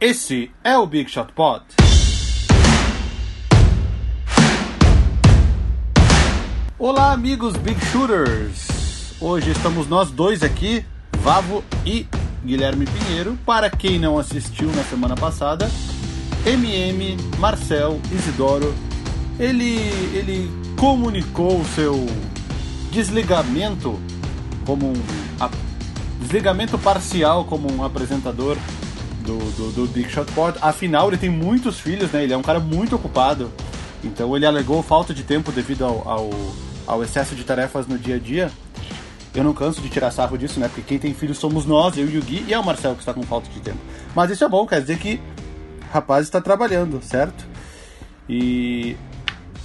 Esse é o Big Shot Pod. Olá, amigos Big Shooters! Hoje estamos nós dois aqui, Vavo e Guilherme Pinheiro. Para quem não assistiu na semana passada, MM, Marcel, Isidoro, ele, ele comunicou o seu desligamento como um desligamento parcial como um apresentador do, do, do Big Shot Pod. Afinal, ele tem muitos filhos, né? Ele é um cara muito ocupado. Então ele alegou falta de tempo devido ao, ao, ao excesso de tarefas no dia a dia. Eu não canso de tirar sarro disso, né? Porque quem tem filhos somos nós, eu e o Gui, e é o Marcel que está com falta de tempo. Mas isso é bom, quer dizer que o rapaz está trabalhando, certo? E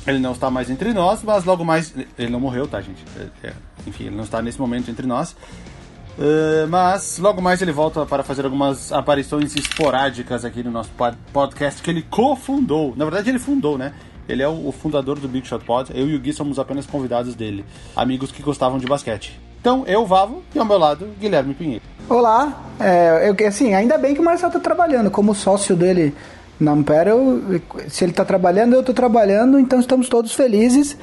ele não está mais entre nós, mas logo mais. Ele não morreu, tá, gente? É, é, enfim, ele não está nesse momento entre nós. Uh, mas logo mais ele volta para fazer algumas aparições esporádicas aqui no nosso podcast que ele cofundou. Na verdade, ele fundou, né? Ele é o fundador do Big Shot Pod. Eu e o Gui somos apenas convidados dele, amigos que gostavam de basquete. Então, eu, Vavo, e ao meu lado, Guilherme Pinheiro. Olá, é, eu, assim, ainda bem que o Marcelo está trabalhando como sócio dele na Ampere. se ele está trabalhando, eu estou trabalhando, então estamos todos felizes.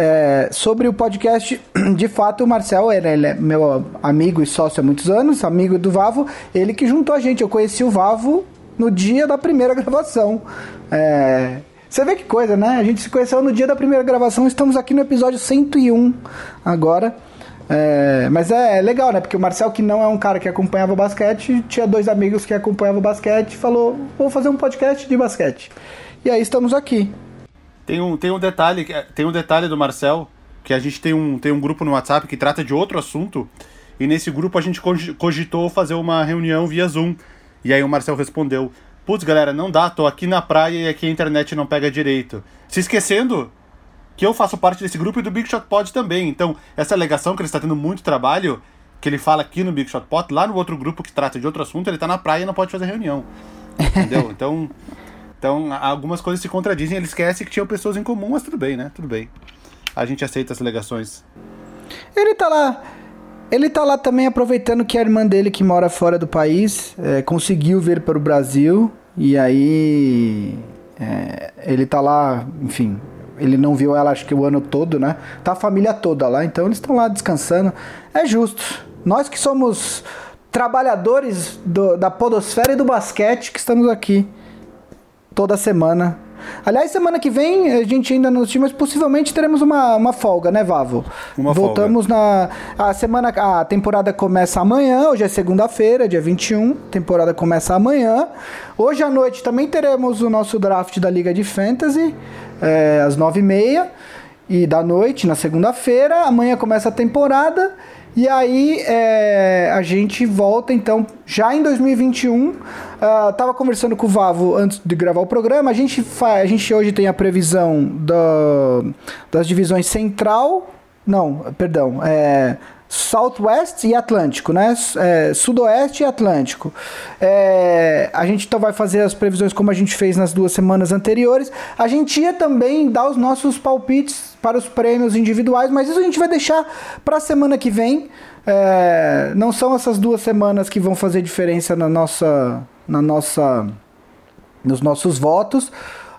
É, sobre o podcast, de fato, o Marcel, ele, é meu amigo e sócio há muitos anos, amigo do Vavo, ele que juntou a gente. Eu conheci o Vavo no dia da primeira gravação. É, você vê que coisa, né? A gente se conheceu no dia da primeira gravação, estamos aqui no episódio 101 agora. É, mas é legal, né? Porque o Marcel, que não é um cara que acompanhava basquete, tinha dois amigos que acompanhavam basquete, falou: vou fazer um podcast de basquete. E aí estamos aqui. Tem um, tem um detalhe, tem um detalhe do Marcel, que a gente tem um, tem um grupo no WhatsApp que trata de outro assunto, e nesse grupo a gente cogitou fazer uma reunião via Zoom. E aí o Marcel respondeu: Putz, galera, não dá, tô aqui na praia e aqui a internet não pega direito. Se esquecendo que eu faço parte desse grupo e do Big Shot Pod também. Então, essa alegação que ele está tendo muito trabalho, que ele fala aqui no Big Shot Pod, lá no outro grupo que trata de outro assunto, ele está na praia e não pode fazer reunião. Entendeu? Então, então, algumas coisas se contradizem, ele esquece que tinham pessoas em comum, mas tudo bem, né? Tudo bem. A gente aceita as alegações. Ele tá lá. Ele tá lá também aproveitando que a irmã dele, que mora fora do país, é, conseguiu vir para o Brasil. E aí. É, ele tá lá, enfim. Ele não viu ela, acho que o ano todo, né? Tá a família toda lá, então eles estão lá descansando. É justo. Nós que somos trabalhadores do, da podosfera e do basquete que estamos aqui toda semana. Aliás, semana que vem a gente ainda não tinha, mas possivelmente teremos uma, uma folga, né, Vavo? Uma Voltamos folga. na. A semana. A temporada começa amanhã, hoje é segunda-feira, dia 21. A temporada começa amanhã. Hoje à noite também teremos o nosso draft da Liga de Fantasy, é, às 9h30 e da noite, na segunda-feira. Amanhã começa a temporada. E aí é, a gente volta então já em 2021. Uh, ah, tava conversando com o Vavo antes de gravar o programa. A gente, a gente hoje tem a previsão da, das divisões Central. Não, perdão. É, Southwest e Atlântico, né? É, Sudoeste e Atlântico. É, a gente então vai fazer as previsões como a gente fez nas duas semanas anteriores. A gente ia também dar os nossos palpites para os prêmios individuais, mas isso a gente vai deixar para a semana que vem. É, não são essas duas semanas que vão fazer diferença na nossa, na nossa, nos nossos votos.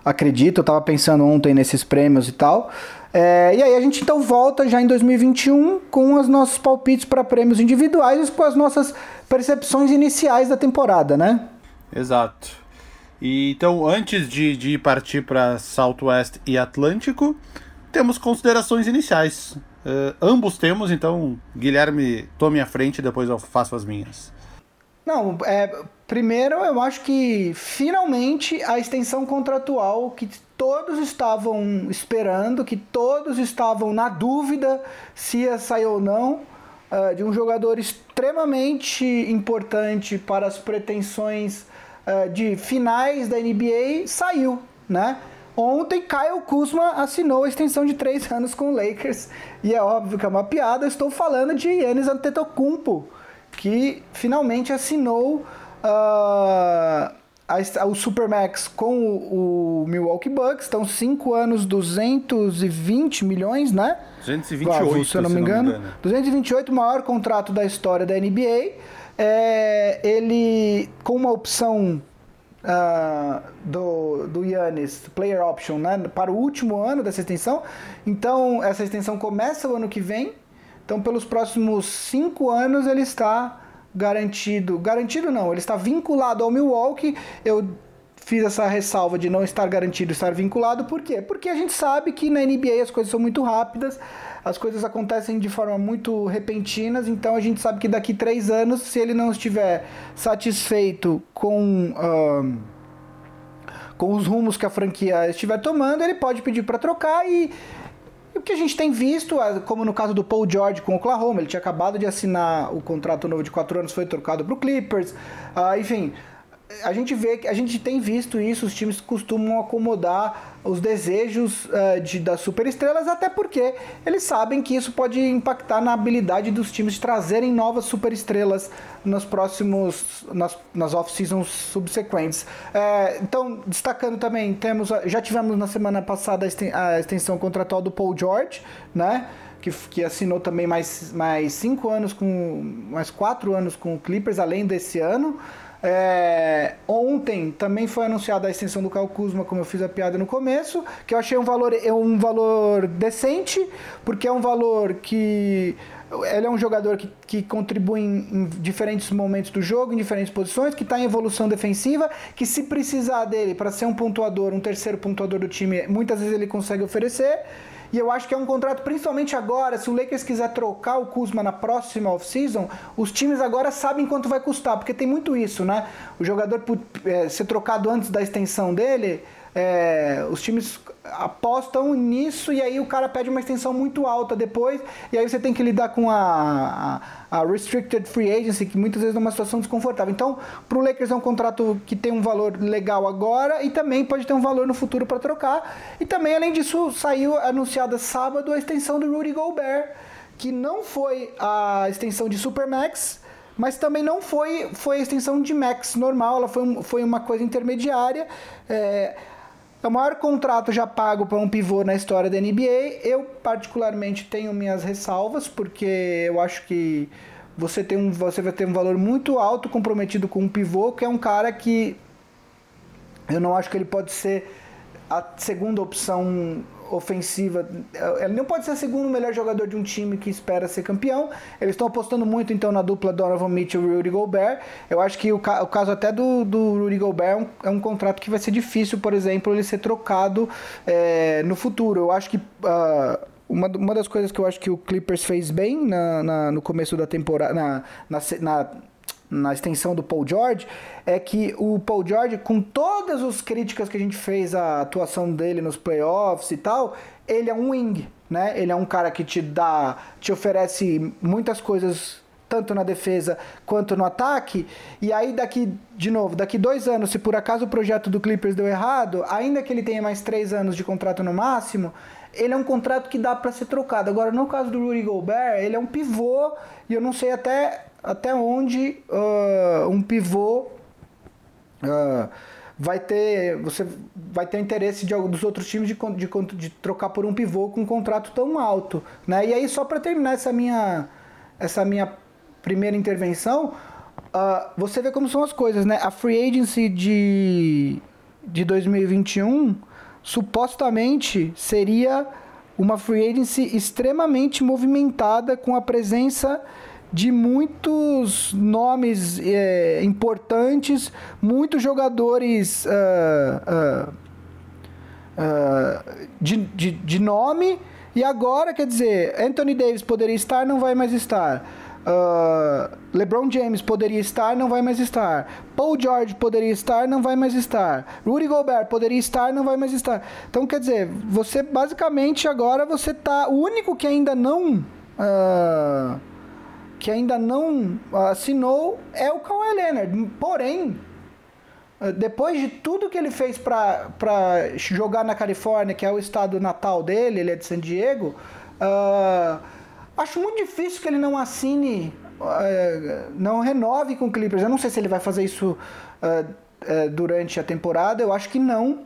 Acredito, eu estava pensando ontem nesses prêmios e tal. É, e aí a gente então volta já em 2021 com os nossos palpites para prêmios individuais e com as nossas percepções iniciais da temporada, né? Exato. E, então, antes de, de partir para Southwest e Atlântico, temos considerações iniciais. Uh, ambos temos, então, Guilherme, tome a frente, depois eu faço as minhas. Não, é, primeiro eu acho que finalmente a extensão contratual que todos estavam esperando, que todos estavam na dúvida se ia sair ou não, uh, de um jogador extremamente importante para as pretensões uh, de finais da NBA, saiu, né? Ontem, Kyle Kuzma assinou a extensão de três anos com o Lakers. E é óbvio que é uma piada, estou falando de Yannis Antetokounmpo, que finalmente assinou uh, a, o Supermax com o, o, Milwaukee Bucks, estão 5 anos, 220 milhões, né? 228, se eu não me engano. Não me engano. 228, maior contrato da história da NBA. É, ele com uma opção uh, do, do Yannis, player option, né, para o último ano dessa extensão. Então, essa extensão começa o ano que vem. Então, pelos próximos cinco anos, ele está garantido. Garantido não, ele está vinculado ao Milwaukee. Eu fiz essa ressalva de não estar garantido estar vinculado, por quê? Porque a gente sabe que na NBA as coisas são muito rápidas, as coisas acontecem de forma muito repentinas, então a gente sabe que daqui três anos, se ele não estiver satisfeito com. Uh, com os rumos que a franquia estiver tomando, ele pode pedir para trocar e o que a gente tem visto, como no caso do Paul George com o Oklahoma, ele tinha acabado de assinar o contrato novo de 4 anos, foi trocado para o Clippers, uh, enfim, a gente vê que a gente tem visto isso, os times costumam acomodar os desejos uh, de, das superestrelas, até porque eles sabem que isso pode impactar na habilidade dos times de trazerem novas superestrelas nos próximos nas, nas off-seasons subsequentes. Uh, então, destacando também, temos já tivemos na semana passada a extensão contratual do Paul George, né? Que, que, assinou também mais, mais cinco anos com mais quatro anos com o Clippers além desse ano é, ontem também foi anunciada a extensão do Cal Kuzma, como eu fiz a piada no começo, que eu achei um valor, é um valor decente, porque é um valor que ele é um jogador que, que contribui em, em diferentes momentos do jogo, em diferentes posições, que está em evolução defensiva, que se precisar dele para ser um pontuador, um terceiro pontuador do time, muitas vezes ele consegue oferecer. E eu acho que é um contrato, principalmente agora, se o Lakers quiser trocar o Kuzma na próxima off-season, os times agora sabem quanto vai custar, porque tem muito isso, né? O jogador é, ser trocado antes da extensão dele, é, os times apostam nisso e aí o cara pede uma extensão muito alta depois, e aí você tem que lidar com a, a, a Restricted Free Agency, que muitas vezes é uma situação desconfortável. Então, para o Lakers é um contrato que tem um valor legal agora e também pode ter um valor no futuro para trocar. E também, além disso, saiu anunciada sábado a extensão do Rudy Gobert, que não foi a extensão de Supermax, mas também não foi, foi a extensão de Max normal, ela foi, foi uma coisa intermediária. É, é o maior contrato já pago para um pivô na história da NBA. Eu, particularmente, tenho minhas ressalvas, porque eu acho que você, tem um, você vai ter um valor muito alto comprometido com um pivô, que é um cara que eu não acho que ele pode ser a segunda opção ofensiva. Ele não pode ser o segundo melhor jogador de um time que espera ser campeão. Eles estão apostando muito então na dupla Donovan Mitchell e Rudy Gobert. Eu acho que o, ca o caso até do, do Rudy Gobert é um, é um, contrato que vai ser difícil, por exemplo, ele ser trocado é, no futuro. Eu acho que. Uh, uma, das coisas que eu acho que o Clippers fez bem na, na no começo da temporada, na, na na extensão do Paul George, é que o Paul George, com todas as críticas que a gente fez à atuação dele nos playoffs e tal, ele é um wing, né? Ele é um cara que te dá, te oferece muitas coisas tanto na defesa quanto no ataque. E aí daqui, de novo, daqui dois anos, se por acaso o projeto do Clippers deu errado, ainda que ele tenha mais três anos de contrato no máximo, ele é um contrato que dá para ser trocado. Agora, no caso do Rudy Gobert, ele é um pivô e eu não sei até até onde uh, um pivô uh, vai ter você vai ter interesse de, dos outros times de, de, de, trocar por um pivô com um contrato tão alto, né? E aí só para terminar essa minha essa minha primeira intervenção, uh, você vê como são as coisas, né? A free agency de de 2021 supostamente seria uma free agency extremamente movimentada com a presença de muitos nomes é, importantes, muitos jogadores uh, uh, uh, de, de, de, nome. E agora, quer dizer, Anthony Davis poderia estar, não vai mais estar. LeBron James poderia estar, não vai mais estar. Paul George poderia estar, não vai mais estar. Rudy Gobert poderia estar, não vai mais estar. Então, quer dizer, você basicamente agora você tá. O único que ainda não. Que ainda não assinou é o Kawhi Leonard. Porém, depois de tudo que ele fez para jogar na Califórnia, que é o estado natal dele, ele é de San Diego, uh, acho muito difícil que ele não assine, uh, não renove com o Clippers. Eu não sei se ele vai fazer isso uh, durante a temporada, eu acho que não.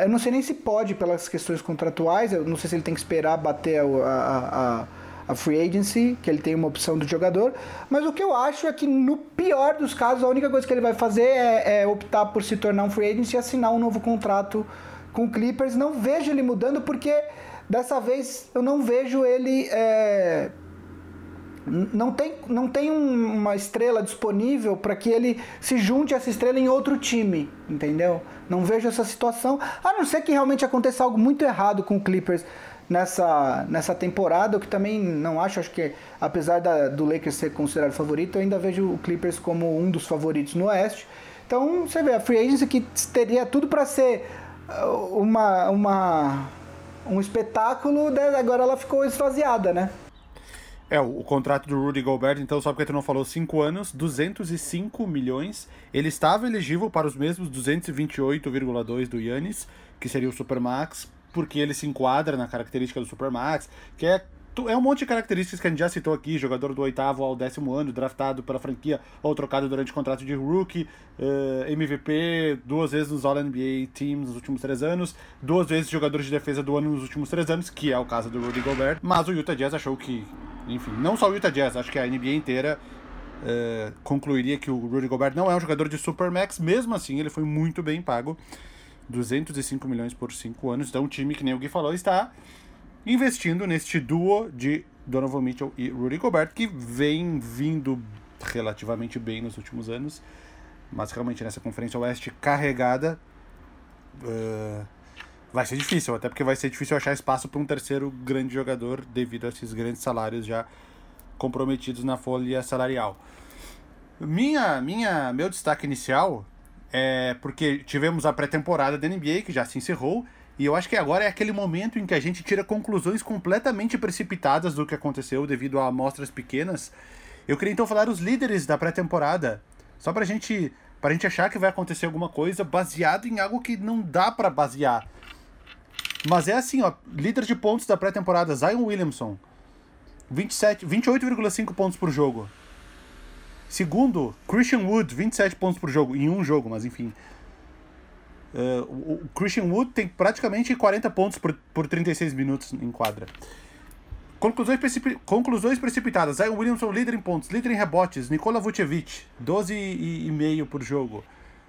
eu não sei nem se pode pelas questões contratuais, eu não sei se ele tem que esperar bater a, a, a a free agency, que ele tem uma opção do jogador. Mas o que eu acho é que no pior dos casos, a única coisa que ele vai fazer é, é optar por se tornar um free agent e assinar um novo contrato com o Clippers. Não vejo ele mudando porque dessa vez eu não vejo ele é, não tem, não tem um, uma estrela disponível para que ele se junte a essa estrela em outro time, entendeu? Não vejo essa situação, a não ser que realmente aconteça algo muito errado com o Clippers nessa, nessa temporada, o que também não acho, acho que apesar da, do Lakers ser considerado favorito, eu ainda vejo o Clippers como um dos favoritos no Oeste. Então, você vê, a Free Agency que teria tudo para ser uh, uma, uma, um espetáculo, né, agora ela ficou esvaziada, né? É, o, o, contrato do Rudy Gobert, então, só porque tu não falou, 5 anos, 205 milhões. Ele estava elegível para os mesmos 228,2 do Yannis, que seria o Supermax, porque ele se enquadra na característica do Supermax, que é é um monte de características que a gente já citou aqui, jogador do oitavo ao décimo ano, draftado pela franquia ou trocado durante o contrato de rookie, uh, eh, MVP, duas vezes nos All-NBA Teams nos últimos três anos, duas vezes jogador de defesa do ano nos últimos três anos, que é o caso do Rudy Gobert, mas o Utah Jazz achou que, enfim, não só o Utah Jazz, acho que a NBA inteira uh, concluiria que o Rudy Gobert não é um jogador de Supermax, mesmo assim ele foi muito bem pago, 205 milhões por cinco anos, então o time, que nem o Gui falou, está investindo neste duo de Donovan Mitchell e Rudy Gobert, que vem vindo relativamente bem nos últimos anos, mas realmente nessa Conferência Oeste carregada uh, vai ser difícil, até porque vai ser difícil achar espaço para um terceiro grande jogador devido a esses grandes salários já comprometidos na folha salarial. Minha, minha, meu destaque inicial é porque tivemos a pré-temporada da NBA que já se encerrou e eu acho que agora é aquele momento em que a gente tira conclusões completamente precipitadas do que aconteceu devido a amostras pequenas. Eu queria então falar os líderes da pré-temporada, só pra gente, pra gente achar que vai acontecer alguma coisa baseado em algo que não dá para basear. Mas é assim, ó, líder de pontos da pré-temporada, Zion Williamson, 27, 28,5 pontos por jogo. Segundo, Christian Wood, 27 pontos por jogo, em um jogo, mas enfim. Uh, o Christian Wood tem praticamente 40 pontos por, por 36 minutos em quadra. Conclusões, precip... Conclusões precipitadas. Zion Williamson líder em pontos, líder em rebotes. Nikola Vucevic, 12,5 por jogo.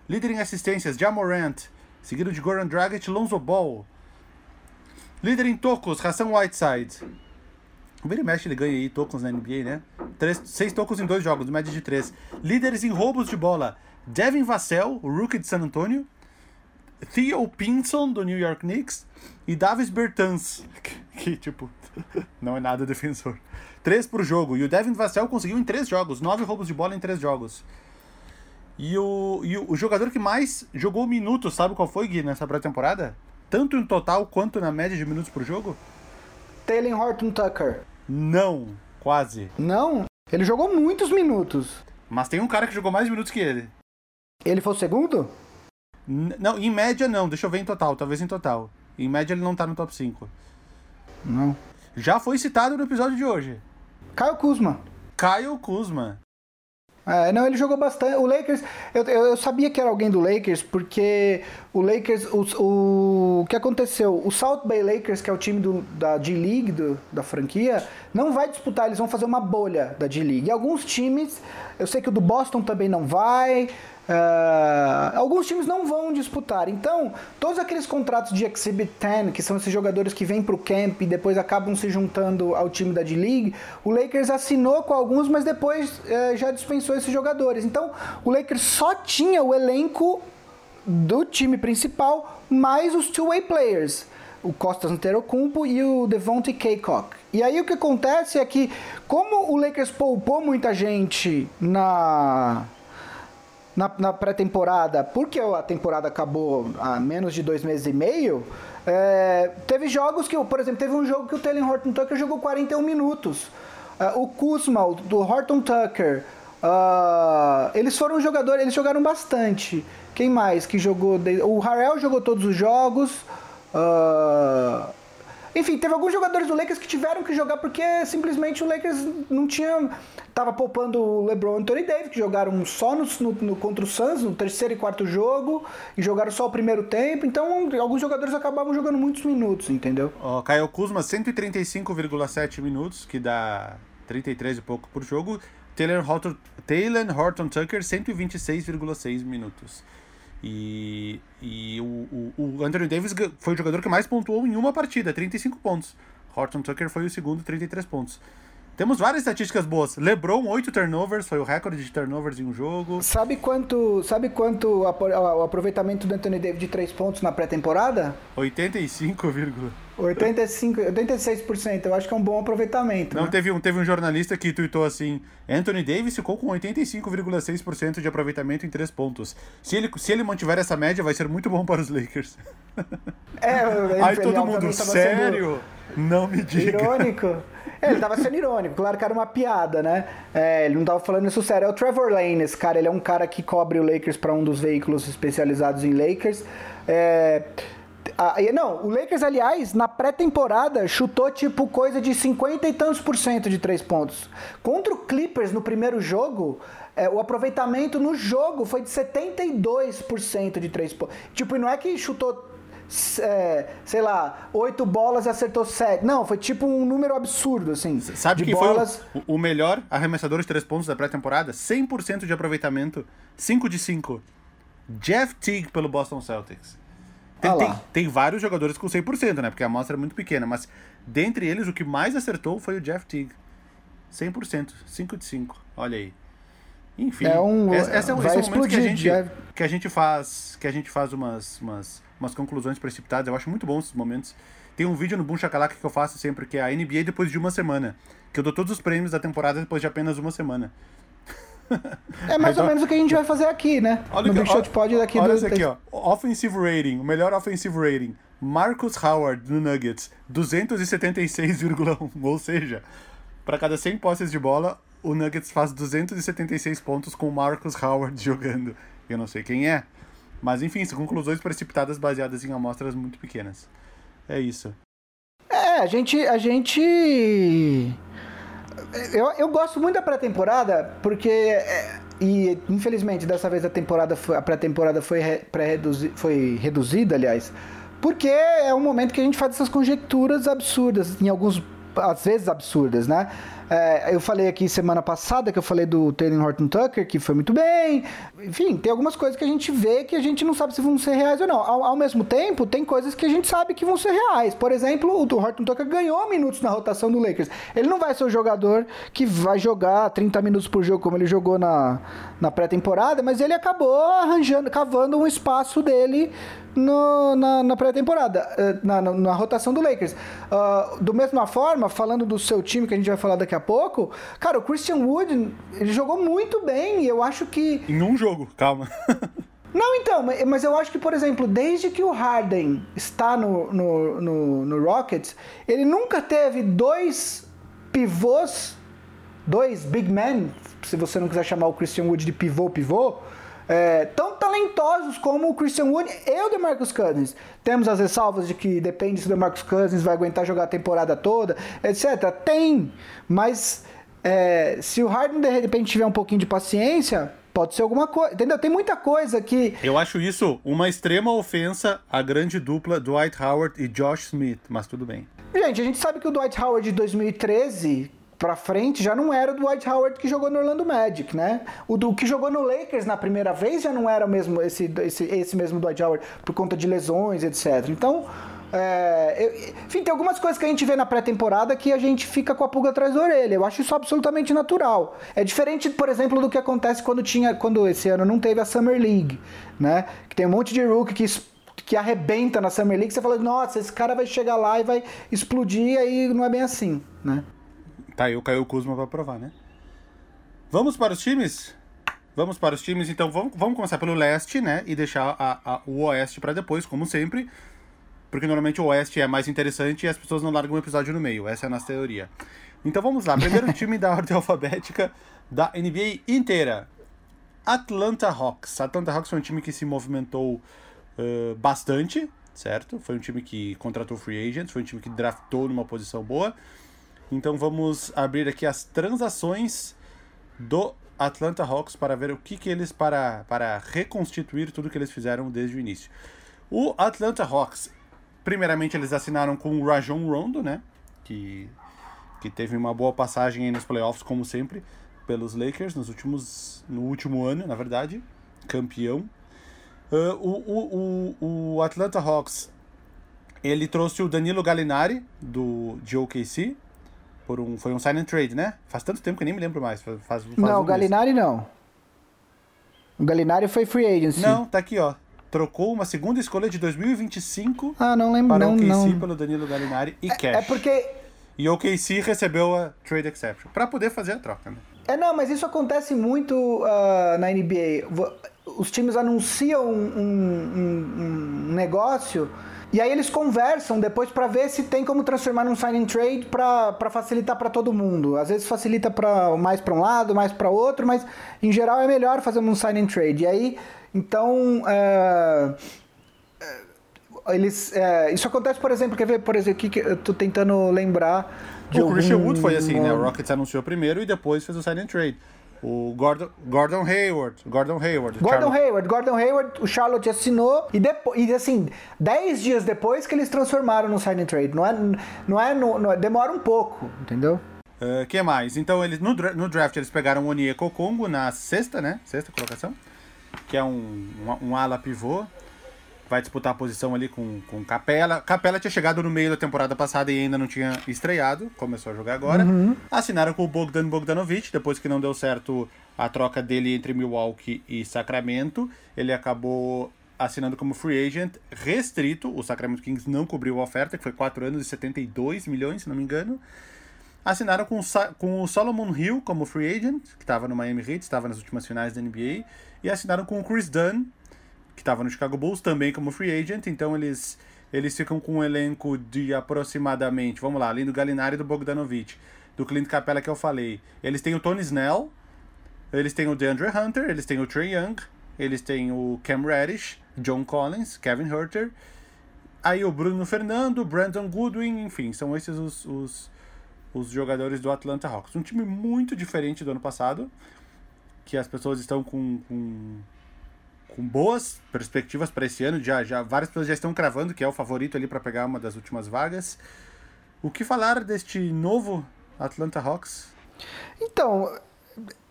Líder em assistências, Jamorant, seguido de Goran Dragic, Lonzo Ball. Líder em tocos, Hassan Whiteside. Vira mexe, ele ganha aí tocos na NBA, né? Três, seis tocos em dois jogos, média de três. Líderes em roubos de bola, Devin Vassell, o rookie de San Antonio. Theo Pinson, do New York Knicks, e Davis Bertans, que, que, tipo, não é nada defensor. Três por jogo. E o Devin Vassell conseguiu em três jogos, nove roubos de bola em três jogos. E o, e o, o jogador que mais jogou minutos, sabe qual foi, Gui, nessa pré-temporada? Tanto em total quanto na média de minutos por jogo? Taylor Horton Tucker. Não, quase. Não? Ele jogou muitos minutos. Mas tem um cara que jogou mais minutos que ele. Ele foi o segundo? não, em média não, deixa eu ver em total, talvez em total. Em média ele não tá no top 5. Não. Já foi citado no episódio de hoje. Caio Kuzma. Caio Kuzma. É, não, ele jogou bastante. O Lakers, eu, eu, sabia que era alguém do Lakers, porque o Lakers, o, o, o que aconteceu? O South Bay Lakers, que é o time do, da D-League, da franquia, não vai disputar, eles vão fazer uma bolha da D-League. E alguns times, eu sei que o do Boston também não vai, Uh, alguns times não vão disputar. Então, todos aqueles contratos de Exhibit 10, que são esses jogadores que vêm para o camp e depois acabam se juntando ao time da D-League, o Lakers assinou com alguns, mas depois uh, já dispensou esses jogadores. Então, o Lakers só tinha o elenco do time principal mais os two-way players. O Costas Antetokounmpo e o Devontae Kaycock. E aí o que acontece é que, como o Lakers poupou muita gente na na, na pré-temporada, porque a temporada acabou há menos de dois meses e meio, é, teve jogos que, por exemplo, teve um jogo que o Taylor Horton Tucker jogou 41 minutos. Uh, o Kuzma, do Horton Tucker, uh, eles foram jogadores, eles jogaram bastante. Quem mais que jogou? O Harrell jogou todos os jogos. Uh, enfim, teve alguns jogadores do Lakers que tiveram que jogar porque simplesmente o Lakers não tinha. Tava poupando o LeBron e Anthony Davis, que jogaram só no, no, contra o Suns, no terceiro e quarto jogo, e jogaram só o primeiro tempo. Então, alguns jogadores acabavam jogando muitos minutos, entendeu? Ó, Caio Kuzma, 135,7 minutos, que dá 33 e pouco por jogo. Taylor Horton, Taylor Horton Tucker, 126,6 minutos. E, e o, o, o, Anthony Davis foi o jogador que mais pontuou em uma partida, 35 pontos. Horton Tucker foi o segundo, 33 pontos. Temos várias estatísticas boas. LeBron, 8 turnovers, foi o recorde de turnovers em um jogo. Sabe quanto, sabe quanto o aproveitamento do Anthony Davis de 3 pontos na pré-temporada? 85, 85, 86%, eu acho que é um bom aproveitamento. Não, né? teve, um, teve um jornalista que tweetou assim: Anthony Davis ficou com 85,6% de aproveitamento em 3 pontos. Se ele, se ele mantiver essa média, vai ser muito bom para os Lakers. É, Aí todo mundo, sério? Não me diga. Irônico. É, ele tava sendo irônico, claro que era uma piada, né? É, ele não tava falando isso sério. É o Trevor Lane, esse cara, ele é um cara que cobre o Lakers para um dos veículos especializados em Lakers. É. Ah, não, o Lakers, aliás, na pré-temporada chutou tipo coisa de 50 e tantos por cento de três pontos. Contra o Clippers no primeiro jogo, é, o aproveitamento no jogo foi de 72% de três pontos. Tipo, não é que chutou é, sei lá, oito bolas e acertou sete. Não, foi tipo um número absurdo, assim. Sabe quem bolas... foi o, o, melhor arremessador de três pontos da pré-temporada? 100% de aproveitamento, 5 de 5. Jeff Teague pelo Boston Celtics. Tem, ah tem, tem, vários jogadores com 100%, né? Porque a amostra é muito pequena, mas dentre eles o que mais acertou foi o Jeff Teague. 100%, 5 de 5. Olha aí. Enfim, é um, esse é um, esse é um momento que a, gente, que a gente faz, que a gente faz umas, umas umas conclusões precipitadas. Eu acho muito bom esses momentos. Tem um vídeo no Boom Shakalaka que eu faço sempre, que é a NBA depois de uma semana. Que eu dou todos os prêmios da temporada depois de apenas uma semana. É mais ou menos o que a gente vai fazer aqui, né? Olha no Big Shot Pod daqui olha do... esse aqui, ó. Offensive rating, o melhor offensive rating. Marcus Howard no Nuggets, 276,1. Ou seja, para cada 100 posses de bola, o Nuggets faz 276 pontos com o Marcus Howard jogando. Eu não sei quem é, mas enfim, são conclusões precipitadas baseadas em amostras muito pequenas. É isso. É, a gente. A gente. Eu, eu gosto muito da pré-temporada, porque. É, e infelizmente dessa vez a temporada foi, a pré-temporada foi, pré foi reduzida, aliás. Porque é um momento que a gente faz essas conjecturas absurdas, em alguns às vezes absurdas, né? É, eu falei aqui semana passada que eu falei do Taylor Horton Tucker, que foi muito bem. Enfim, tem algumas coisas que a gente vê que a gente não sabe se vão ser reais ou não. Ao, ao mesmo tempo, tem coisas que a gente sabe que vão ser reais. Por exemplo, o Horton Tucker ganhou minutos na rotação do Lakers. Ele não vai ser o jogador que vai jogar 30 minutos por jogo como ele jogou na, na pré-temporada, mas ele acabou arranjando, cavando um espaço dele no, na, na pré-temporada, eh, na, na, na, rotação do Lakers. Uh, do mesma forma, falando do seu time, que a gente vai falar daqui a pouco, cara, o Christian Wood, ele jogou muito bem e eu acho que... Em um jogo, calma. Não, então, mas eu acho que, por exemplo, desde que o Harden está no, no, no, no Rockets, ele nunca teve dois pivôs, dois big men, se você não quiser chamar o Christian Wood de pivô-pivô, é, tão talentosos como o Christian Wood e o DeMarcus Cousins. Temos as ressalvas de que depende se o DeMarcus Cousins vai aguentar jogar a temporada toda, etc. Tem, mas é, se o Harden de repente tiver um pouquinho de paciência, pode ser alguma coisa, entendeu? Tem muita coisa que... Eu acho isso uma extrema ofensa à grande dupla Dwight Howard e Josh Smith, mas tudo bem. Gente, a gente sabe que o Dwight Howard de 2013 pra frente já não era o Dwight Howard que jogou no Orlando Magic, né? O do que jogou no Lakers na primeira vez já não era o mesmo esse, esse, esse mesmo Dwight Howard por conta de lesões, etc. Então, é, eu, enfim, tem algumas coisas que a gente vê na pré-temporada que a gente fica com a pulga atrás da orelha. Eu acho isso absolutamente natural. É diferente, por exemplo, do que acontece quando tinha, quando esse ano não teve a Summer League, né? Que tem um monte de rookie que que arrebenta na Summer League, você fala, nossa, esse cara vai chegar lá e vai explodir, aí não é bem assim, né? Tá aí o Caio Kuzma pra provar, né? Vamos para os times? Vamos para os times, então vamos, vamos começar pelo leste, né? E deixar a, a, o oeste para depois, como sempre. Porque normalmente o oeste é mais interessante e as pessoas não largam um episódio no meio. Essa é a nossa teoria. Então vamos lá. Primeiro time da ordem alfabética da NBA inteira. Atlanta Hawks. Atlanta Hawks foi um time que se movimentou uh, bastante certo? Foi um time que contratou free agents, foi um time que draftou numa posição boa. Então vamos abrir aqui as transações do Atlanta Hawks para ver o que, que eles para para reconstituir tudo que eles fizeram desde o início. O Atlanta Hawks, primeiramente eles assinaram com o Rajon Rondo, né? Que que teve uma boa passagem nos playoffs como sempre pelos Lakers nos últimos no último ano, na verdade, campeão. Uh, o, o, o, o Atlanta Hawks ele trouxe o Danilo Gallinari do de OKC por um foi um sign and trade, né? Faz tanto tempo que eu nem me lembro mais. Faz, faz não, um o Gallinari mês. não. O Gallinari foi free agency. Não, tá aqui, ó. Trocou uma segunda escolha de 2025 ah, não lembro, para não, o OKC não. pelo Danilo Gallinari e é, cash. É porque e o OKC recebeu a trade exception para poder fazer a troca, né? É, não, mas isso acontece muito uh, na NBA. Os times anunciam um, um, um negócio e aí eles conversam depois para ver se tem como transformar num signing trade para facilitar para todo mundo. Às vezes facilita pra, mais para um lado, mais para outro, mas em geral é melhor fazer um signing trade. E aí, então, uh, eles, é, isso acontece, por exemplo, quer ver, por exemplo, que eu tô tentando lembrar de O algum... Christian Wood foi assim, né? O Rockets anunciou primeiro e depois fez o sign and trade. O Gordon, Gordon Hayward, Gordon Hayward. Gordon Charlotte. Hayward, Gordon Hayward, o Charlotte assinou e depois, e assim, 10 dias depois que eles transformaram no sign and trade. Não é, não é, no, no demora um pouco, entendeu? O uh, que mais? Então, eles no, no draft eles pegaram o Onyeko Congo na sexta, né? Sexta colocação. Que é um, um, um ala pivô vai disputar a posição ali com, com Capela. Capela tinha chegado no meio da temporada passada e ainda não tinha estreado, começou a jogar agora. Uhum. Assinaram com o Bogdan Bogdanovic, depois que não deu certo a troca dele entre Milwaukee e Sacramento. Ele acabou assinando como free agent restrito. O Sacramento Kings não cobriu a oferta, que foi 4 anos e 72 milhões, se não me engano. Assinaram com, com o Solomon Hill como free agent, que estava no Miami Heat, estava nas últimas finais da NBA. E assinaram com o Chris Dunn, que estava no Chicago Bulls também como free agent, então eles eles ficam com um elenco de aproximadamente, vamos lá, além do Galinari e do Bogdanovic, do Clint Capella que eu falei. Eles têm o Tony Snell, eles têm o DeAndre Hunter, eles têm o Trey Young, eles têm o Cam Reddish, John Collins, Kevin Herter, aí o Bruno Fernando, Brandon Goodwin, enfim, são esses os, os, os jogadores do Atlanta Hawks. Um time muito diferente do ano passado, que as pessoas estão com, com com boas perspectivas para esse ano. Já, já várias pessoas já estão cravando que é o favorito ali para pegar uma das últimas vagas. O que falar deste novo Atlanta Hawks? Então,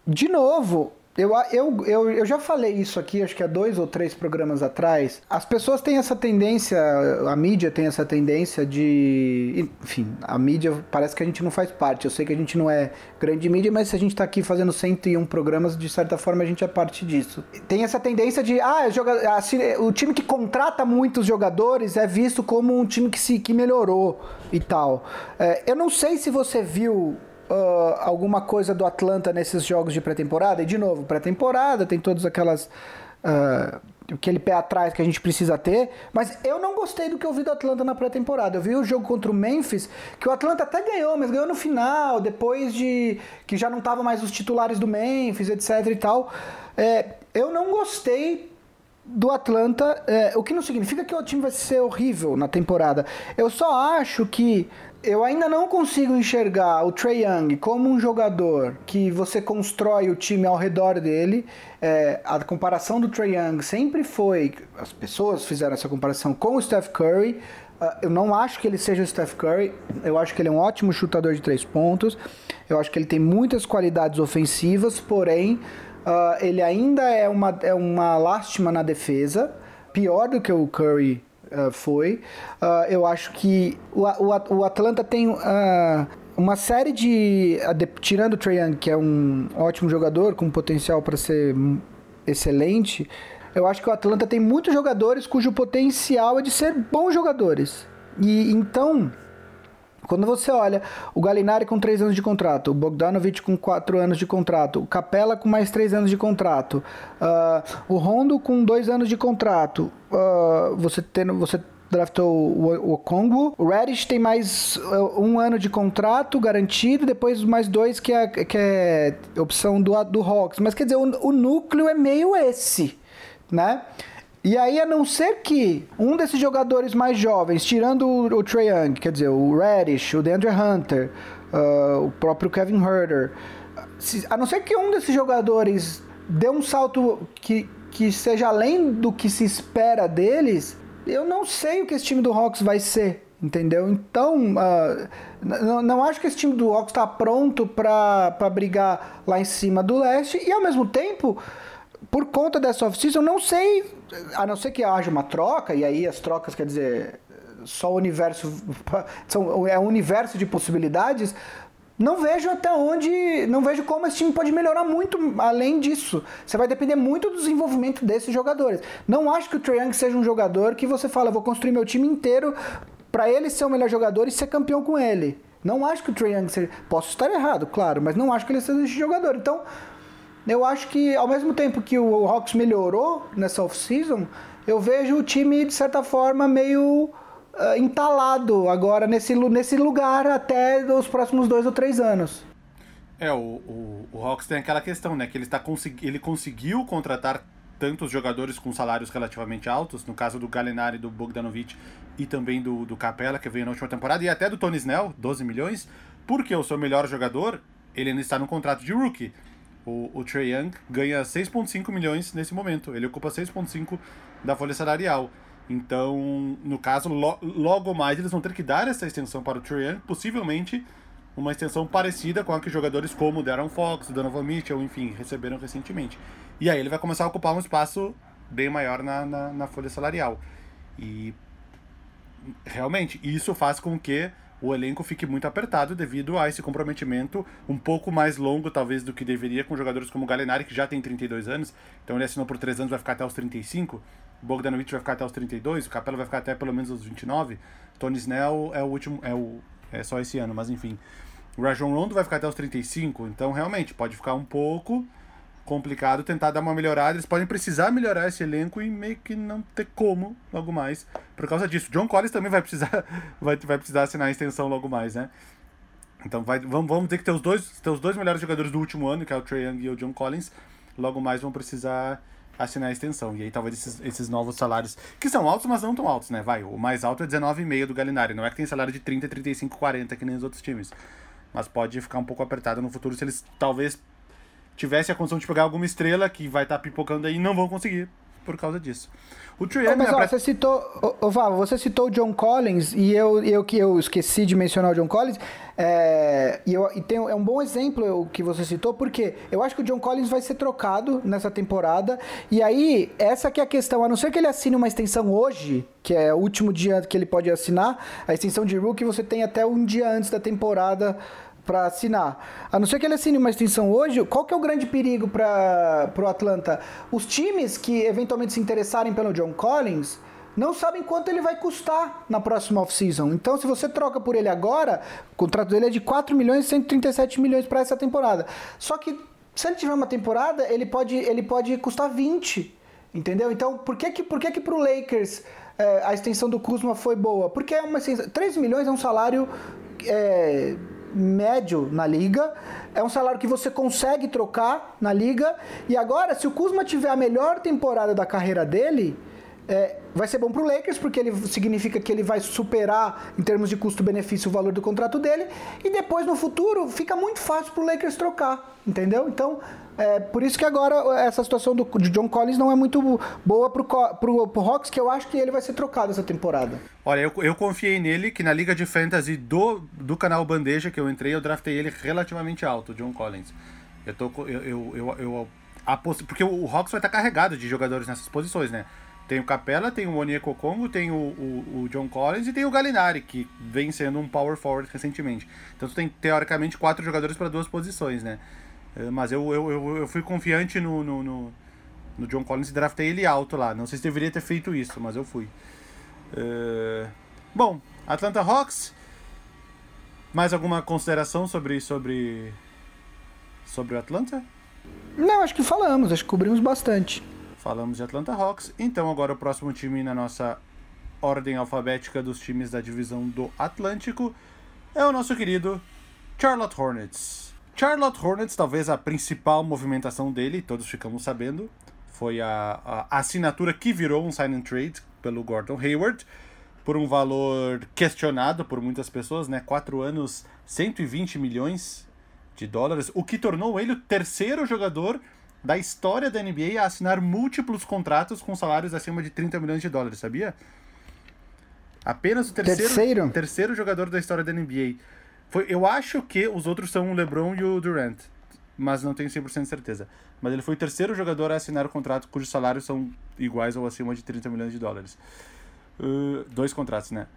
de novo, eu, eu, eu, eu já falei isso aqui, acho que há dois ou três programas atrás. As pessoas têm essa tendência, a mídia tem essa tendência de. Enfim, a mídia parece que a gente não faz parte. Eu sei que a gente não é grande mídia, mas se a gente está aqui fazendo 101 programas, de certa forma a gente é parte disso. Tem essa tendência de. Ah, joga, assim, o time que contrata muitos jogadores é visto como um time que, se, que melhorou e tal. É, eu não sei se você viu uh, alguma coisa do Atlanta nesses jogos de pré-temporada. E de novo, pré-temporada, tem todas aquelas. Uh, aquele pé atrás que a gente precisa ter, mas eu não gostei do que eu vi do Atlanta na pré-temporada. Eu vi o jogo contra o Memphis, que o Atlanta até ganhou, mas ganhou no final, depois de que já não estavam mais os titulares do Memphis, etc e tal. É, eu não gostei do Atlanta, é, o que não significa que o time vai ser horrível na temporada. Eu só acho que eu ainda não consigo enxergar o Trey Young como um jogador que você constrói o time ao redor dele. É, a comparação do Trey Young sempre foi, as pessoas fizeram essa comparação com o Steph Curry. Uh, eu não acho que ele seja o Steph Curry. Eu acho que ele é um ótimo chutador de três pontos. Eu acho que ele tem muitas qualidades ofensivas, porém uh, ele ainda é uma, é uma lástima na defesa, pior do que o Curry uh, foi. Uh, eu acho que o, o, o Atlanta tem uh, uma série de, de. Tirando o Trae Young, que é um ótimo jogador, com potencial para ser excelente. Eu acho que o Atlanta tem muitos jogadores cujo potencial é de ser bons jogadores. E então, quando você olha o Galinari com 3 anos de contrato, o Bogdanovich com 4 anos de contrato, o Capella com mais 3 anos de contrato, uh, o Rondo com 2 anos de contrato, uh, você, tendo, você draftou o, o Congo, o Reddish tem mais uh, um ano de contrato garantido, depois mais dois que é, que é opção do, do Hawks. Mas quer dizer, o, o núcleo é meio esse, né? E aí, a não ser que um desses jogadores mais jovens, tirando o, o Trae Young, quer dizer, o Reddish, o DeAndre Hunter, uh, o próprio Kevin Herter, se, a não ser que um desses jogadores dê um salto que, que seja além do que se espera deles, eu não sei o que esse time do Hawks vai ser. Entendeu? Então, uh, não, não acho que esse time do Hawks está pronto para brigar lá em cima do leste. E ao mesmo tempo, por conta dessa off-season, não sei, a não ser que haja uma troca, e aí as trocas, quer dizer, só o universo, são, é um universo de possibilidades, não vejo até onde, não vejo como esse time pode melhorar muito além disso. Você vai depender muito do desenvolvimento desses jogadores. Não acho que o Trae Young seja um jogador que você fala, vou construir meu time inteiro para ele ser o melhor jogador e ser campeão com ele. Não acho que o Trae Young seja, posso estar errado, claro, mas não acho que ele seja esse jogador. Então, eu acho que ao mesmo tempo que o Hawks melhorou nessa off-season, eu vejo o time de certa forma meio uh, entalado agora nesse, nesse lugar até os próximos dois ou três anos. É, o, o, o Hawks tem aquela questão, né? Que ele, tá consegui ele conseguiu contratar tantos jogadores com salários relativamente altos, no caso do Galinari, do Bogdanovic e também do, do Capella, que veio na última temporada, e até do Tony Snell, 12 milhões, porque o seu melhor jogador, ele ainda está no contrato de rookie. O, o Trey Young ganha 6,5 milhões nesse momento. Ele ocupa 6,5 da folha salarial. Então, no caso, lo, logo mais eles vão ter que dar essa extensão para o Trey Young, possivelmente uma extensão parecida com a que jogadores como Darren Fox, Donovan Mitchell, enfim, receberam recentemente. E aí ele vai começar a ocupar um espaço bem maior na, na, na folha salarial. E realmente, isso faz com que o elenco fique muito apertado devido a esse comprometimento um pouco mais longo, talvez, do que deveria com jogadores como o Galenari, que já tem 32 anos, então ele assinou por 3 anos, vai ficar até os 35. O Bogdanovich vai ficar até os 32, o Capela vai ficar até pelo menos os 29. Tony Snell é o último, é, o, é só esse ano, mas enfim. O Rajon Rondo vai ficar até os 35, então realmente pode ficar um pouco complicado tentar dar uma melhorada. Eles podem precisar melhorar esse elenco e meio que não ter como logo mais por causa disso. John Collins também vai precisar vai, vai precisar assinar a extensão logo mais, né? Então vai, vamos, vamos ter que ter os dois, ter os dois melhores jogadores do último ano, que é o Trae Young e o John Collins, logo mais vão precisar assinar a extensão. E aí talvez esses, esses novos salários, que são altos, mas não tão altos, né? Vai, o mais alto é 19,5 do Galinari. Não é que tem salário de 30, 35, 40, que nem os outros times. Mas pode ficar um pouco apertado no futuro se eles talvez tivesse a condição de pegar alguma estrela que vai estar tá pipocando aí, não vão conseguir por causa disso. O Trey oh, mas, ó, você citou, ô, Val, você citou o John Collins e eu, eu que eu esqueci de mencionar o John Collins. É, e, eu, e tem, é um bom exemplo o que você citou, porque eu acho que o John Collins vai ser trocado nessa temporada. E aí, essa que é a questão. A não ser que ele assine uma extensão hoje, que é o último dia que ele pode assinar, a extensão de rookie você tem até um dia antes da temporada para assinar. A não ser que ele assine uma extensão hoje, qual que é o grande perigo para o Atlanta? Os times que eventualmente se interessarem pelo John Collins não sabem quanto ele vai custar na próxima off-season. Então, se você troca por ele agora, o contrato dele é de 4 milhões e 137 milhões para essa temporada. Só que se ele tiver uma temporada, ele pode, ele pode custar 20. Entendeu? Então, por que que, por que, que pro Lakers é, a extensão do Kuzma foi boa? Porque é uma 3 milhões é um salário é, médio na liga, é um salário que você consegue trocar na liga. E agora, se o Kuzma tiver a melhor temporada da carreira dele, é, vai ser bom para o Lakers, porque ele significa que ele vai superar, em termos de custo-benefício, o valor do contrato dele. E depois, no futuro, fica muito fácil para o Lakers trocar, entendeu? Então, é por isso que agora essa situação do, de John Collins não é muito boa para o Hawks, que eu acho que ele vai ser trocado essa temporada. Olha, eu, eu confiei nele, que na Liga de Fantasy do, do canal Bandeja que eu entrei, eu draftei ele relativamente alto, John Collins. Eu tô. Eu, eu, eu, eu porque o Hawks vai estar carregado de jogadores nessas posições, né? Tem o Capella, tem o Onyeko Congo, tem o, o, o, John Collins e tem o Galinari, que vem sendo um power forward recentemente. Então tu tem, teoricamente, quatro jogadores para duas posições, né? Eh, mas eu, eu, eu, eu fui confiante no, no, no, no, John Collins e draftei ele alto lá. Não sei se deveria ter feito isso, mas eu fui. Uh, bom, Atlanta Hawks. Mais alguma consideração sobre, sobre, sobre o Atlanta? Não, acho que falamos, acho que cobrimos bastante. Falamos de Atlanta Hawks. Então agora o próximo time na nossa ordem alfabética dos times da divisão do Atlântico é o nosso querido Charlotte Hornets. Charlotte Hornets, talvez a principal movimentação dele, todos ficamos sabendo, foi a, a assinatura que virou um sign and trade pelo Gordon Hayward por um valor questionado por muitas pessoas, né? Quatro anos, 120 milhões de dólares, o que tornou ele o terceiro jogador da história da NBA a assinar múltiplos contratos com salários acima de 30 milhões de dólares, sabia? Apenas o terceiro, terceiro? terceiro jogador da história da NBA. Foi, eu acho que os outros são o LeBron e o Durant, mas não tenho 100% de certeza. Mas ele foi o terceiro jogador a assinar o contrato cujos salários são iguais ou acima de 30 milhões de dólares. Uh, dois contratos, né?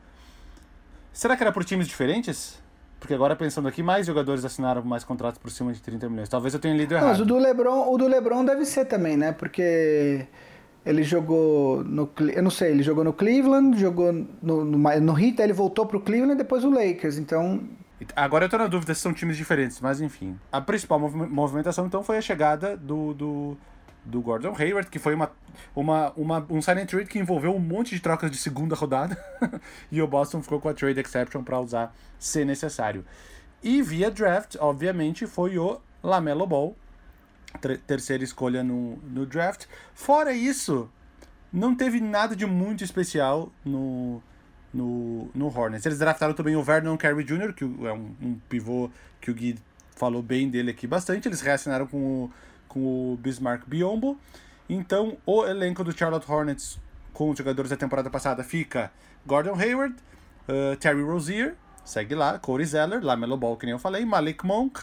Será que era por times diferentes? Porque agora pensando aqui, mais jogadores assinaram mais contratos por cima de 30 milhões. Talvez eu tenha lido errado. Mas o do LeBron, o do LeBron deve ser também, né? Porque ele jogou no eu não sei, ele jogou no Cleveland, jogou no no, no Heat, ele voltou pro Cleveland e depois o Lakers. Então, Agora eu tô na dúvida se são times diferentes, mas enfim. A principal movimentação então foi a chegada do, do, do Gordon Hayward, que foi uma, uma, uma, um silent trade que envolveu um monte de trocas de segunda rodada. e o Boston ficou com a trade exception para usar se necessário. E via draft, obviamente, foi o Lamelo Ball, terceira escolha no, no draft. Fora isso, não teve nada de muito especial no, no, no Hornets. Eles draftaram também o Vernon Carey Jr., que é um, um pivô que o Gui falou bem dele aqui bastante. Eles reassinaram com o, com o Bismarck Biombo. Então, o elenco do Charlotte Hornets com os jogadores da temporada passada fica Gordon Hayward, uh, Terry Rozier, segue lá, Corey Zeller, Lamelo Ball, que nem eu falei, Malik Monk,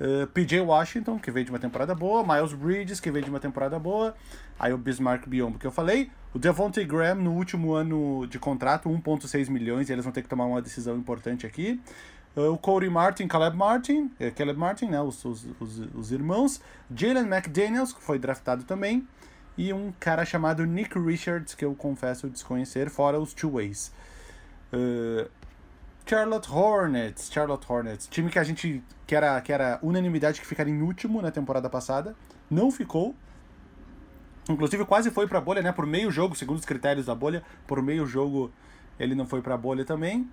uh, PJ Washington, que veio de uma temporada boa, Miles Bridges, que veio de uma temporada boa, aí o Bismarck Biombo, que eu falei, o Devontae Graham no último ano de contrato, 1.6 milhões, eles vão ter que tomar uma decisão importante aqui. Uh, o Cody Martin, Caleb Martin, é, Caleb Martin, né, os, os, os, os irmãos. Jalen McDaniels, que foi draftado também. E um cara chamado Nick Richards, que eu confesso desconhecer, fora os two ways. Uh, Charlotte Hornets, Charlotte Hornets, time que a gente que era, que era unanimidade que ficaria em último na temporada passada, não ficou. Inclusive quase foi para a bolha, né? Por meio jogo, segundo os critérios da bolha, por meio jogo ele não foi para a bolha também.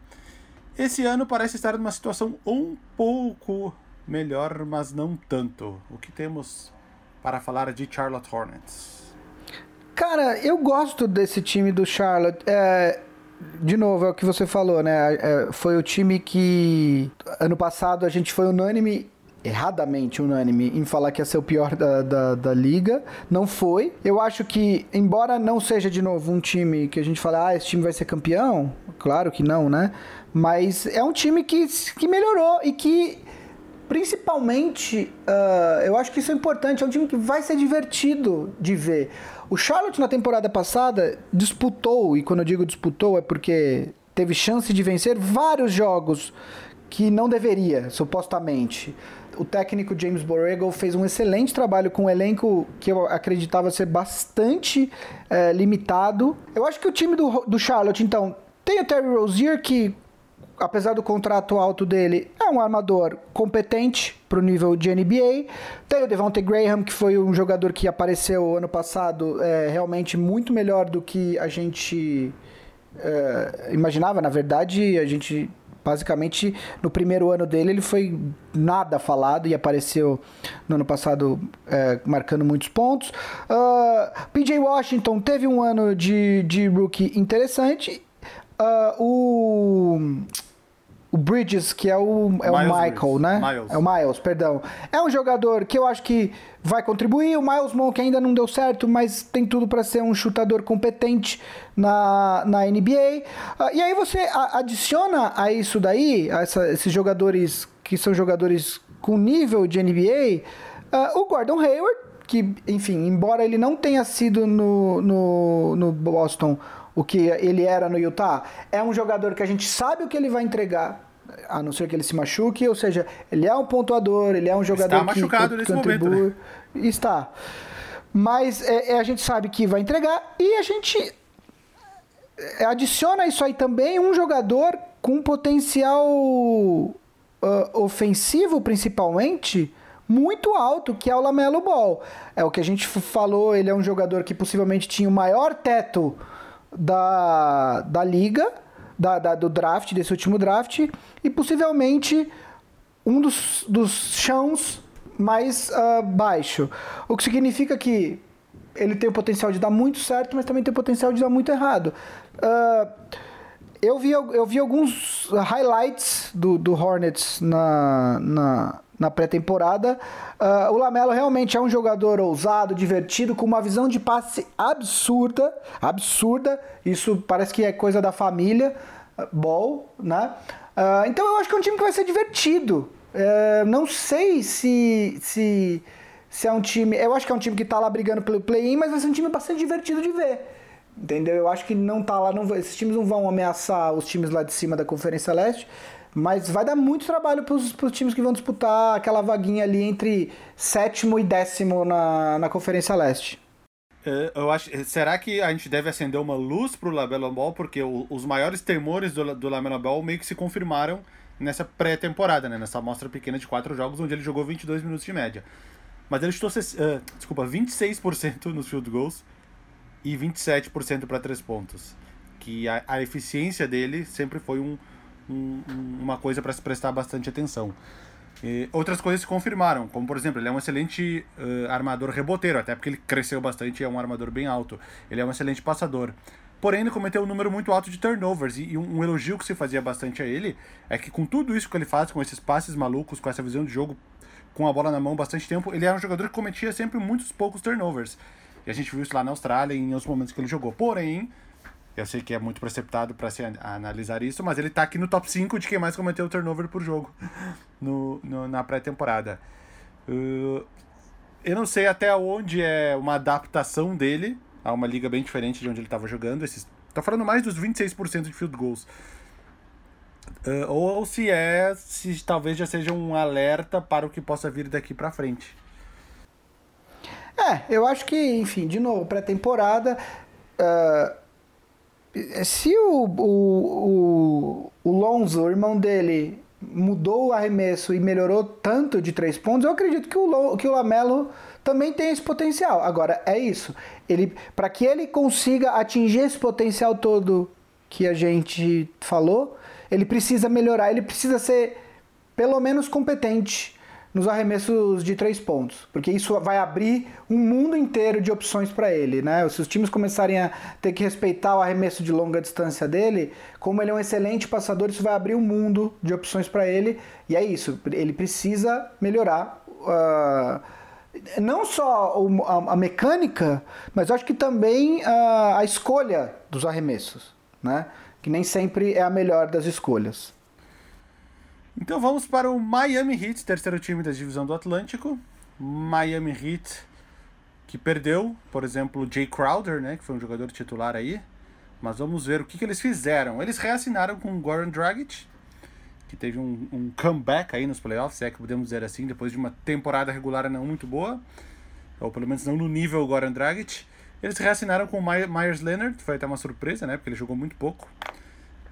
Esse ano parece estar numa situação um pouco melhor, mas não tanto. O que temos para falar de Charlotte Hornets? Cara, eu gosto desse time do Charlotte. É, de novo, é o que você falou, né? É, foi o time que ano passado a gente foi unânime erradamente unânime em falar que ia ser o pior da, da, da, liga. Não foi. Eu acho que, embora não seja de novo um time que a gente fala, ah, esse time vai ser campeão, claro que não, né? Mas é um time que, que melhorou e que, principalmente, uh, eu acho que isso é importante. É um time que vai ser divertido de ver. O Charlotte, na temporada passada, disputou, e quando eu digo disputou é porque teve chance de vencer vários jogos que não deveria, supostamente o técnico James Borrego fez um excelente trabalho com um elenco que eu acreditava ser bastante é, limitado. Eu acho que o time do, do Charlotte, então, tem o Terry Rozier, que apesar do contrato alto dele, é um armador competente para o nível de NBA. Tem o Devontae Graham, que foi um jogador que apareceu ano passado é, realmente muito melhor do que a gente é, imaginava. Na verdade, a gente basicamente no primeiro ano dele ele foi nada falado e apareceu no ano passado é, marcando muitos pontos. Uh, ah, PJ Washington teve um ano de, de rookie interessante. Uh, o o Bridges, que é o, é o Michael, né? Miles. É o Miles, perdão. É um jogador que eu acho que vai contribuir. O Miles Monk ainda não deu certo, mas tem tudo para ser um chutador competente na, na NBA. Uh, e aí você adiciona a isso daí, a essa, esses jogadores que são jogadores com nível de NBA, uh, ah, o Gordon Hayward, que, enfim, embora ele não tenha sido no, no, no Boston o que ele era no Utah, é um jogador que a gente sabe o que ele vai entregar, a não ser que ele se machuque, ou seja, ele é um pontuador, ele é um jogador Está machucado que, contribui. Momento, né? Está. Mas é, é, a gente sabe que vai entregar e a gente é, adiciona isso aí também um jogador com potencial uh, ofensivo, principalmente, muito alto, que é o Lamelo Ball. É o que a gente falou, ele é um jogador que possivelmente tinha o maior teto da, da liga, da, da, do draft, desse último draft, e possivelmente um dos, dos chãos mais uh, baixo. O que significa que ele tem o potencial de dar muito certo, mas também tem o potencial de dar muito errado. Uh, eu, vi, eu vi alguns highlights do, do Hornets na, na, na pré-temporada. Uh, o Lamelo realmente é um jogador ousado, divertido, com uma visão de passe absurda, absurda. Isso parece que é coisa da família, ball, né? Uh, então eu acho que é um time que vai ser divertido. Uh, não sei se, se, se é um time. Eu acho que é um time que está lá brigando pelo play-in, mas vai ser um time bastante divertido de ver. Entendeu? Eu acho que não tá lá, não, esses times não vão ameaçar os times lá de cima da Conferência Leste, mas vai dar muito trabalho para os times que vão disputar aquela vaguinha ali entre sétimo e décimo na, na Conferência Leste. É, eu acho, será que a gente deve acender uma luz pro Lamelo Ball? Porque o, os maiores temores do, do Lamelo Ball meio que se confirmaram nessa pré-temporada, né? Nessa amostra pequena de quatro jogos, onde ele jogou 22 minutos de média. Mas ele chutou, uh, desculpa, 26% nos field goals e 27% para três pontos. Que a, a, eficiência dele sempre foi um, um, uma coisa para se prestar bastante atenção. E outras coisas se confirmaram, como por exemplo, ele é um excelente uh, armador reboteiro, até porque ele cresceu bastante e é um armador bem alto. Ele é um excelente passador. Porém, ele cometeu um número muito alto de turnovers, e, e um, um, elogio que se fazia bastante a ele é que com tudo isso que ele faz, com esses passes malucos, com essa visão de jogo, com a bola na mão bastante tempo, ele era um jogador que cometia sempre muitos poucos turnovers. E a gente viu isso lá na Austrália em outros momentos que ele jogou. Porém, eu sei que é muito preceptado para se analisar isso, mas ele tá aqui no top 5 de quem mais cometeu turnover por jogo no, no na pré-temporada. Uh, eu não sei até onde é uma adaptação dele a uma liga bem diferente de onde ele estava jogando. Esses, falando mais dos 26% de field goals. Uh, ou se é, se talvez já seja um alerta para o que possa vir daqui para frente. É, eu acho que, enfim, de novo, pré-temporada. Uh, se o, o, o, o Lonzo, o irmão dele, mudou o arremesso e melhorou tanto de três pontos, eu acredito que o, que o Lamelo também tem esse potencial. Agora, é isso. Ele, para que ele consiga atingir esse potencial todo que a gente falou, ele precisa melhorar, ele precisa ser pelo menos competente nos arremessos de três pontos, porque isso vai abrir um mundo inteiro de opções para ele, né? Se os times começarem a ter que respeitar o arremesso de longa distância dele, como ele é um excelente passador, isso vai abrir um mundo de opções para ele, e é isso, ele precisa melhorar. Uh, não só a, mecânica, mas acho que também uh, a escolha dos arremessos, né? Que nem sempre é a melhor das escolhas. Então vamos para o Miami Heat, terceiro time da divisão do Atlântico. Miami Heat que perdeu, por exemplo, Jay Crowder, né, que foi um jogador titular aí. Mas vamos ver o que, que eles fizeram. Eles reassinaram com o Goran Dragic, que teve um, um, comeback aí nos playoffs, se é que podemos dizer assim, depois de uma temporada regular não muito boa, ou pelo menos não no nível Goran Dragic. Eles reassinaram com o Myers Leonard, que foi até uma surpresa, né, porque ele jogou muito pouco.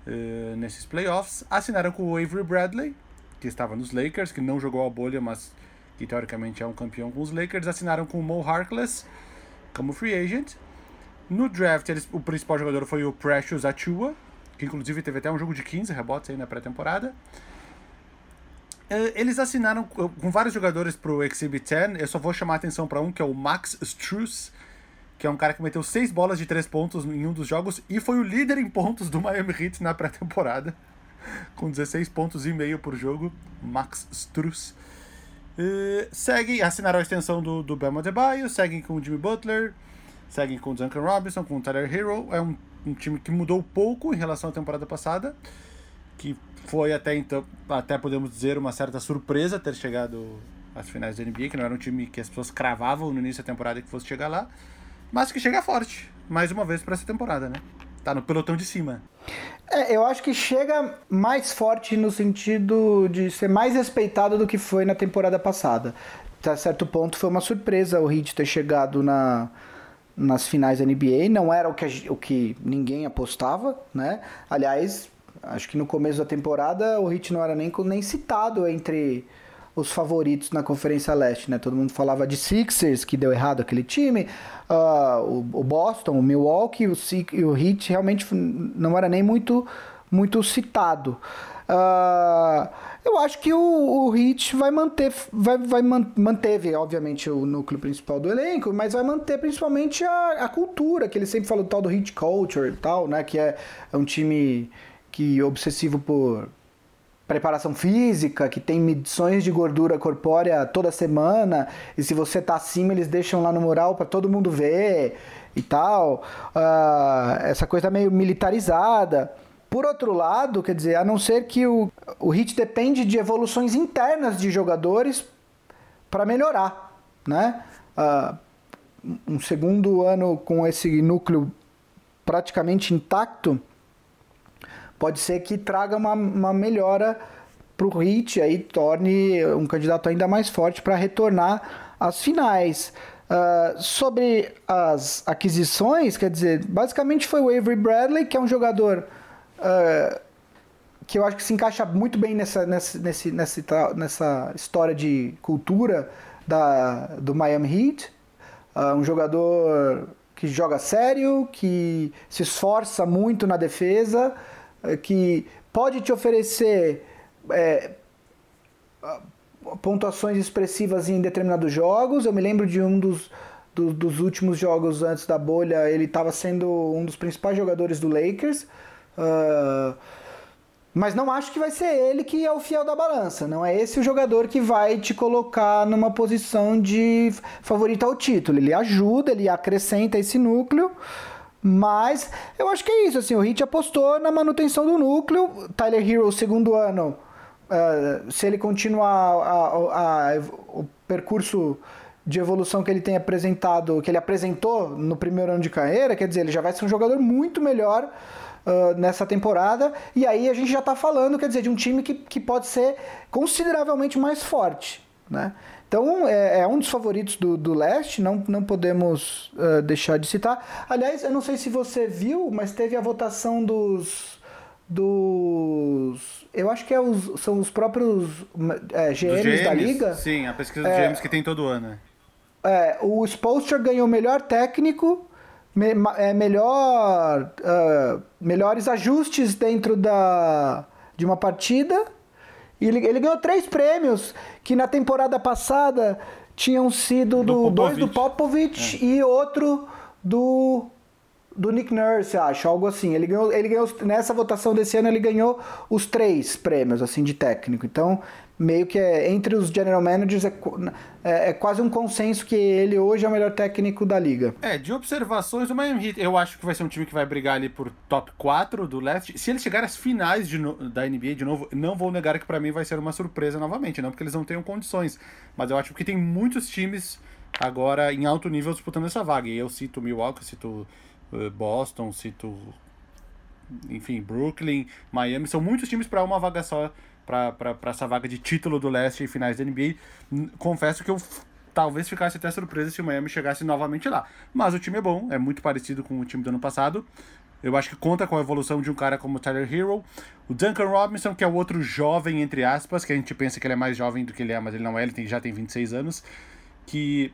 Eh, nesses playoffs. Assinaram com o Avery Bradley, que estava nos Lakers, que não jogou a bolha, mas que teoricamente é um campeão com os Lakers. Assinaram com o Mo Harkless como free agent. No draft, eles, o principal jogador foi o Precious Achua, que inclusive teve até um jogo de 15 rebotes aí na pré-temporada. Eh, eles assinaram com vários jogadores para o Exhibit 10. Eu só vou chamar a atenção para um, que é o Max Struz, que é um cara que meteu seis bolas de três pontos em um dos jogos e foi o líder em pontos do Miami Heat na pré-temporada, com 16 pontos e meio por jogo, Max Struz. Uh, seguem, assinaram a extensão do, do Bama Debaio, seguem com o Jimmy Butler, seguem com o Duncan Robinson, com o Tyler Hero. É um, um time que mudou pouco em relação à temporada passada, que foi até então, até podemos dizer, uma certa surpresa ter chegado às finais da NBA, que não era um time que as pessoas cravavam no início da temporada que fosse chegar lá mas que chega forte, mais uma vez para essa temporada, né? Tá no pelotão de cima. É, eu acho que chega mais forte no sentido de ser mais respeitado do que foi na temporada passada. Até certo ponto foi uma surpresa o Heat ter chegado na, nas finais da NBA, não era o que, o que ninguém apostava, né? Aliás, acho que no começo da temporada o Heat não era nem, nem citado entre os favoritos na Conferência Leste, né? Todo mundo falava de Sixers, que deu errado aquele time, uh, o, o, Boston, o Milwaukee o, e o Heat realmente não era nem muito muito citado. Uh, eu acho que o, o Heat vai manter, vai, vai man, manteve, obviamente, o núcleo principal do elenco, mas vai manter principalmente a, a cultura, que ele sempre falou tal do Heat Culture e tal, né? Que é, é um time que obsessivo por preparação física, que tem medições de gordura corpórea toda semana, e se você tá acima, eles deixam lá no mural para todo mundo ver e tal. Uh, essa coisa meio militarizada. Por outro lado, quer dizer, a não ser que o, o HIT depende de evoluções internas de jogadores para melhorar, né? Uh, um segundo ano com esse núcleo praticamente intacto pode ser que traga uma, uma melhora para o Hit aí torne um candidato ainda mais forte para retornar às finais. Uh, sobre as aquisições, quer dizer, basicamente foi o Avery Bradley, que é um jogador uh, que eu acho que se encaixa muito bem nessa, nessa, nesse, nessa, nessa história de cultura da, do Miami Heat. Uh, um jogador que joga sério, que se esforça muito na defesa, que pode te oferecer é, pontuações expressivas em determinados jogos. Eu me lembro de um dos, do, dos últimos jogos antes da bolha, ele estava sendo um dos principais jogadores do Lakers. Uh, mas não acho que vai ser ele que é o fiel da balança. Não é esse o jogador que vai te colocar numa posição de favorito ao título. Ele ajuda, ele acrescenta esse núcleo. Mas eu acho que é isso. Assim, o Hit apostou na manutenção do núcleo. Tyler Hero, segundo ano, uh, se ele continuar a, a, a, o percurso de evolução que ele tem apresentado, que ele apresentou no primeiro ano de carreira, quer dizer, ele já vai ser um jogador muito melhor uh, nessa temporada. E aí a gente já está falando, quer dizer, de um time que, que pode ser consideravelmente mais forte. Né? Então é, é, um dos favoritos do, do leste, não, não podemos uh, deixar de citar. Aliás, eu não sei se você viu, mas teve a votação dos. dos. Eu acho que é os, são os próprios é, GMs, GMs, da liga. Sim, a pesquisa dos é, GMs que tem todo ano. Né? É, o Spolster ganhou melhor técnico me, é, melhor, uh, melhores ajustes dentro da, de uma partida. E ele, ele ganhou três prêmios que na temporada passada tinham sido do, do dois do Popovich é. e outro do do Nick Nurse, acho, algo assim. Ele ganhou, ele ganhou nessa votação desse ano ele ganhou os três prêmios assim de técnico. Então, meio que é, entre os general managers é, é, é, quase um consenso que ele hoje é o melhor técnico da liga. É, de observações do Miami Heat, eu acho que vai ser um time que vai brigar ali por top 4 do leste. Se eles chegarem às finais no, da NBA de novo, não vou negar que para mim vai ser uma surpresa novamente, não porque eles não tenham condições, mas eu acho que tem muitos times agora em alto nível disputando essa vaga. E eu cito Milwaukee, cito eh, Boston, cito. Enfim, Brooklyn, Miami, são muitos times para uma vaga só, para essa vaga de título do leste e finais da NBA. Confesso que eu talvez ficasse até surpresa se o Miami chegasse novamente lá. Mas o time é bom, é muito parecido com o time do ano passado. Eu acho que conta com a evolução de um cara como o Tyler Hero. O Duncan Robinson, que é o outro jovem, entre aspas, que a gente pensa que ele é mais jovem do que ele é, mas ele não é, ele tem, já tem 26 anos. Que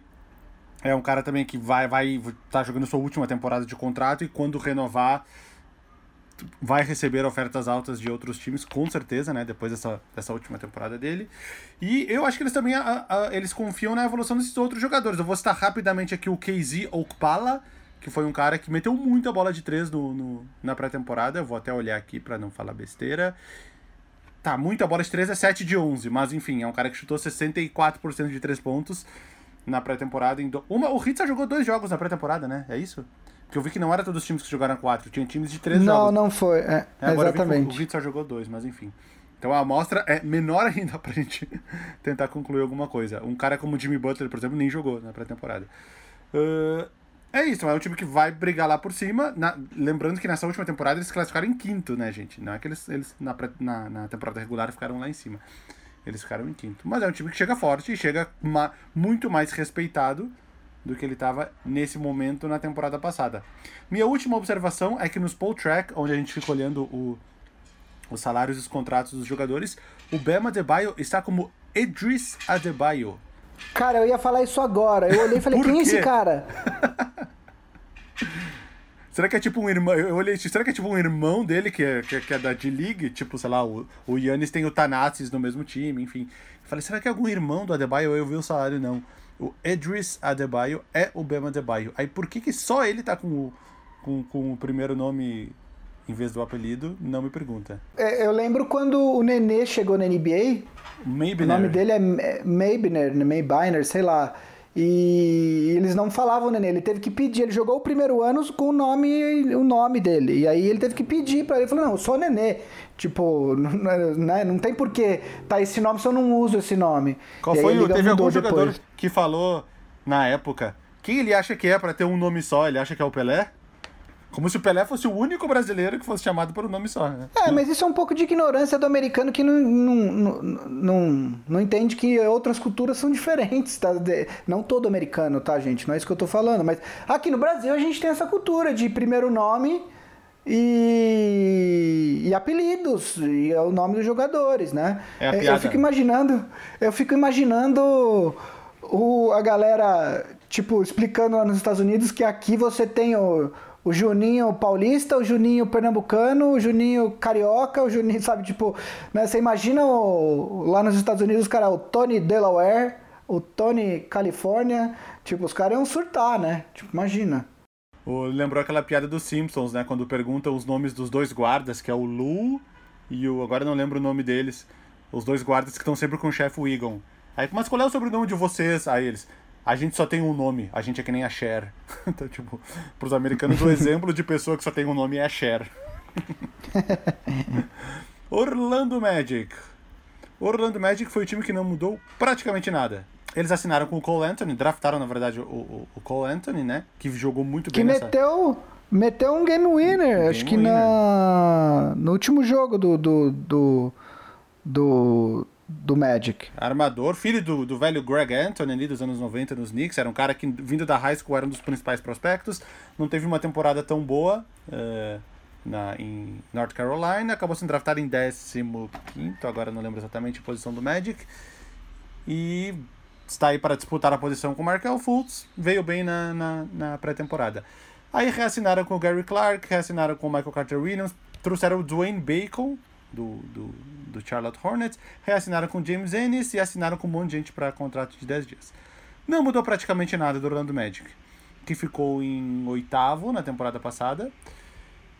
é um cara também que vai vai tá jogando sua última temporada de contrato e quando renovar vai receber ofertas altas de outros times, com certeza, né? Depois dessa, dessa última temporada dele. E eu acho que eles também a, a, eles confiam na evolução desses outros jogadores. Eu vou citar rapidamente aqui o KZ Okpala, que foi um cara que meteu muita bola de três no, no na pré-temporada. Eu vou até olhar aqui para não falar besteira. Tá, muita bola de três é 7 de 11, mas enfim, é um cara que chutou 64% de três pontos na pré-temporada. Uma, o Hitsa jogou dois jogos na pré-temporada, né? É isso? Porque eu vi que não era todos os times que jogaram quatro, tinha times de três não, jogos. Não, não foi. É, é, exatamente. o Hitsa jogou dois, mas enfim. Então a amostra é menor ainda pra gente tentar concluir alguma coisa. Um cara como o Jimmy Butler, por exemplo, nem jogou na pré-temporada. Uh, é isso, é um time que vai brigar lá por cima. Na, lembrando que nessa última temporada eles classificaram em quinto, né, gente? Não é que eles, eles na, na, na temporada regular ficaram lá em cima. Eles ficaram em quinto. Mas é um time que chega forte e chega ma muito mais respeitado do que ele estava nesse momento na temporada passada. Minha última observação é que nos Poll Track, onde a gente fica olhando o, os salários e os contratos dos jogadores, o Bema Adebayo está como Idris Adebayo. Cara, eu ia falar isso agora. Eu olhei e falei, quem é esse cara? Será que é tipo um irmão? Eu olhei, será que é tipo um irmão dele que é, que é, que é da D-League? Tipo, sei lá, o, o Yannis tem o Tanassis no mesmo time, enfim. falei, será que é algum irmão do Adebayo? Eu vi o salário, não. O Edris Adebayo é o Bema Adebayo. Aí por que, que só ele tá com o, com, com o primeiro nome em vez do apelido? Não me pergunta. É, eu lembro quando o Nenê chegou na NBA. Maybiner. O nome dele é Maybiner, Maybiner, sei lá. E eles não falavam Nenê, ele teve que pedir. Ele jogou o primeiro ano com o nome, o nome dele. E aí ele teve que pedir para ele. Falou: Não, eu sou Nenê. Tipo, né, não tem porquê tá esse nome se eu não uso esse nome. Qual e foi o. Teve algum jogador depois. que falou na época quem ele acha que é para ter um nome só? Ele acha que é o Pelé? Como se o Pelé fosse o único brasileiro que fosse chamado por um nome só, né? É, mas isso é um pouco de ignorância do americano que não, não, não, não, entende que outras culturas são diferentes, tá? Não todo americano, tá, gente? Não é isso que eu tô falando. Mas aqui no Brasil a gente tem essa cultura de primeiro nome e, e apelidos, e é o nome dos jogadores, né? É a piada. Eu fico imaginando, eu fico imaginando o, a galera, tipo, explicando lá nos Estados Unidos que aqui você tem o o Juninho paulista, o Juninho pernambucano, o Juninho carioca, o Juninho, sabe, tipo, né, você imagina o, lá nos Estados Unidos, cara, o Tony Delaware, o Tony Califórnia, tipo, os caras iam surtar, né? Tipo, imagina. Lembrou aquela piada dos Simpsons, né, quando perguntam os nomes dos dois guardas, que é o Lou e o, agora não lembro o nome deles, os dois guardas que estão sempre com o chefe Egon. Aí, mas qual é o sobrenome de vocês? Aí eles, a gente só tem um nome, a gente é que nem a Cher. então, tipo, pros americanos, o exemplo de pessoa que só tem um nome é a Cher. Orlando Magic. Orlando Magic foi o time que não mudou praticamente nada. Eles assinaram com o Cole Anthony, draftaram, na verdade, o, o, o Cole Anthony, né? Que jogou muito que bem Que meteu, meteu um game winner, um acho game que winner. na no último jogo do, do, do, do do Magic. Armador, filho do, do velho Greg Anthony ali dos anos 90 nos Knicks, era um cara que vindo da high school era um dos principais prospectos, não teve uma temporada tão boa uh, na, em North Carolina, acabou sendo draftado em 15 agora não lembro exatamente a posição do Magic, e está aí para disputar a posição com o Markel Fultz, veio bem na, na, na pré-temporada. Aí reassinaram com o Gary Clark, reassinaram com o Michael Carter Williams, trouxeram o Dwayne Bacon, do, do, do Charlotte Hornets, reassinaram com James Ennis e assinaram com um monte de gente para contrato de 10 dias. Não mudou praticamente nada do Orlando Magic, que ficou em oitavo na temporada passada.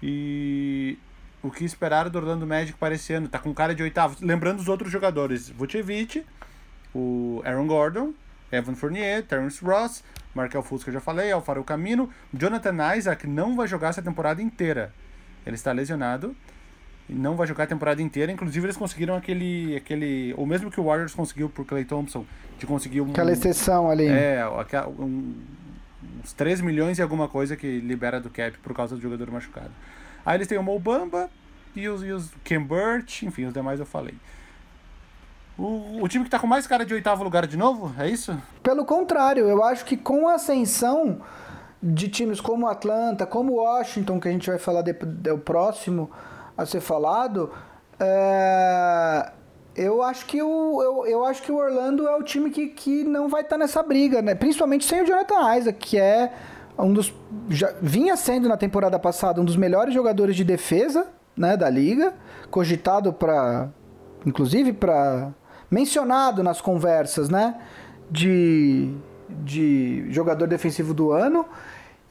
E o que esperaram do Orlando Magic para esse ano? Tá com cara de oitavo. Lembrando os outros jogadores: Vucevic, o Aaron Gordon, Evan Fournier, Terence Ross, Markel Fultz, que eu já falei, Alfaro Camino. Jonathan Isaac não vai jogar essa temporada inteira. Ele está lesionado não vai jogar a temporada inteira. Inclusive, eles conseguiram aquele. aquele o mesmo que o Warriors conseguiu por Clay Thompson, de conseguir um. Aquela exceção ali. É, um, uns 3 milhões e alguma coisa que libera do cap por causa do jogador machucado. Aí eles têm o Mobamba e os, e os Ken Burt, enfim, os demais eu falei. O, o time que tá com mais cara de oitavo lugar de novo, é isso? Pelo contrário, eu acho que com a ascensão de times como Atlanta, como Washington, que a gente vai falar de, de, o próximo, a ser falado, é, eu acho que o eu, eu acho que o Orlando é o time que, que não vai estar tá nessa briga, né? Principalmente sem o Jonathan Isaac, que é um dos já vinha sendo na temporada passada um dos melhores jogadores de defesa, né, da liga, cogitado para inclusive para mencionado nas conversas, né, de de jogador defensivo do ano.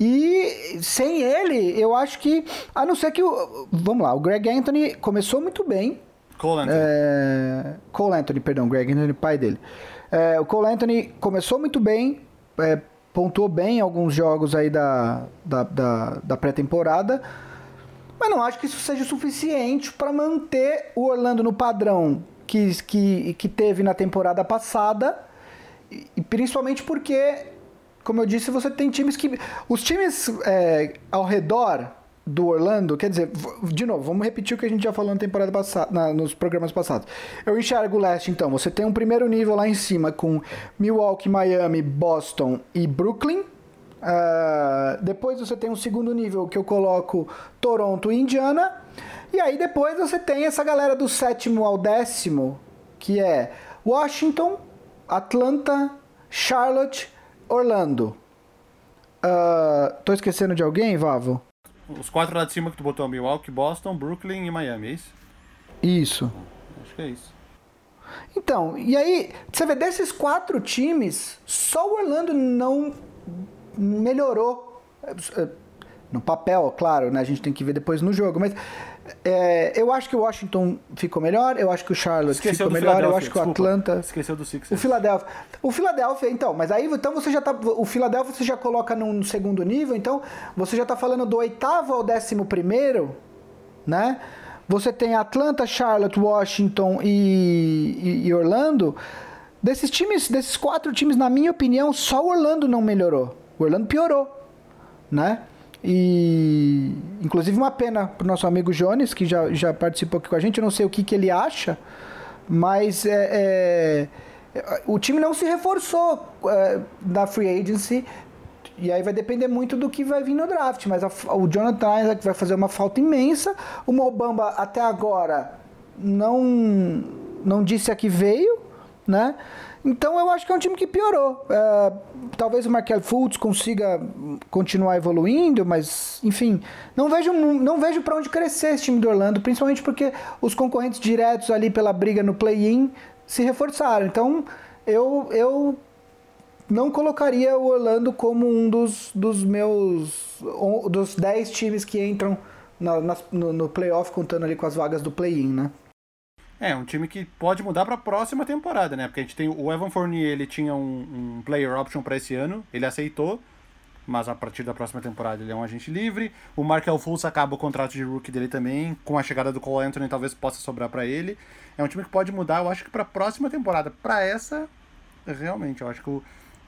E sem ele, eu acho que. A não ser que o. Vamos lá, o Greg Anthony começou muito bem. Cole Anthony. É, Cole Anthony, perdão, Greg Anthony, pai dele. É, o Cole Anthony começou muito bem, é, pontuou bem alguns jogos aí da, da, da, da pré-temporada. Mas não acho que isso seja suficiente para manter o Orlando no padrão que, que, que teve na temporada passada. E principalmente porque como eu disse, você tem times que. Os times é, ao redor do Orlando, quer dizer, de novo, vamos repetir o que a gente já falou na temporada passada, na, nos programas passados. Eu enxergo o leste, então. Você tem um primeiro nível lá em cima com Milwaukee, Miami, Boston e Brooklyn. Uh, depois você tem um segundo nível que eu coloco Toronto e Indiana. E aí depois você tem essa galera do sétimo ao décimo, que é Washington, Atlanta, Charlotte, Orlando. Uh, tô esquecendo de alguém, Vavo? os quatro lá de cima que tu botou: Milwaukee, Boston, Brooklyn e Miami, é isso? Isso. Acho que é isso. Então, e aí, você vê, desses quatro times, só o Orlando não melhorou. No papel, claro, né? A gente tem que ver depois no jogo, mas é, eu acho que o Washington ficou melhor, eu acho que o Charlotte Esqueceu ficou melhor, eu acho que o desculpa. Atlanta. Esqueceu do Sixers. O Philadelphia. O Philadelphia, então, mas aí então você já tá. O Philadelphia você já coloca num segundo nível, então você já tá falando do oitavo ao décimo primeiro, né? Você tem Atlanta, Charlotte, Washington e, e- e Orlando. Desses times, desses quatro times, na minha opinião, só o Orlando não melhorou. O Orlando piorou, né? E inclusive uma pena pro nosso amigo Jones, que já, já participou aqui com a gente, eu não sei o que, que ele acha, mas é, é, o time não se reforçou é, na free agency. E aí vai depender muito do que vai vir no draft. Mas a- o Jonathan Isaac vai fazer uma falta imensa. O Mobamba até agora não, não disse a que veio, né? Então eu acho que é um time que piorou. É, talvez o Markel Fultz consiga continuar evoluindo, mas enfim, não vejo, não vejo para onde crescer esse time do Orlando, principalmente porque os concorrentes diretos ali pela briga no play-in se reforçaram. Então eu, eu não colocaria o Orlando como um dos, dos meus. dos 10 times que entram na- nas- no, no playoff, contando ali com as vagas do play-in, né? É, um time que pode mudar pra próxima temporada, né? Porque a gente tem o Evan Fournier, ele tinha um, um player option pra esse ano, ele aceitou, mas a partir da próxima temporada ele é um agente livre. O Markel Fultz acaba o contrato de rookie dele também, com a chegada do Cole Anthony talvez possa sobrar pra ele. É um time que pode mudar, eu acho que pra próxima temporada. Pra essa, realmente, eu acho que o,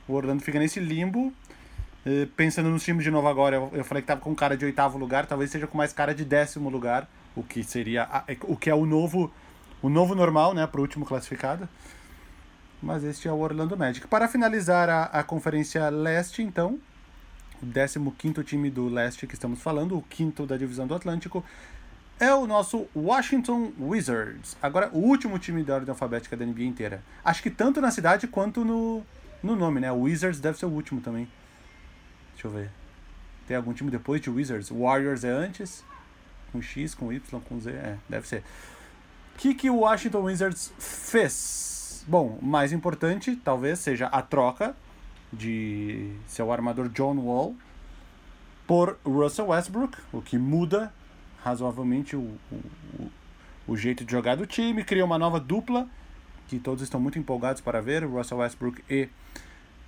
Orlando fica nesse limbo. Eh, Pensando nos times de novo agora, eu, falei que tava com cara de oitavo lugar, talvez seja com mais cara de décimo lugar, o que seria a- o que é o novo o novo normal, né, pro último classificado. Mas este é o Orlando Magic. Para finalizar a, a Conferência Leste, então, o 15 time do Leste que estamos falando, o quinto da divisão do Atlântico, é o nosso Washington Wizards. Agora, o último time da ordem alfabética da NBA inteira. Acho que tanto na cidade quanto no, no nome, né? O Wizards deve ser o último também. Deixa eu ver. Tem algum time depois de Wizards? Warriors é antes? Com X, com Y, com Z? É, deve ser. Que, que o Washington Wizards fez? Bom, mais importante talvez seja a troca de seu armador John Wall por Russell Westbrook, o que muda razoavelmente o, o, o- jeito de jogar do time, cria uma nova dupla que todos estão muito empolgados para ver, Russell Westbrook e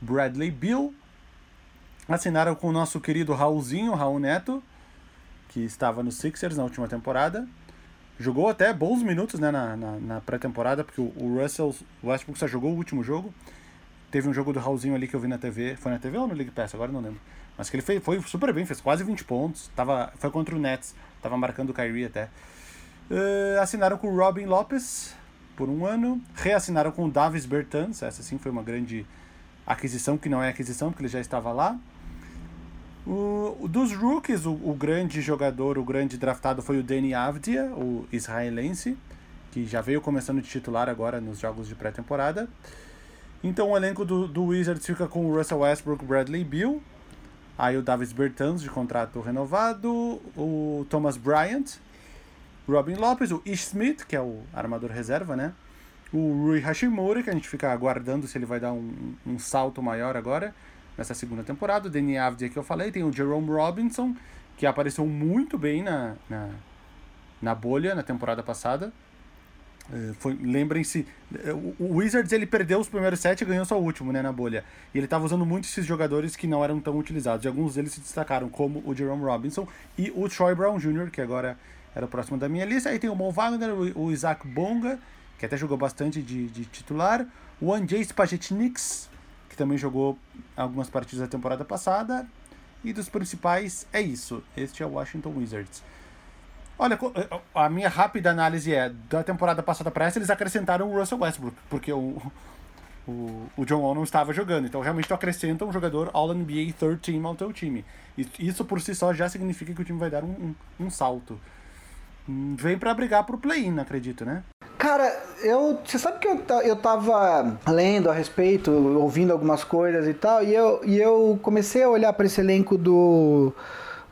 Bradley Beal. Assinaram com o nosso querido Raulzinho, Raul Neto, que estava no Sixers na última temporada. Jogou até bons minutos né, na, na, na pré-temporada, porque o, o Russell Westbrook só jogou o último jogo. Teve um jogo do Raulzinho ali que eu vi na TV. Foi na TV ou no League Pass? Agora não lembro. Mas que ele fez, foi super bem, fez quase 20 pontos. Tava, foi contra o Nets. Tava marcando o Kyrie até. Eh, assinaram com o Robin Lopes por um ano. Reassinaram com o Davis Bertans. Essa sim foi uma grande aquisição, que não é aquisição, porque ele já estava lá. O, dos rookies, o, o grande jogador, o grande draftado foi o Danny Avdia, o israelense, que já veio começando de titular agora nos jogos de pré-temporada. Então o elenco do, do Wizards fica com o Russell Westbrook, Bradley Beal, aí o Davis Bertans de contrato renovado, o Thomas Bryant, Robin Lopes, o Ish Smith, que é o armador reserva, né? O Rui Hashimura, que a gente fica aguardando se ele vai dar um, um salto maior agora, nessa segunda temporada. O Danny Avdia, que eu falei, tem o Jerome Robinson, que apareceu muito bem na, na, na bolha na temporada passada. Eh, foi- Lembrem-se, eh, o Wizards ele perdeu os primeiros sete e ganhou só o último né, na bolha. E ele estava usando muito esses jogadores que não eram tão utilizados. E alguns deles se destacaram, como o Jerome Robinson e o Troy Brown Jr., que agora era o próximo da minha lista. Aí tem o Mo Wagner, o Isaac Bonga, que até jogou bastante de, de titular. O Andrzej Spajetniks, que também jogou algumas partidas da temporada passada. E dos principais é isso. Este é o Washington Wizards. Olha, co- eh, a minha rápida análise é, da temporada passada para essa, eles acrescentaram o Russell Westbrook, porque o, o, o John Wall não estava jogando. Então, realmente, tu acrescenta um jogador All-NBA Third Team ao teu time. E isso, por si só, já significa que o time vai dar um, um, um salto. Hum, Vem para brigar pro play-in, acredito, né? Cara, eu. Você sabe que eu, eu tava lendo a respeito, ouvindo algumas coisas e tal, e eu, e eu comecei a olhar para esse elenco do,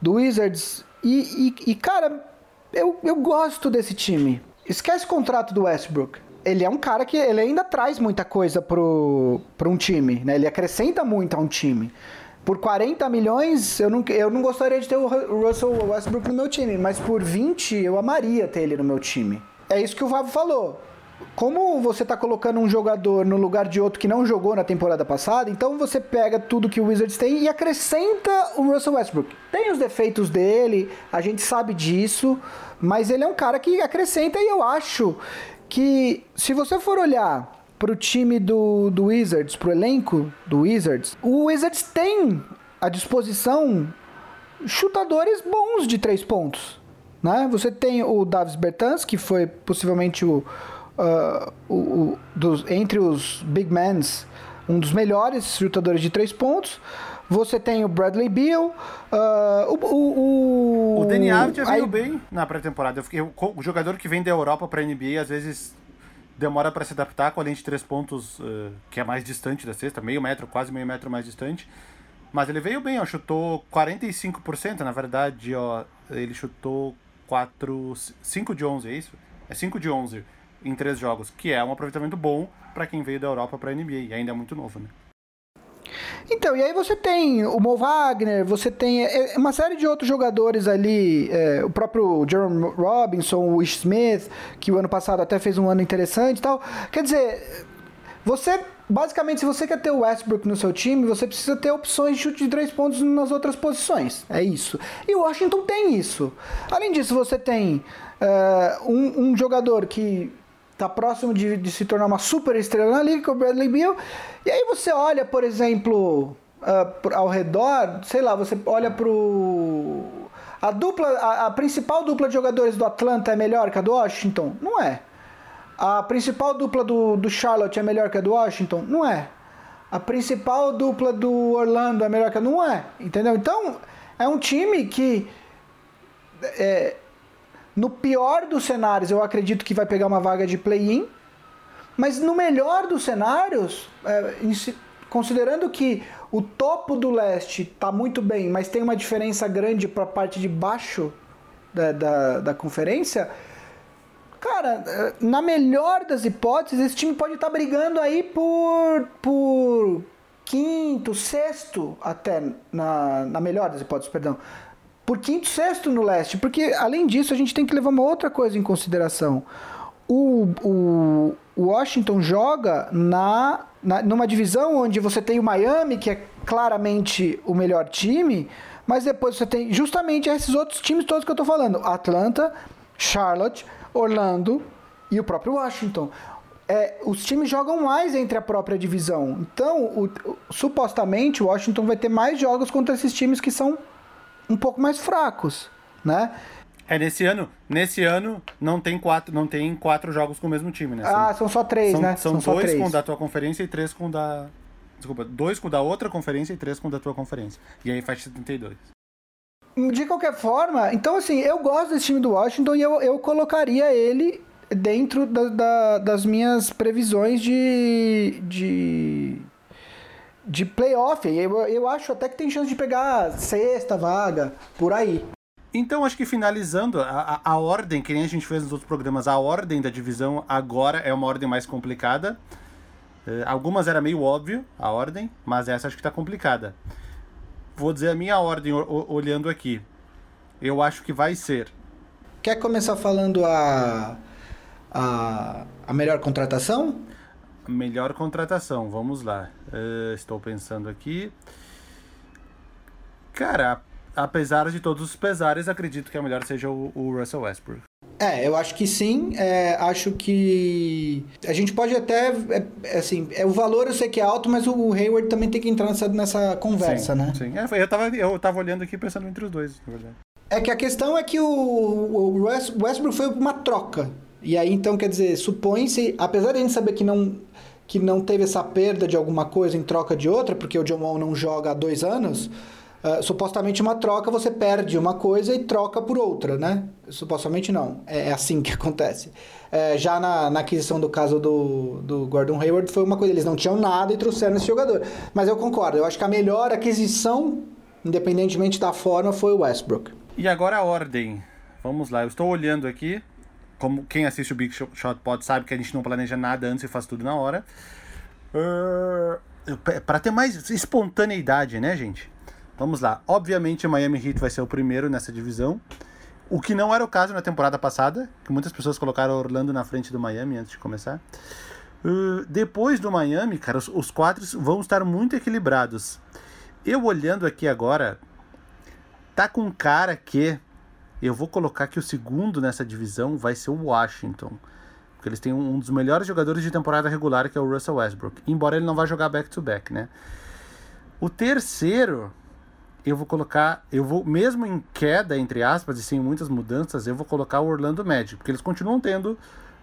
do Wizards E, e, e, cara, eu, eu gosto desse time. Esquece o contrato do Westbrook. Ele é um cara que ele ainda traz muita coisa pro, pro um time, né? Ele acrescenta muito a um time. Por 40 milhões, eu não, eu não gostaria de ter o Russell Westbrook no meu time, mas por 20 eu amaria ter ele no meu time. É isso que o Vavo falou como você está colocando um jogador no lugar de outro que não jogou na temporada passada, então você pega tudo que o Wizards tem e acrescenta o Russell Westbrook. Tem os defeitos dele, a gente sabe disso, mas ele é um cara que acrescenta e eu acho que se você for olhar para o time do, do Wizards, para o elenco do Wizards, o Wizards tem à disposição chutadores bons de três pontos. Né? Você tem o Davis Bertans, que foi possivelmente o, uh, o, o, dos, entre os big mans, um dos melhores chutadores de três pontos. Você tem o Bradley Beal, uh, o, o, o... O Danny Avdia veio bem na pré-temporada. O jogador que vem da Europa para a NBA, às vezes demora para se adaptar com a linha de três pontos, uh, que é mais distante da cesta, meio metro, quase meio metro mais distante. Mas ele veio bem, ó, chutou 45%, na verdade, ó, ele chutou 4, 5 de 11, é isso? É 5 de 11 em três jogos, que é um aproveitamento bom para quem veio da Europa para a NBA e ainda é muito novo, né? Então, e aí você tem o Mo Wagner, você tem é, é, uma série de outros jogadores ali, é, o próprio Jerome Robinson, o Smith, que o ano passado até fez um ano interessante e tal. Quer dizer, você, basicamente, se você quer ter o Westbrook no seu time, você precisa ter opções de chute de três pontos nas outras posições. É isso. E o Washington tem isso. Além disso, você tem uh, um, um jogador que tá próximo de, de, se tornar uma super estrela na liga, que é o Bradley Beal. E aí você olha, por exemplo, uh, ao redor, sei lá, você olha pro. A dupla, a, a, principal dupla de jogadores do Atlanta é melhor que a do Washington? Não é. A principal dupla do, do Charlotte é melhor que a do Washington? Não é. A principal dupla do Orlando é melhor que a. Não é. Entendeu? Então, é um time que. É, no pior dos cenários, eu acredito que vai pegar uma vaga de play-in. Mas no melhor dos cenários, é, considerando que o topo do leste está muito bem, mas tem uma diferença grande para a parte de baixo da, da, da, conferência, cara, é, na melhor das hipóteses, esse time pode estar tá brigando aí por, por quinto, sexto, até na, na melhor das hipóteses, perdão por quinto sexto no leste. Porque, além disso, a gente tem que levar uma outra coisa em consideração. O, o Washington joga na, na, numa divisão onde você tem o Miami, que é claramente o melhor time, mas depois você tem justamente esses outros times todos que eu estou falando: Atlanta, Charlotte, Orlando e o próprio Washington. É, os times jogam mais entre a própria divisão. Então, o, o, supostamente, o Washington vai ter mais jogos contra esses times que são um pouco mais fracos, né? É, nesse ano, nesse ano não tem quatro, não tem quatro jogos com o mesmo time, né? São, ah, são só três, são, né? São, são dois com o da tua conferência e três com o da. Desculpa, dois com o da outra conferência e três com o da tua conferência. E aí faz 72. De qualquer forma, então assim, eu gosto desse time do Washington e eu, eu colocaria ele dentro da, da, das minhas previsões de, de, de playoff. Eu, eu acho até que tem chance de pegar sexta vaga, por aí. Então, acho que finalizando, a, a, ordem, que nem a gente fez nos outros programas, a ordem da divisão agora é uma ordem mais complicada. Uh, algumas era meio óbvio, a ordem, mas essa acho que está complicada. Vou dizer a minha ordem olhando aqui. Eu acho que vai ser. Quer começar falando a, a, a melhor contratação? Melhor contratação, vamos lá. Uh, estou pensando aqui. Cara, apesar de todos os pesares, acredito que a melhor seja o, o Russell Westbrook. É, eu acho que sim. É, acho que a gente pode até, é, é, assim, é, o valor eu sei que é alto, mas o Hayward também tem que entrar nessa, nessa conversa, sim, né? Sim, é, eu, tava, eu tava olhando aqui pensando entre os dois, na verdade. É que a questão é que o, o Westbrook foi uma troca. E aí, então, quer dizer, supõe-se, apesar de a gente saber que não que não teve essa perda de alguma coisa em troca de outra, porque o John Wall não joga há dois anos, uh, supostamente uma troca você perde uma coisa e troca por outra, né? Supostamente não. É, é assim que acontece. É, já na, na, aquisição do caso do, do Gordon Hayward foi uma coisa, eles não tinham nada e trouxeram esse jogador. Mas eu concordo, eu acho que a melhor aquisição, independentemente da forma, foi o Westbrook. E agora a ordem. Vamos lá, eu estou olhando aqui. Como quem assiste o Big Shot Pod sabe que a gente não planeja nada antes e faz tudo na hora. Uh, para ter mais espontaneidade, né, gente? Vamos lá. Obviamente, o Miami Heat vai ser o primeiro nessa divisão. O que não era o caso na temporada passada, que muitas pessoas colocaram Orlando na frente do Miami antes de começar. Uh, depois do Miami, cara, os, os quatro vão estar muito equilibrados. Eu olhando aqui agora, tá com cara que eu vou colocar que o segundo nessa divisão vai ser o Washington. Porque eles têm um, um dos melhores jogadores de temporada regular, que é o Russell Westbrook. Embora ele não vá jogar back-to-back, -back, né? O terceiro, eu vou colocar, eu vou, mesmo em queda, entre aspas, e sem muitas mudanças, eu vou colocar o Orlando Magic. Porque eles continuam tendo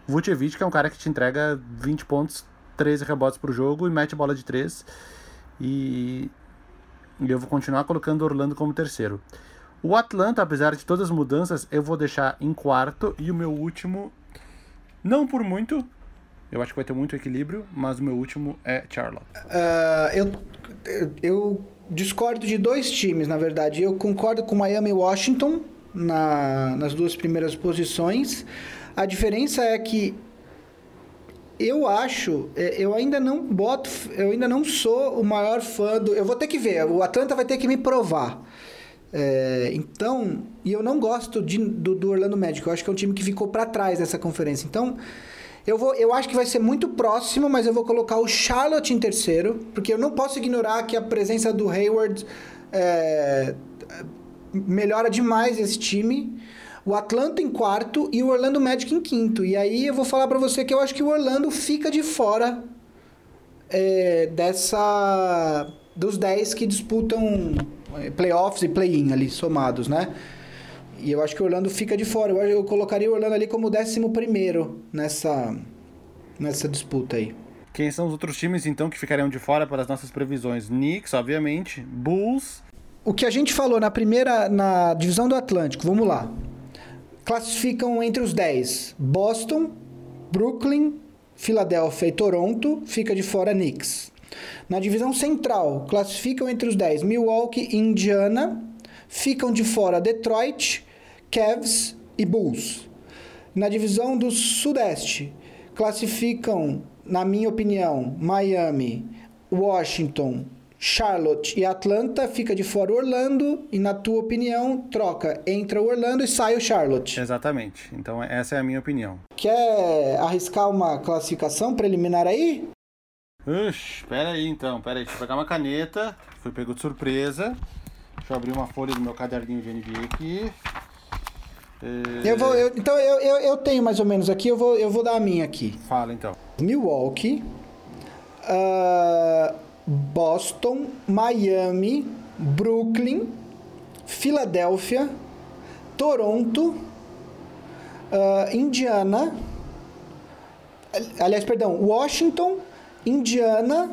Vucevic, que é um cara que te entrega 20 pontos, 13 rebotes por jogo e mete bola de 3. E, eu vou continuar colocando Orlando como terceiro. O Atlanta, apesar de todas as mudanças, eu vou deixar em quarto. E o meu último, não por muito, eu acho que vai ter muito equilíbrio, mas o meu último é Charlotte. Uh, eu, eu discordo de dois times, na verdade. Eu concordo com Miami e Washington na, nas duas primeiras posições. A diferença é que eu acho, é, eu ainda não boto, eu ainda não sou o maior fã do. Eu vou ter que ver, o Atlanta vai ter que me provar. É, então, e eu não gosto de, do, do, Orlando Magic. Eu acho que é um time que ficou para trás nessa conferência. Então, eu, vou, eu acho que vai ser muito próximo, mas eu vou colocar o Charlotte em terceiro, porque eu não posso ignorar que a presença do Hayward é, melhora demais esse time. O Atlanta em quarto e o Orlando Magic em quinto. E aí eu vou falar para você que eu acho que o Orlando fica de fora é, dessa dos 10 que disputam é, playoffs e play-in ali somados, né? E eu acho que o Orlando fica de fora. Eu, eu colocaria o Orlando ali como décimo primeiro nessa, nessa disputa aí. Quem são os outros times, então, que ficariam de fora para as nossas previsões? Knicks, obviamente, Bulls. O que a gente falou na primeira, na divisão do Atlântico, vamos lá. Classificam entre os 10 Boston, Brooklyn, Filadélfia e Toronto, fica de fora Knicks. Na divisão central, classificam entre os 10 Milwaukee e Indiana, ficam de fora Detroit, Cavs e Bulls. Na divisão do Sudeste, classificam, na minha opinião, Miami, Washington, Charlotte e Atlanta, fica de fora Orlando e na tua opinião, troca, entra o Orlando e sai o Charlotte. Exatamente. Então essa é a minha opinião. Quer arriscar uma classificação preliminar aí? Ux, pera aí então, pera aí, deixa eu pegar uma caneta, fui pego de surpresa. Deixa eu abrir uma folha do meu caderninho de NBA aqui. É... Eu vou, eu, então eu, eu, eu, tenho mais ou menos aqui, eu vou, eu vou dar a minha aqui. Fala então. Milwaukee, uh, Boston, Miami, Brooklyn, Filadélfia, Toronto, uh, Indiana, aliás, perdão, Washington, Indiana,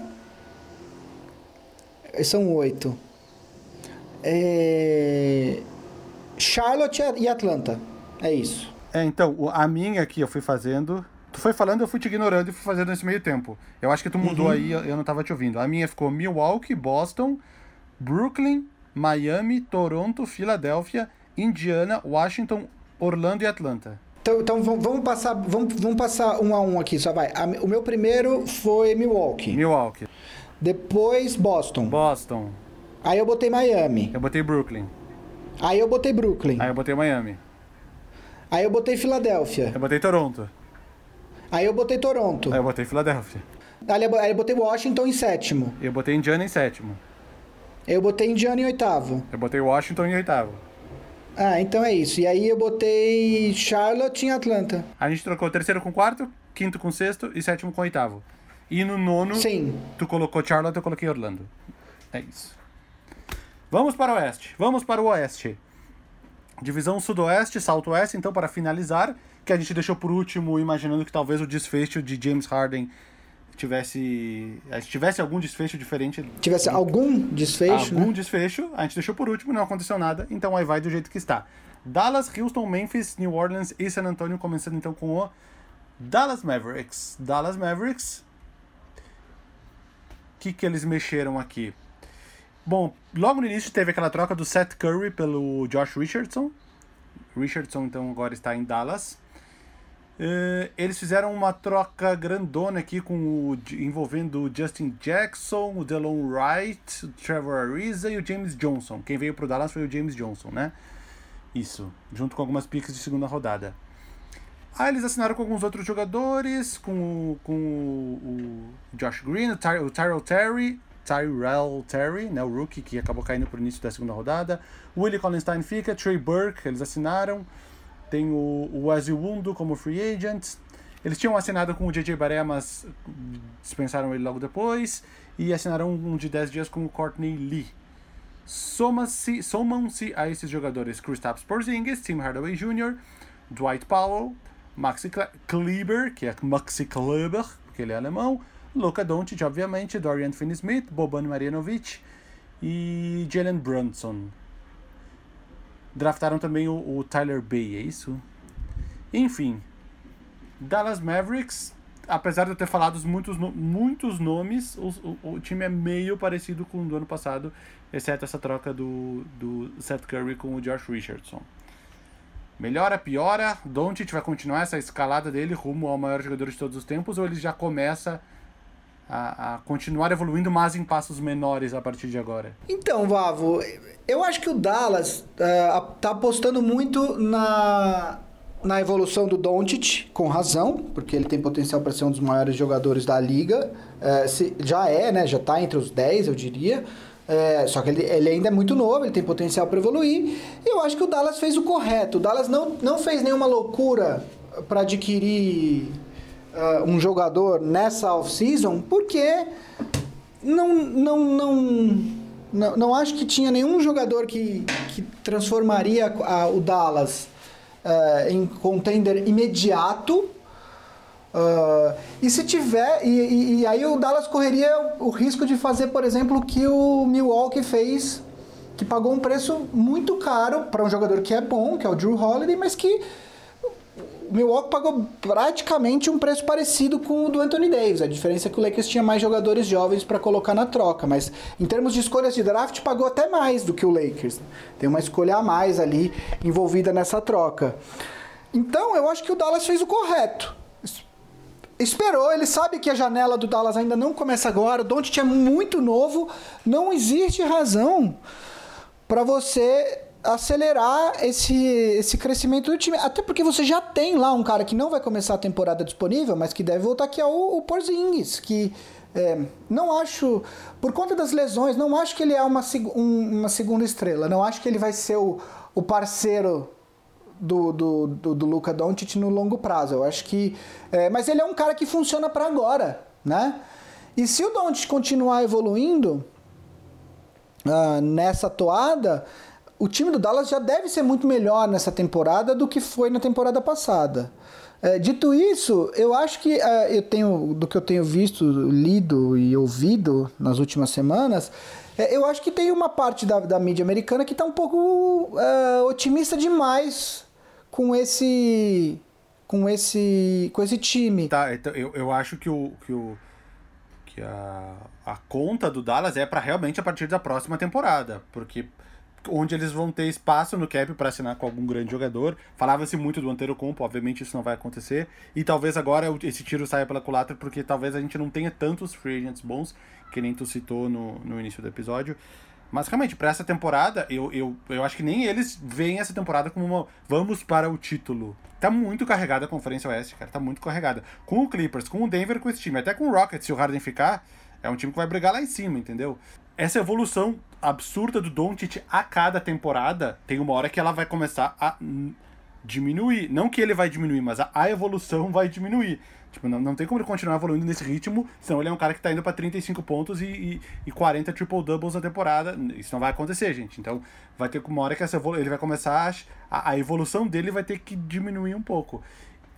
são oito. É... Charlotte e Atlanta. É isso. É, então, a minha aqui eu fui fazendo. Tu foi falando, eu fui te ignorando e fui fazendo nesse meio tempo. Eu acho que tu mudou uhum. aí, eu não tava te ouvindo. A minha ficou Milwaukee, Boston, Brooklyn, Miami, Toronto, Filadélfia, Indiana, Washington, Orlando e Atlanta. Então, então vamos, passar, vamos, vamos passar um a um aqui, só vai. o meu primeiro foi Milwaukee. Milwaukee. Depois Boston. Boston. Aí eu botei Miami. Eu botei Brooklyn. Aí eu botei Brooklyn. Aí eu botei Miami. Aí eu botei Filadélfia. Eu botei Toronto. Aí eu botei Toronto. Aí eu botei Filadélfia. Aí eu botei Washington em sétimo. Eu botei Indiana em sétimo. Eu botei Indiana em oitavo. Eu botei Washington em oitavo. Ah, então é isso. E aí eu botei Charlotte em Atlanta. A gente trocou terceiro com quarto, quinto com sexto e sétimo com oitavo. E no nono, Sim. tu colocou Charlotte, eu coloquei Orlando. É isso. Vamos para o oeste. Vamos para o oeste. Divisão sudoeste, salto-oeste, então, para finalizar, que a gente deixou por último, imaginando que talvez o desfecho de James Harden tivesse. Eh, tivesse algum desfecho diferente. Tivesse algum desfecho? Algum né? desfecho. A gente deixou por último, não aconteceu nada, então aí vai do jeito que está. Dallas, Houston, Memphis, New Orleans e San Antonio, começando então com o Dallas Mavericks. Dallas Mavericks. O que, que eles mexeram aqui? Bom, logo no início teve aquela troca do Seth Curry pelo Josh Richardson. Richardson então agora está em Dallas. Uh, eles fizeram uma troca grandona aqui com o, envolvendo o Justin Jackson, o Delon Wright, o Trevor Ariza e o James Johnson. Quem veio pro Dallas foi o James Johnson, né? Isso, junto com algumas piques de segunda rodada. Aí eles assinaram com alguns outros jogadores, com, o, com o, o Josh Green, o, Ty, o Tyrell Terry, Tyrell Terry, né, o rookie que acabou caindo pro início da segunda rodada. O Willie Collinstein fica, Trey Burke, eles assinaram. Tem o, o Wundo como free agent. Eles tinham assinado com o JJ Baré, mas dispensaram ele logo depois. E assinaram um de 10 dias com o Courtney Lee. Somam-se somam a esses jogadores Kristaps Porzingis, Tim Hardaway Jr., Dwight Powell, Maxi Kleber, que é Maxi Kleber, porque ele é alemão, Luka Doncic, obviamente, Dorian Finney-Smith, Boban Marjanovic e Jalen Brunson. Draftaram também o, o Tyler Bay, é isso? Enfim, Dallas Mavericks, apesar de eu ter falado muitos, muitos nomes, o, o, o, time é meio parecido com o do ano passado, exceto essa troca do, do Seth Curry com o Josh Richardson. Melhora, piora? Doncic vai continuar essa escalada dele rumo ao maior jogador de todos os tempos ou ele já começa a, a, continuar evoluindo, mas em passos menores a partir de agora? Então, Vavo, eu acho que o Dallas uh, tá apostando muito na, na evolução do Doncic, com razão, porque ele tem potencial para ser um dos maiores jogadores da liga. Uh, se, já é, né? Já está entre os 10, eu diria. É, só que ele, ele, ainda é muito novo, ele tem potencial para evoluir. E eu acho que o Dallas fez o correto. O Dallas não, não fez nenhuma loucura para adquirir uh, um jogador nessa off-season, porque não, não, não, não, não acho que tinha nenhum jogador que, que transformaria a, o Dallas uh, em contender imediato. Uh, e se tiver, e, e, aí o Dallas correria o risco de fazer, por exemplo, o que o Milwaukee fez, que pagou um preço muito caro para um jogador que é bom, que é o Drew Holiday, mas que Milwaukee pagou praticamente um preço parecido com o do Anthony Davis. A diferença é que o Lakers tinha mais jogadores jovens para colocar na troca, mas em termos de escolhas de draft, pagou até mais do que o Lakers. Tem uma escolha a mais ali envolvida nessa troca. Então, eu acho que o Dallas fez o correto esperou, ele sabe que a janela do Dallas ainda não começa agora, o Doncic é muito novo, não existe razão para você acelerar esse, esse crescimento do time. Até porque você já tem lá um cara que não vai começar a temporada disponível, mas que deve voltar, que é o, o Porzingis, que é, não acho, por conta das lesões, não acho que ele é uma, um, uma segunda estrela, não acho que ele vai ser o, o parceiro do, do, do, do Luca Doncic no longo prazo. Eu acho que. É, mas ele é um cara que funciona para agora, né? E se o Doncic continuar evoluindo uh, nessa toada, o time do Dallas já deve ser muito melhor nessa temporada do que foi na temporada passada. É, dito isso, eu acho que uh, eu tenho, do que eu tenho visto, lido e ouvido nas últimas semanas, é, eu acho que tem uma parte da, da mídia americana que está um pouco uh, otimista demais com esse com esse com esse time. Tá, então eu, eu acho que o que o que a, a conta do Dallas é para realmente a partir da próxima temporada, porque onde eles vão ter espaço no cap para assinar com algum grande jogador. Falava-se muito do Antero Compo, obviamente isso não vai acontecer. E talvez agora esse tiro saia pela culatra, porque talvez a gente não tenha tantos free agents bons, que nem tu citou no, no início do episódio. Mas realmente, para essa temporada, eu, eu, eu acho que nem eles veem essa temporada como uma. Vamos para o título. Tá muito carregada a Conferência Oeste, cara. Tá muito carregada. Com o Clippers, com o Denver, com esse time. Até com o Rockets, se o Harden ficar, é um time que vai brigar lá em cima, entendeu? Essa evolução absurda do Doncic a cada temporada, tem uma hora que ela vai começar a diminuir. Não que ele vai diminuir, mas a, a evolução vai diminuir. Tipo, não, não tem como ele continuar evoluindo nesse ritmo, senão ele é um cara que tá indo para 35 pontos e, e, e 40 triple-doubles na temporada. Isso não vai acontecer, gente. Então, vai ter uma hora que essa ele vai começar a, a evolução dele vai ter que diminuir um pouco.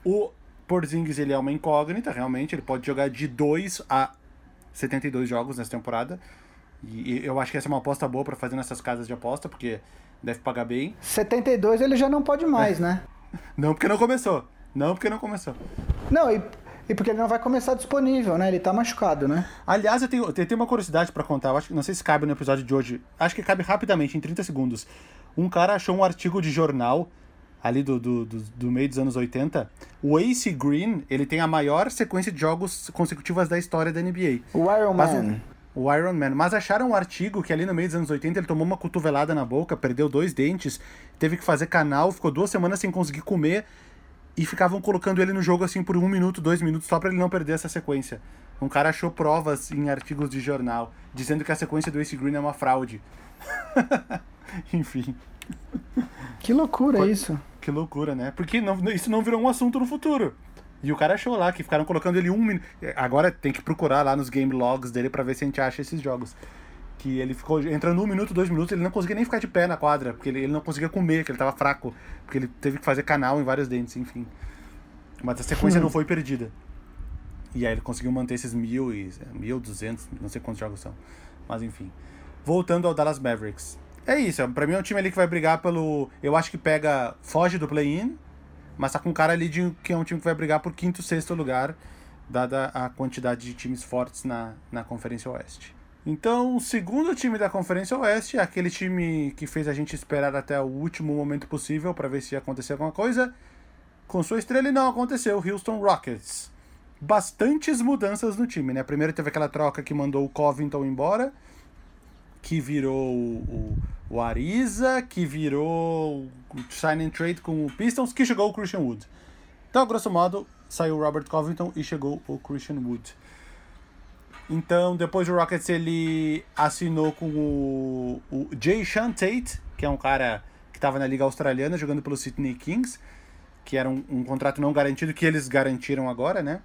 O Porzingis, ele é uma incógnita, realmente, ele pode jogar de 2 a 72 jogos nessa temporada. E eu acho que essa é uma aposta boa para fazer nessas casas de aposta, porque deve pagar bem. 72 ele já não pode mais, é. né? Não porque não começou. Não porque não começou. Não, e E porque ele não vai começar disponível, né? Ele tá machucado, né? Aliás, eu tenho, eu tenho uma curiosidade para contar. Eu acho, não sei se cabe no episódio de hoje. Acho que cabe rapidamente, em 30 segundos. Um cara achou um artigo de jornal ali do, do, do, do, meio dos anos 80, o Ace Green, ele tem a maior sequência de jogos consecutivas da história da NBA. O Iron Man. O Iron Man. Mas acharam um artigo que ali no meio dos anos 80 ele tomou uma cotovelada na boca, perdeu dois dentes, teve que fazer canal, ficou duas semanas sem conseguir comer e ficavam colocando ele no jogo assim por um minuto, dois minutos, só para ele não perder essa sequência. Um cara achou provas em artigos de jornal dizendo que a sequência do Ace Green é uma fraude. Enfim. Que loucura Foi... isso. Que loucura, né? Porque não, isso não virou um assunto no futuro. E o cara achou lá que ficaram colocando ele um minuto. Agora tem que procurar lá nos game logs dele para ver se a gente acha esses jogos. Que ele ficou entrando um minuto, dois minutos, ele não conseguia nem ficar de pé na quadra, porque ele, ele não conseguia comer, que ele tava fraco, porque ele teve que fazer canal em vários dentes, enfim. Mas a sequência hum. não foi perdida. E aí ele conseguiu manter esses mil e mil duzentos, não sei quantos jogos são. Mas enfim. Voltando ao Dallas Mavericks. É isso, pra mim é um time ali que vai brigar pelo. Eu acho que pega. Foge do play-in, mas tá com cara ali de que é um time que vai brigar por quinto, sexto lugar, dada a quantidade de times fortes na, na Conferência Oeste. Então, o segundo time da Conferência Oeste é aquele time que fez a gente esperar até o último momento possível para ver se ia acontecer alguma coisa. Com sua estrela e não aconteceu, Houston Rockets. Bastantes mudanças no time, né? Primeiro teve aquela troca que mandou o Covington embora, que virou o, o Ariza, que virou o sign and trade com o Pistons, que chegou o Christian Wood. Então, grosso modo, saiu o Robert Covington e chegou o Christian Wood. Então, depois o Rockets ele assinou com o, o Jay Sean Tate, que é um cara que estava na Liga Australiana jogando pelo Sydney Kings, que era um, um, contrato não garantido que eles garantiram agora, né?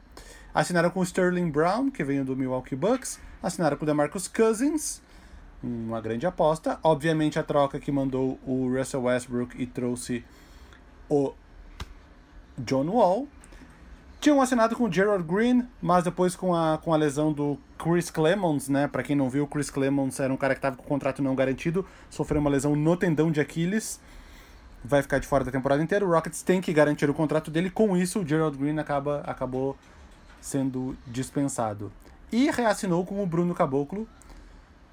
Assinaram com o Sterling Brown, que veio do Milwaukee Bucks. Assinaram com o DeMarcus Cousins, uma grande aposta. Obviamente a troca que mandou o Russell Westbrook e trouxe o John Wall. Tinham assinado com o Gerald Green, mas depois com a, com a lesão do Chris Clemons, né? Para quem não viu, o Chris Clemons era um cara que estava com o contrato não garantido, sofreu uma lesão no tendão de Aquiles, vai ficar de fora da temporada inteira. O Rockets tem que garantir o contrato dele, com isso o Gerald Green acaba, acabou sendo dispensado. E reassinou com o Bruno Caboclo,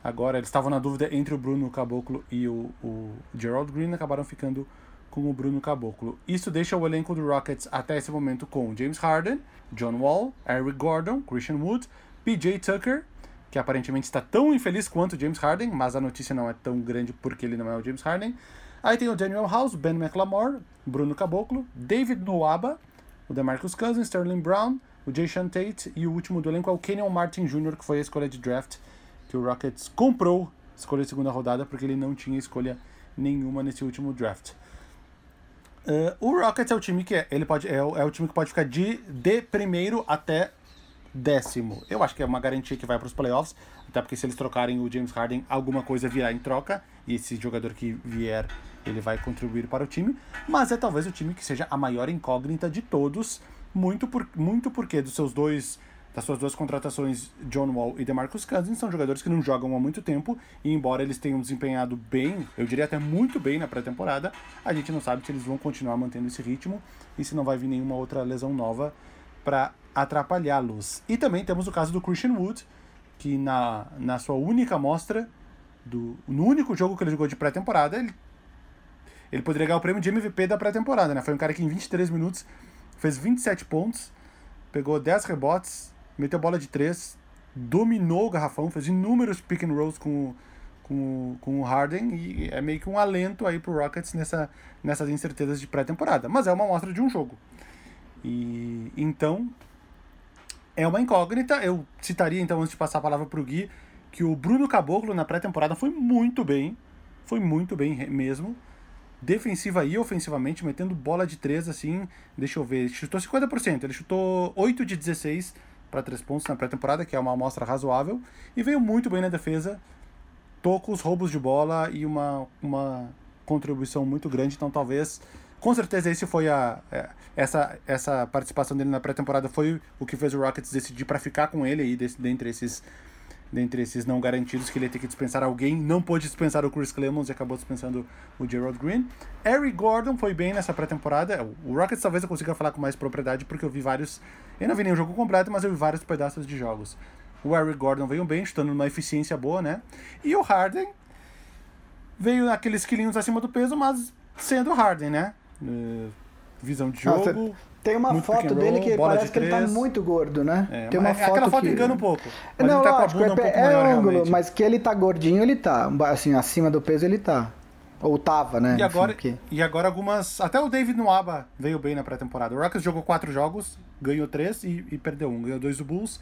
Agora eles estavam na dúvida entre o Bruno Caboclo e o, o Gerald Green, acabaram ficando com o Bruno Caboclo. Isso deixa o elenco do Rockets até esse momento com James Harden, John Wall, Eric Gordon, Christian Wood, PJ Tucker, que aparentemente está tão infeliz quanto James Harden, mas a notícia não é tão grande porque ele não é o James Harden. Aí tem o Daniel House, Ben McLemore, Bruno Caboclo, David Nuaba, o DeMarcus Cousins, Sterling Brown, o Jay Tate e o último do elenco é o Kenyon Martin Jr., que foi a escolha de draft que o Rockets comprou escolha de segunda rodada porque ele não tinha escolha nenhuma nesse último draft. Uh, o Rockets é o time que é, ele pode, é, é o time que pode ficar de, de primeiro até décimo. Eu acho que é uma garantia que vai para os playoffs, até porque se eles trocarem o James Harden, alguma coisa virá em troca, e esse jogador que vier, ele vai contribuir para o time, mas é talvez o time que seja a maior incógnita de todos, muito, por, muito porque dos seus dois das suas duas contratações, John Wall e DeMarcus Cousins, são jogadores que não jogam há muito tempo e embora eles tenham desempenhado bem, eu diria até muito bem na pré-temporada, a gente não sabe se eles vão continuar mantendo esse ritmo e se não vai vir nenhuma outra lesão nova para atrapalhá-los. E também temos o caso do Christian Wood, que na, na sua única amostra, do, no único jogo que ele jogou de pré-temporada, ele, ele poderia ganhar o prêmio de MVP da pré-temporada, né? Foi um cara que em 23 minutos fez 27 pontos, pegou 10 rebotes, meteu bola de três, dominou o garrafão, fez inúmeros pick and rolls com, com, com o Harden e é meio que um alento aí pro Rockets nessa, nessas incertezas de pré-temporada. Mas é uma amostra de um jogo. E então é uma incógnita. Eu citaria então, antes de passar a palavra pro Gui, que o Bruno Caboclo na pré-temporada foi muito bem. Foi muito bem mesmo defensiva e ofensivamente, metendo bola de três assim. Deixa eu ver, chutou 50%, ele chutou 8 de 16 para 3 pontos na pré-temporada, que é uma amostra razoável, e veio muito bem na defesa, tocos, roubos de bola e uma, uma contribuição muito grande, então talvez. Com certeza esse foi a é, essa essa participação dele na pré-temporada foi o que fez o Rockets decidir para ficar com ele aí desse, dentre esses dentre esses não garantidos que ele ia ter que dispensar alguém, não pôde dispensar o Chris Clemons e acabou dispensando o Gerald Green. Eric Gordon foi bem nessa pré-temporada. O Rockets talvez eu consiga falar com mais propriedade porque eu vi vários. Eu não vi nenhum jogo completo, mas eu vi vários pedaços de jogos. O Eric Gordon veio bem, chutando numa eficiência boa, né? E o Harden veio naqueles quilinhos acima do peso, mas sendo Harden, né? Uh, visão de jogo. Nossa, tem uma foto dele que parece que ele tá muito gordo, né? É, tem uma foto aquela foto que... engana um pouco. Mas não, ele tá lógico, com a bunda é, um pouco é maior, ângulo, realmente. mas que ele tá gordinho, ele tá. Assim, acima do peso ele tá. Ou tava, né? E agora, Enfim, e agora algumas. Até o David Nuaba veio bem na pré-temporada. O Rockets jogou quatro jogos, ganhou três e, e perdeu um. Ganhou dois do Bulls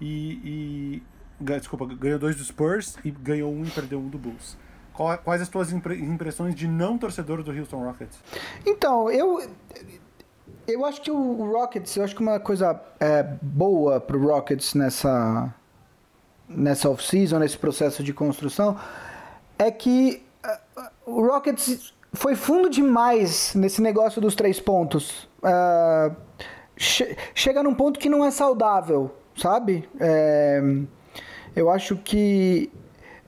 e, e. Desculpa, ganhou dois do Spurs e ganhou um e perdeu um do Bulls. Quais as tuas impressões de não torcedor do Houston Rockets? Então, eu eu acho que o Rockets, eu acho que uma coisa é, boa pro Rockets nessa nessa off-season, nesse processo de construção, é que uh, o Rockets foi fundo demais nesse negócio dos três pontos. Uh, che chega num ponto que não é saudável, sabe? É, eu acho que,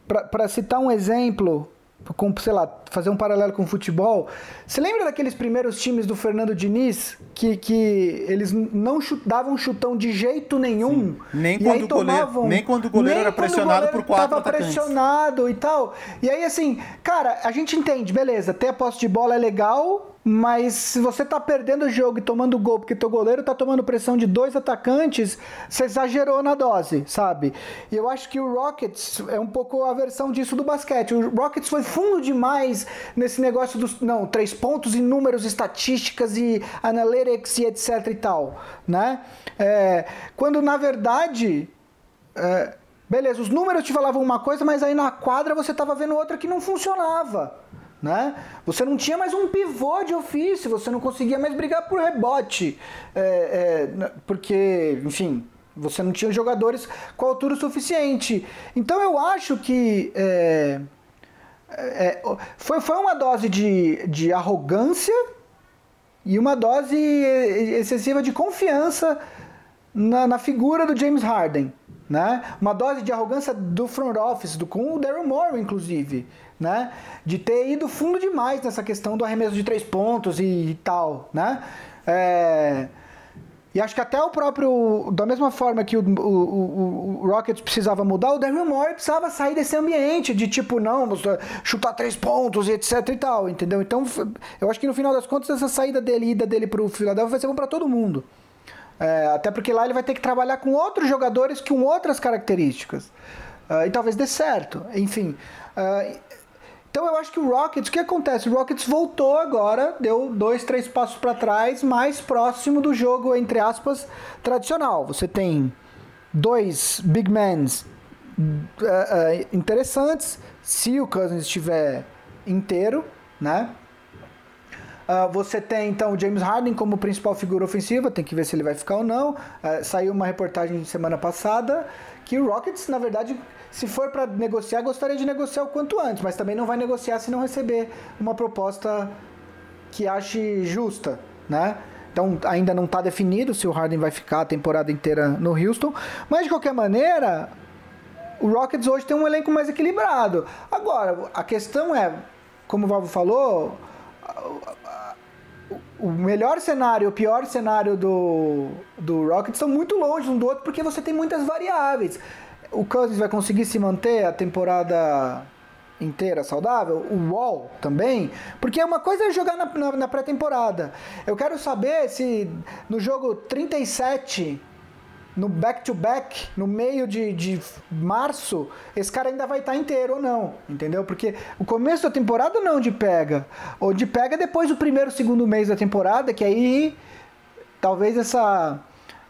para citar um exemplo, com, sei lá, fazer um paralelo com o futebol. Você lembra daqueles primeiros times do Fernando Diniz que, que eles não chut, davam chutão de jeito nenhum? Nem quando, tomavam, goleiro, nem quando o goleiro era pressionado por quatro tava atacantes. pressionado e tal. E aí assim, cara, a gente entende, beleza, ter a posse de bola é legal, mas se você tá perdendo o jogo e tomando gol porque teu goleiro tá tomando pressão de dois atacantes, você exagerou na dose, sabe? E eu acho que o Rockets é um pouco a versão disso do basquete. O Rockets foi fundo demais nesse negócio dos não, três pontos e números, estatísticas e analytics e etc e tal, né? É, quando na verdade é, beleza, os números te falavam uma coisa, mas aí na quadra você tava vendo outra que não funcionava. Né? Você não tinha mais um pivô de ofício, você não conseguia mais brigar por rebote, é, é, porque, enfim, você não tinha jogadores com altura suficiente. Então eu acho que é, é, foi, foi uma dose de, de arrogância e uma dose excessiva de confiança na, na figura do James Harden. Né? Uma dose de arrogância do front office, do, com o Daryl Morey, inclusive né? De ter ido fundo demais nessa questão do arremesso de três pontos e, e tal, né? É... E acho que até o próprio, da mesma forma que o, o, o, o Rockets precisava mudar, o Daryl Morey precisava sair desse ambiente de tipo, não, chutar três pontos e etc e tal, entendeu? Então, eu acho que no final das contas, essa saída dele, ida dele pro Philadelphia vai ser bom pra todo mundo. É, até porque lá ele vai ter que trabalhar com outros jogadores com outras características. Uh, e talvez dê certo. Enfim. Uh, então eu acho que o Rockets, o que acontece? O Rockets voltou agora, deu dois, três passos para trás, mais próximo do jogo, entre aspas, tradicional. Você tem dois big men uh, uh, interessantes, se o Cousins estiver inteiro, né? Uh, você tem então o James Harden como principal figura ofensiva, tem que ver se ele vai ficar ou não. Uh, saiu uma reportagem semana passada que o Rockets, na verdade, se for para negociar, gostaria de negociar o quanto antes, mas também não vai negociar se não receber uma proposta que ache justa, né? Então ainda não está definido se o Harden vai ficar a temporada inteira no Houston, mas de qualquer maneira, o Rockets hoje tem um elenco mais equilibrado. Agora, a questão é, como o Valvo falou, o melhor cenário e o pior cenário do, do Rockets são muito longe um do outro porque você tem muitas variáveis o Cousins vai conseguir se manter a temporada inteira saudável? O Wall também? Porque uma coisa é jogar na, na, na pré-temporada. Eu quero saber se no jogo 37 no back-to-back, -back, no meio de, de março, esse cara ainda vai estar tá inteiro ou não, entendeu? Porque o começo da temporada não de pega. Ou de pega depois do primeiro, segundo mês da temporada, que aí talvez essa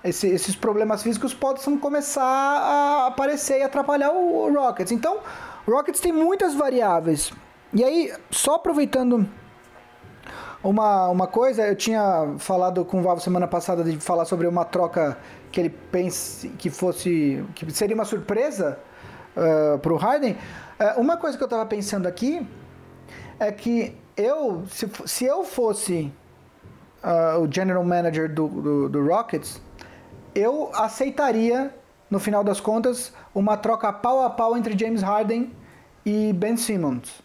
esse, esses problemas físicos possam começar a aparecer e atrapalhar o, o Rockets. Então, o Rockets tem muitas variáveis. E aí, só aproveitando uma, uma coisa, eu tinha falado com o Valvo semana passada de falar sobre uma troca que ele pense que fosse. que seria uma surpresa uh, para o Harden. Uh, uma coisa que eu estava pensando aqui é que eu, se, se eu fosse uh, o general manager do, do, do Rockets, eu aceitaria no final das contas, uma troca pau a pau entre James Harden e Ben Simmons.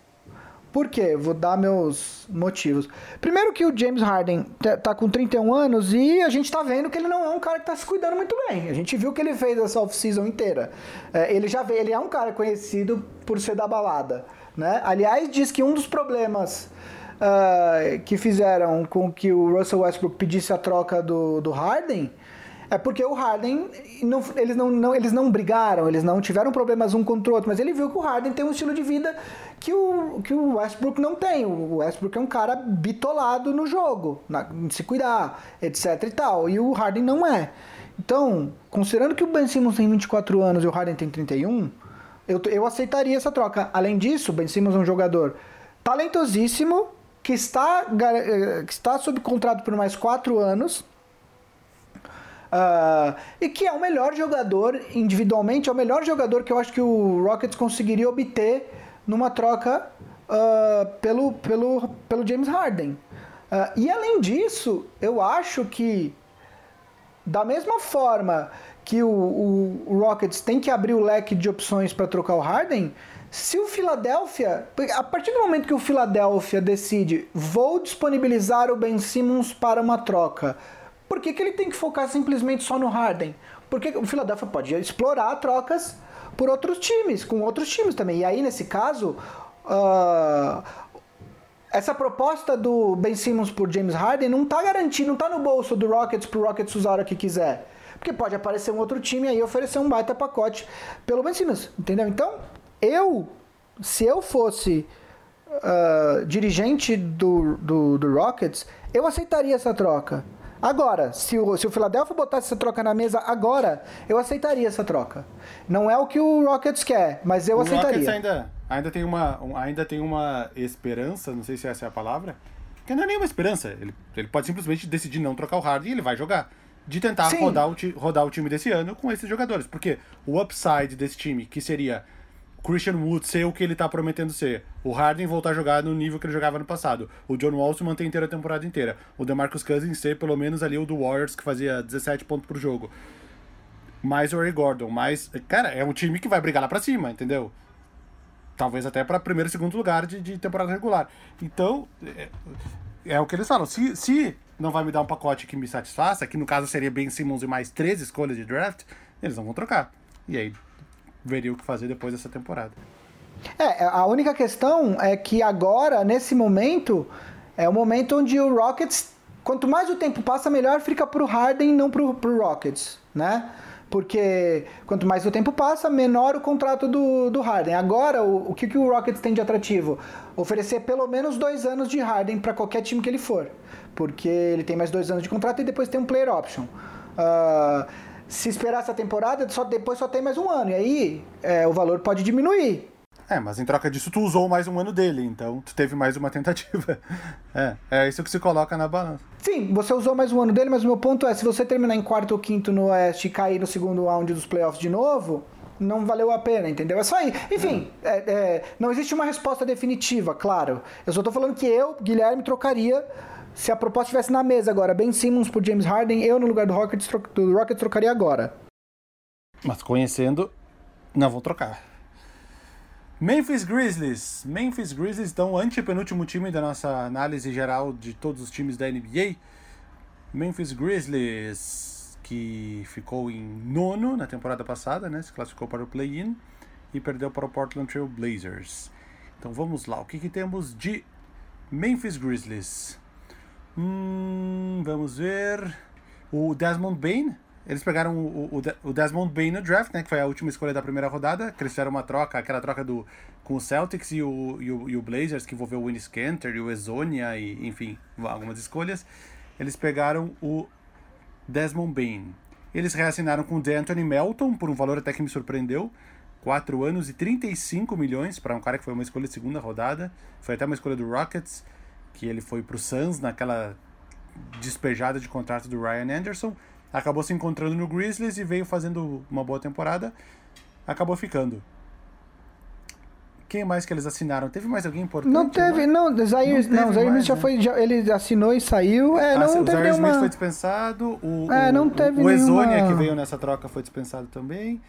Por quê? Vou dar meus motivos. Primeiro que o James Harden tá com 31 anos e a gente tá vendo que ele não é um cara que tá se cuidando muito bem. A gente viu que ele fez essa off-season inteira. É, ele já vê, ele é um cara conhecido por ser da balada. Né? Aliás, diz que um dos problemas uh, que fizeram com que o Russell Westbrook pedisse a troca do, do Harden é porque o Harden, não, eles, não, não, eles não brigaram, eles não tiveram problemas um contra o outro, mas ele viu que o Harden tem um estilo de vida que o, que o Westbrook não tem. O Westbrook é um cara bitolado no jogo, na, se cuidar, etc e tal. E o Harden não é. Então, considerando que o Ben Simmons tem 24 anos e o Harden tem 31, eu, eu aceitaria essa troca. Além disso, o Ben Simmons é um jogador talentosíssimo, que está, eh, que está sob contrato por mais 4 anos Uh, e que é o melhor jogador, individualmente, é o melhor jogador que eu acho que o Rockets conseguiria obter numa troca uh, pelo, pelo, pelo James Harden. Uh, e além disso, eu acho que, da mesma forma que o, o, o Rockets tem que abrir o leque de opções para trocar o Harden, se o Philadelphia, a partir do momento que o Philadelphia decide, vou disponibilizar o Ben Simmons para uma troca por que, que ele tem que focar simplesmente só no Harden? Porque o Philadelphia pode explorar trocas por outros times, com outros times também. E aí, nesse caso, uh, essa proposta do Ben Simmons por James Harden não está garantida, não está no bolso do Rockets para o Rockets usar a hora que quiser. Porque pode aparecer um outro time aí oferecer um baita pacote pelo Ben Simmons, entendeu? Então, eu, se eu fosse uh, dirigente do, do, do Rockets, eu aceitaria essa troca. Agora, se o, se o Philadelphia botasse essa troca na mesa agora, eu aceitaria essa troca. Não é o que o Rockets quer, mas eu o aceitaria. Rockets ainda, ainda, tem uma, ainda tem uma esperança, não sei se essa é a palavra, que não é nenhuma esperança. Ele, ele pode simplesmente decidir não trocar o Harden e ele vai jogar. De tentar rodar o, rodar o time desse ano com esses jogadores. Porque o upside desse time, que seria Christian Wood ser o que ele tá prometendo ser. O Harden voltar a jogar no nível que ele jogava no passado. O John Wall se manter inteira a temporada inteira. O DeMarcus Cousins ser pelo menos ali o do Warriors que fazia 17 pontos por jogo. Mais o Ray Gordon, mais. Cara, é um time que vai brigar lá pra cima, entendeu? Talvez até para primeiro e segundo lugar de, de temporada regular. Então, é, é, o que eles falam. Se, se não vai me dar um pacote que me satisfaça, que no caso seria Ben Simmons e mais três escolhas de draft, eles não vão trocar. E aí veria o que fazer depois dessa temporada. É, a única questão é que agora, nesse momento, é o momento onde o Rockets, quanto mais o tempo passa, melhor fica pro Harden, não pro, pro Rockets, né? Porque quanto mais o tempo passa, menor o contrato do, do Harden. Agora, o, o que, que o Rockets tem de atrativo? Oferecer pelo menos dois anos de Harden para qualquer time que ele for. Porque ele tem mais dois anos de contrato e depois tem um player option. Uh, se esperar essa temporada, só depois só tem mais um ano. E aí é, o valor pode diminuir. É, mas em troca disso tu usou mais um ano dele, então tu teve mais uma tentativa. É, é isso que se coloca na balança. Sim, você usou mais um ano dele, mas o meu ponto é, se você terminar em quarto ou quinto no Oeste e cair no segundo round dos playoffs de novo, não valeu a pena, entendeu? É só aí. Enfim, é, é, não existe uma resposta definitiva, claro. Eu só tô falando que eu, Guilherme, trocaria se a proposta estivesse na mesa agora, Ben Simmons por James Harden, eu no lugar do Rockets, do trocaria agora. Mas conhecendo, não vou trocar. Memphis Grizzlies. Memphis Grizzlies, então, antepenúltimo time da nossa análise geral de todos os times da NBA. Memphis Grizzlies, que ficou em nono na temporada passada, né? Se classificou para o play-in e perdeu para o Portland Trail Blazers. Então vamos lá, o que, que temos de Memphis Grizzlies? Hum, vamos ver. O Desmond Bain. Eles pegaram o, o, o, Desmond Bain no draft, né? Que foi a última escolha da primeira rodada. Que eles fizeram uma troca, aquela troca do, com o Celtics e o, e o, e o Blazers, que envolveu o Winnie Scanter e o Ezonia, e enfim, algumas escolhas. Eles pegaram o Desmond Bain. Eles reassinaram com o DeAnthony Melton por um valor até que me surpreendeu. 4 anos e 35 milhões para um cara que foi uma escolha de segunda rodada. Foi até uma escolha do Rockets que ele foi pro Suns naquela despejada de contrato do Ryan Anderson, acabou se encontrando no Grizzlies e veio fazendo uma boa temporada, acabou ficando. Quem mais que eles assinaram? Teve mais alguém importante? Não teve, não. Zaire, não, não Zaire Smith já né? foi. Já, ele assinou e saiu. É, ah, não, o teve Zaire nenhuma... Smith foi dispensado. O, é, não teve o, o Exonia nenhuma... que veio nessa troca foi dispensado também.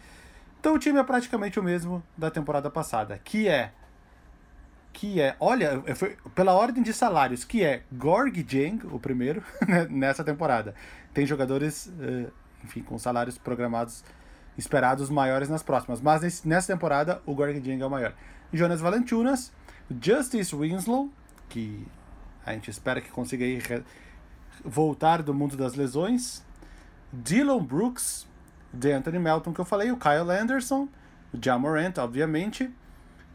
Então o time é praticamente o mesmo da temporada passada, que é que é, olha, foi pela ordem de salários, que é Gorg Jang, o primeiro, né, nessa temporada. Tem jogadores, eh, enfim, com salários programados esperados maiores nas próximas, mas nessa temporada o Gorg Jang é o maior. Jonas Valanciunas, Justice Winslow, que a gente espera que consiga voltar do mundo das lesões, Dylan Brooks, de Anthony Melton, que eu falei, o Kyle Anderson, o Jamorant, obviamente,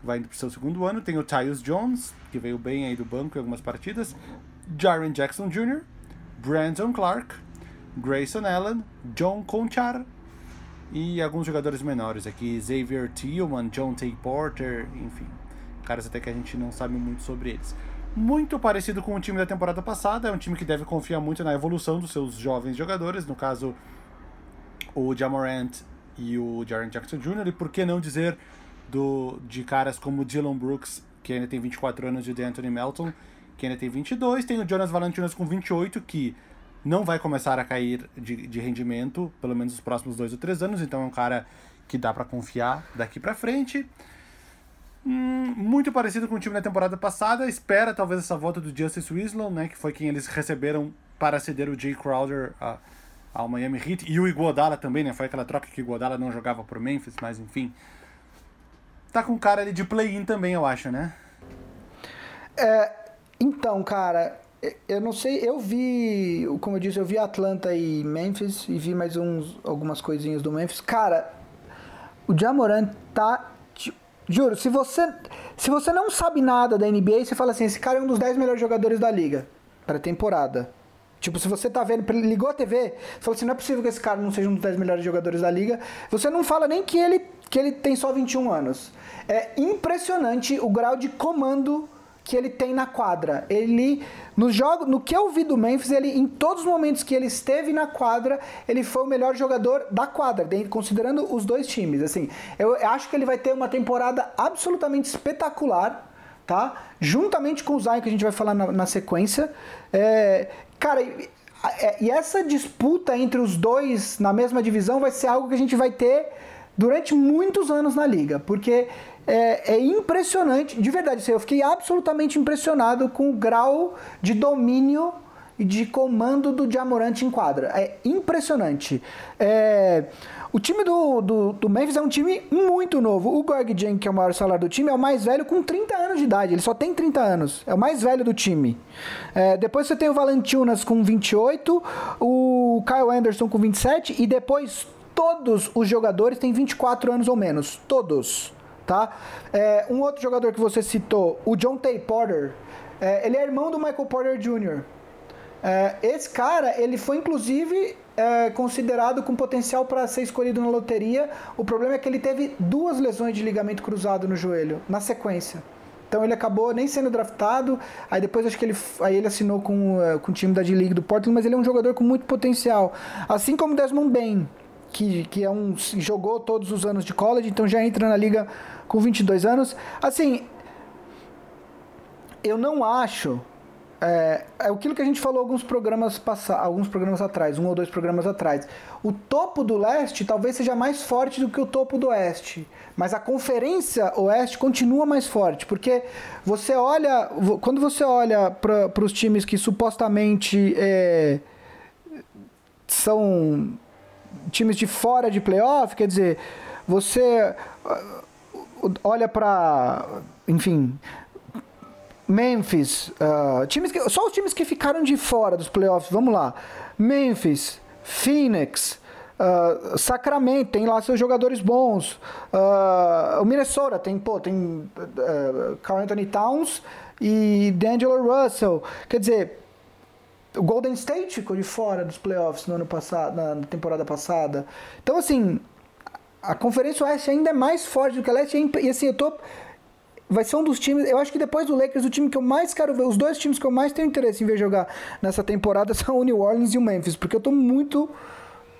vai indo para o seu segundo ano. Tem o Tyus Jones, que veio bem aí do banco em algumas partidas. Jaren Jackson Jr., Brandon Clark, Grayson Allen, John Conchar e alguns jogadores menores aqui, Xavier Tillman, John T. Porter, enfim, caras até que a gente não sabe muito sobre eles. Muito parecido com o time da temporada passada, é um time que deve confiar muito na evolução dos seus jovens jogadores, no caso o Jamorant e o Jaren Jackson Jr., e por que não dizer do, de caras como Dylan Brooks, que ainda tem 24 anos, e o Anthony Melton, que ainda tem 22. Tem o Jonas Valanciunas com 28, que não vai começar a cair de, de rendimento, pelo menos nos próximos dois ou três anos, então é um cara que dá para confiar daqui para frente. Hum, muito parecido com o time da temporada passada, espera talvez essa volta do Justice Winslow, né, que foi quem eles receberam para ceder o Jay Crowder a, ao Miami Heat, e o Iguodala também, né, foi aquela troca que o Iguodala não jogava por Memphis, mas enfim, tá com cara ali de play-in também, eu acho, né? É, então, cara, eu não sei, eu vi, como eu disse, eu vi Atlanta e Memphis e vi mais uns, algumas coisinhas do Memphis. Cara, o Jamoran tá. Juro, se você, se você não sabe nada da NBA, você fala assim: esse cara é um dos 10 melhores jogadores da liga para temporada. Tipo, se você tá vendo, ligou a TV, fala assim: não é possível que esse cara não seja um dos 10 melhores jogadores da liga. Você não fala nem que ele, que ele tem só 21 anos. É impressionante o grau de comando que ele tem na quadra. Ele no jogo, no que eu vi do Memphis, ele em todos os momentos que ele esteve na quadra, ele foi o melhor jogador da quadra, considerando os dois times. Assim, eu acho que ele vai ter uma temporada absolutamente espetacular, tá? Juntamente com o Zion que a gente vai falar na, na sequência. É, cara, e, e essa disputa entre os dois na mesma divisão vai ser algo que a gente vai ter durante muitos anos na liga, porque é, é, impressionante, de verdade, assim, eu fiquei absolutamente impressionado com o grau de domínio e de comando do Diamorante em quadra. É impressionante. É, o time do, do, do, Memphis é um time muito novo. O Gorg Jang, que é o maior salário do time, é o mais velho com 30 anos de idade. Ele só tem 30 anos. É o mais velho do time. É, depois você tem o Valentinas com 28, o Kyle Anderson com 27 e depois todos os jogadores têm 24 anos ou menos. Todos. Tá? É, um outro jogador que você citou, o John Tay Porter, é, ele é irmão do Michael Porter Jr. É, esse cara, ele foi inclusive é, considerado com potencial para ser escolhido na loteria. O problema é que ele teve duas lesões de ligamento cruzado no joelho, na sequência. Então ele acabou nem sendo draftado. Aí depois acho que ele, aí ele assinou com, uh, com o time da D-League do Portland, mas ele é um jogador com muito potencial. Assim como Desmond Bain, que, que é um jogou todos os anos de college, então já entra na liga com 22 anos. Assim, eu não acho é, é aquilo que a gente falou alguns programas passa, alguns programas atrás, um ou dois programas atrás. O topo do leste talvez seja mais forte do que o topo do oeste, mas a conferência oeste continua mais forte, porque você olha, quando você olha para os times que supostamente é, são times de fora de playoff, quer dizer, você uh, olha para, enfim, Memphis, uh, times que, só os times que ficaram de fora dos playoffs, vamos lá. Memphis, Phoenix, uh, Sacramento tem lá seus jogadores bons. Uh, o Minnesota tem, pô, tem uh, Carl Anthony Towns e D'Angelo Russell. Quer dizer, o Golden State ficou de fora dos playoffs no ano passado, na temporada passada. Então, assim, a Conferência Oeste ainda é mais forte do que a Leste. E assim, eu tô. Vai ser um dos times. Eu acho que depois do Lakers, o time que eu mais quero ver, os dois times que eu mais tenho interesse em ver jogar nessa temporada são o New Orleans e o Memphis, porque eu tô muito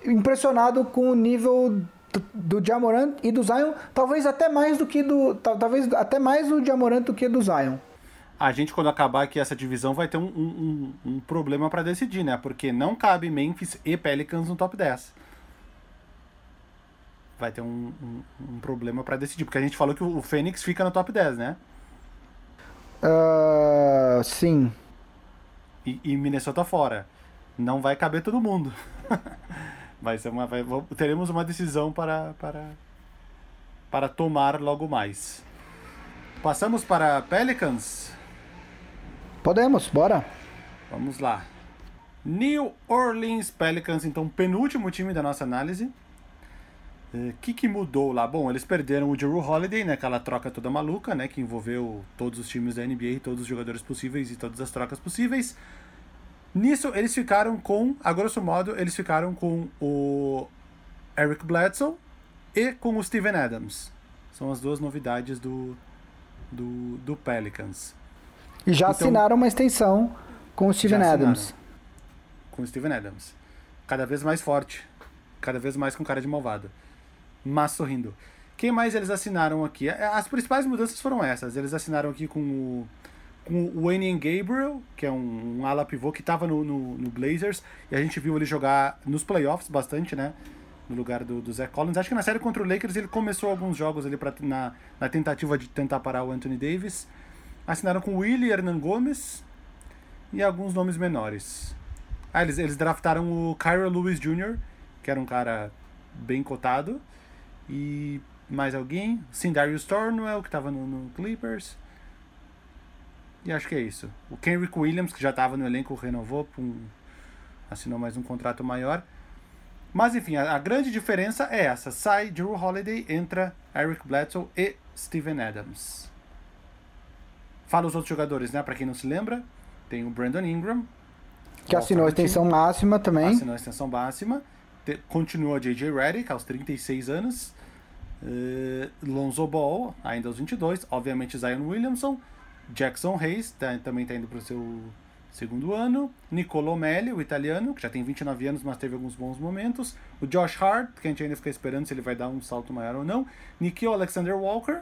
impressionado com o nível do Jamorant e do Zion, talvez até mais do que do. Talvez até mais do Jamorant do que do Zion. A gente, quando acabar aqui essa divisão, vai ter um, um, um problema para decidir, né? Porque não cabe Memphis e Pelicans no top 10. Vai ter um, um problema para decidir. Porque a gente falou que o Fênix fica no top 10, né? Uh, sim. E, e Minnesota fora. Não vai caber todo mundo. vai ser uma, vai, teremos uma decisão para, para, para tomar logo mais. Passamos para Pelicans? Podemos, bora. Vamos lá. New Orleans Pelicans, então, penúltimo time da nossa análise. O é, que, que mudou lá? Bom, eles perderam o Drew Holiday, né? Aquela troca toda maluca, né? Que envolveu todos os times da NBA, todos os jogadores possíveis e todas as trocas possíveis. Nisso, eles ficaram com, a grosso modo, eles ficaram com o Eric Bledsoe e com o Steven Adams. São as duas novidades do, do, do Pelicans. E já então, assinaram uma extensão com o Steven Adams. Com o Steven Adams. Cada vez mais forte. Cada vez mais com cara de malvado mas sorrindo. Quem mais eles assinaram aqui? É, as principais mudanças foram essas. Eles assinaram aqui com o, com o Wayne Gabriel, que é um, um ala pivô que estava no, no, no, Blazers, e a gente viu ele jogar nos playoffs bastante, né? No lugar do, do Zach Collins. Acho que na série contra o Lakers ele começou alguns jogos ali pra, na, na tentativa de tentar parar o Anthony Davis. Assinaram com o Willie Hernan Gomes e alguns nomes menores. Ah, eles, eles draftaram o Kyra Lewis Jr., que era um cara bem cotado. E mais alguém? Sim, Darius Thornwell, que estava no, no, Clippers. E acho que é isso. O Kenrick Williams, que já estava no elenco, renovou, um, assinou mais um contrato maior. Mas enfim, a, a, grande diferença é essa. Sai Drew Holiday, entra Eric Bledsoe e Steven Adams. Fala os outros jogadores, né? Para quem não se lembra, tem o Brandon Ingram. Que assinou a extensão máxima também. Assinou a extensão máxima continua J.J. Redick aos 36 anos. Uh, Lonzo Ball, ainda aos 22. Obviamente Zion Williamson. Jackson Hayes, tá, também está indo para o seu segundo ano. Nicolo Melli, o italiano, que já tem 29 anos, mas teve alguns bons momentos. O Josh Hart, que a gente ainda fica esperando se ele vai dar um salto maior ou não. Nikhil Alexander Walker.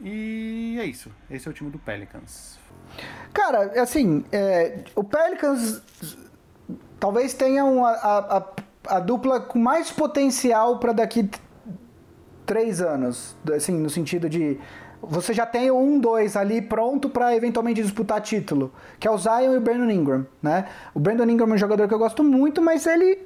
E é isso. Esse é o time do Pelicans. Cara, assim, é, o Pelicans talvez tenha um, a, a, a dupla com mais potencial para daqui três anos, assim, no sentido de você já tem um, dois ali pronto para eventualmente disputar título, que é o Zion e o Brandon Ingram, né? O Brandon Ingram é um jogador que eu gosto muito, mas ele,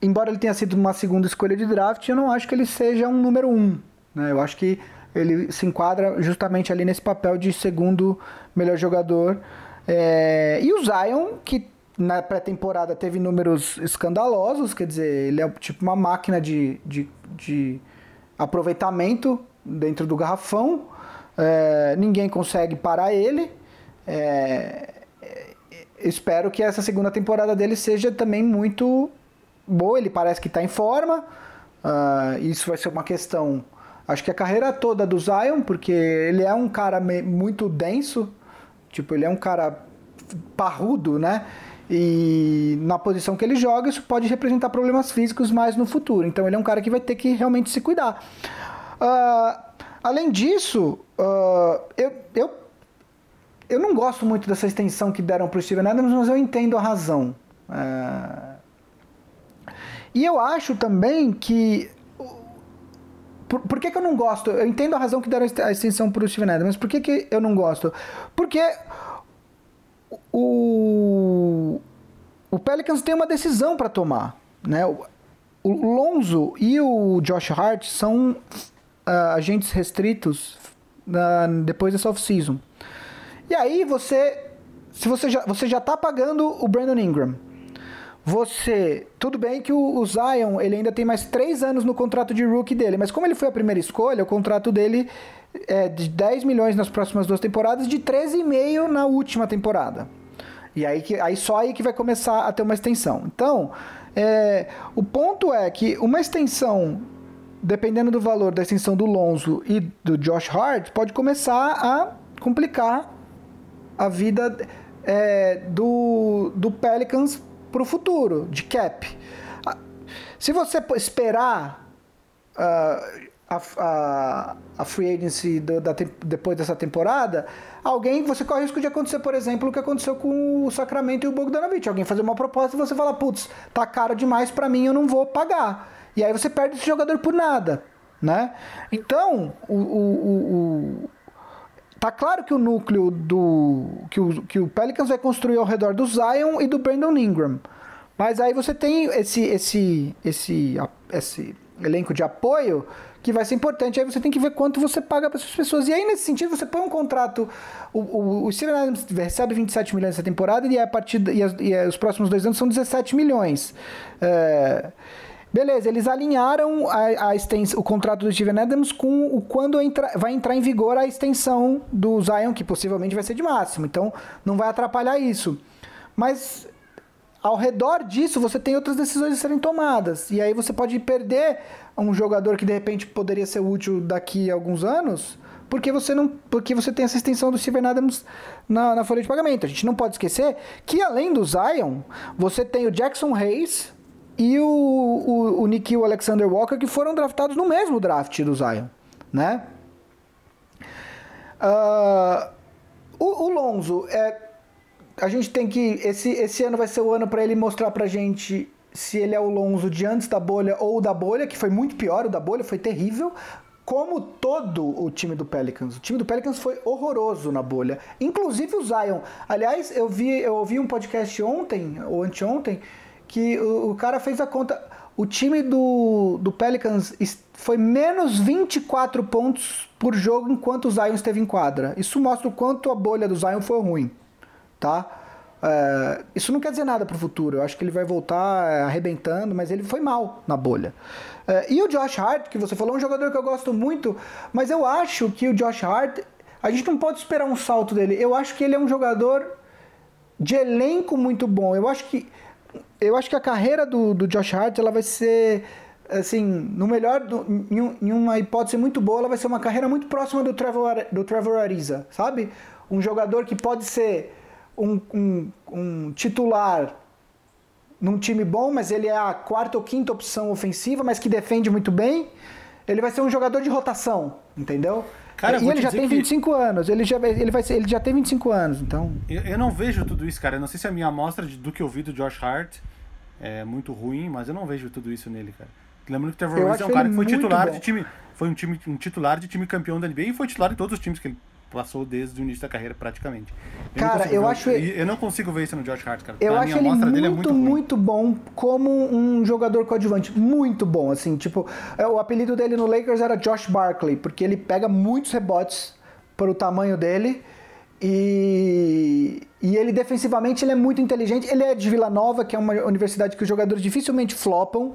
embora ele tenha sido uma segunda escolha de draft, eu não acho que ele seja um número um, né? Eu acho que ele se enquadra justamente ali nesse papel de segundo melhor jogador. É... e o Zion, que na pré-temporada teve números escandalosos, quer dizer, ele é tipo uma máquina de, de, de aproveitamento dentro do garrafão, é, ninguém consegue parar ele. É, espero que essa segunda temporada dele seja também muito boa. Ele parece que está em forma. Uh, isso vai ser uma questão. Acho que a carreira toda do Zion, porque ele é um cara muito denso, tipo, ele é um cara parrudo, né? E na posição que ele joga, isso pode representar problemas físicos mais no futuro. Então ele é um cara que vai ter que realmente se cuidar. Uh, além disso, uh, eu, eu, eu não gosto muito dessa extensão que deram para o Steven Adams, mas eu entendo a razão. Uh, e eu acho também que. Por, por, que, que eu não gosto? Eu entendo a razão que deram a extensão para o Steven Adams, mas por que, que eu não gosto? Porque o, o Pelicans tem uma decisão para tomar. Né? O, o Lonzo e o Josh Hart são uh, agentes restritos uh, depois dessa off-season. E aí você, se você já, você já tá pagando o Brandon Ingram, você, tudo bem que o, o, Zion ele ainda tem mais três anos no contrato de rookie dele, mas como ele foi a primeira escolha, o contrato dele é de 10 milhões nas próximas duas temporadas, de 13,5 na última temporada. E aí, que, aí só aí que vai começar a ter uma extensão. Então, é, o ponto é que uma extensão, dependendo do valor da extensão do Lonzo e do Josh Hart, pode começar a complicar a vida é, do, do Pelicans para o futuro, de cap. Se você esperar uh, a, a, a, free agency do, da, depois dessa temporada, alguém, você corre o risco de acontecer, por exemplo, o que aconteceu com o Sacramento e o Bogdanovich. Alguém fazer uma proposta e você fala, putz, tá caro demais para mim, eu não vou pagar. E aí você perde esse jogador por nada, né? Então, o, o, o, Tá claro que o núcleo do. Que o, que o Pelicans vai construir ao redor do Zion e do Brandon Ingram. Mas aí você tem esse, esse, esse, esse elenco de apoio que vai ser importante. Aí você tem que ver quanto você paga para essas pessoas. E aí, nesse sentido, você põe um contrato. O, o, o Steven Adams recebe 27 milhões essa temporada e, a partir, e, as, e os próximos dois anos são 17 milhões. É, Beleza, eles alinharam a, a extens, o contrato do Steven Adams com o quando entra, vai entrar em vigor a extensão do Zion, que possivelmente vai ser de máximo. Então não vai atrapalhar isso. Mas ao redor disso você tem outras decisões a serem tomadas. E aí você pode perder um jogador que de repente poderia ser útil daqui a alguns anos, porque você não, porque você tem essa extensão do Steven Adams na, na folha de pagamento. A gente não pode esquecer que além do Zion, você tem o Jackson Hayes, e o, o, o Nikhil Alexander Walker, que foram draftados no mesmo draft do Zion, né? Uh, o, o, Lonzo, é, a gente tem que. Esse, esse ano vai ser o ano para ele mostrar pra gente se ele é o Lonzo de antes da bolha ou da bolha, que foi muito pior, o da bolha foi terrível. Como todo o time do Pelicans. O time do Pelicans foi horroroso na bolha. Inclusive o Zion. Aliás, eu vi, eu ouvi um podcast ontem, ou anteontem, que o, o cara fez a conta. O time do, do Pelicans foi menos 24 pontos por jogo enquanto o Zion esteve em quadra. Isso mostra o quanto a bolha do Zion foi ruim, tá? É, isso não quer dizer nada pro futuro. Eu acho que ele vai voltar é, arrebentando, mas ele foi mal na bolha. É, e o Josh Hart, que você falou, é um jogador que eu gosto muito, mas eu acho que o Josh Hart, a gente não pode esperar um salto dele. Eu acho que ele é um jogador de elenco muito bom. Eu acho que eu acho que a carreira do, do Josh Hart ela vai ser assim, no melhor, em, uma hipótese muito boa, ela vai ser uma carreira muito próxima do Trevor, do Trevor Ariza, sabe? Um jogador que pode ser um, um, um titular num time bom, mas ele é a quarta ou quinta opção ofensiva, mas que defende muito bem. Ele vai ser um jogador de rotação, entendeu? Cara, e ele já tem 25 que... anos, ele já, ele, vai ser, ele já tem 25 anos, então. Eu, eu, não vejo tudo isso, cara. Eu não sei se a minha amostra de, do que eu vi do Josh Hart é muito ruim, mas eu não vejo tudo isso nele, cara. Lembrando que o Trevor Reeves é um cara que foi titular bom. de time. Foi um, time, um titular de time campeão da NBA e foi titular em todos os times que ele passou desde o início da carreira, praticamente. Eu cara, eu ver, acho. Eu não consigo ver isso no Josh Hart, cara. Eu acho ele muito, é muito, muito, bom como um jogador coadjuvante. Muito bom, assim. Tipo, é, o apelido dele no Lakers era Josh Barkley, porque ele pega muitos rebotes para o tamanho dele. E, e ele defensivamente ele é muito inteligente. Ele é de Vila Nova, que é uma universidade que os jogadores dificilmente flopam.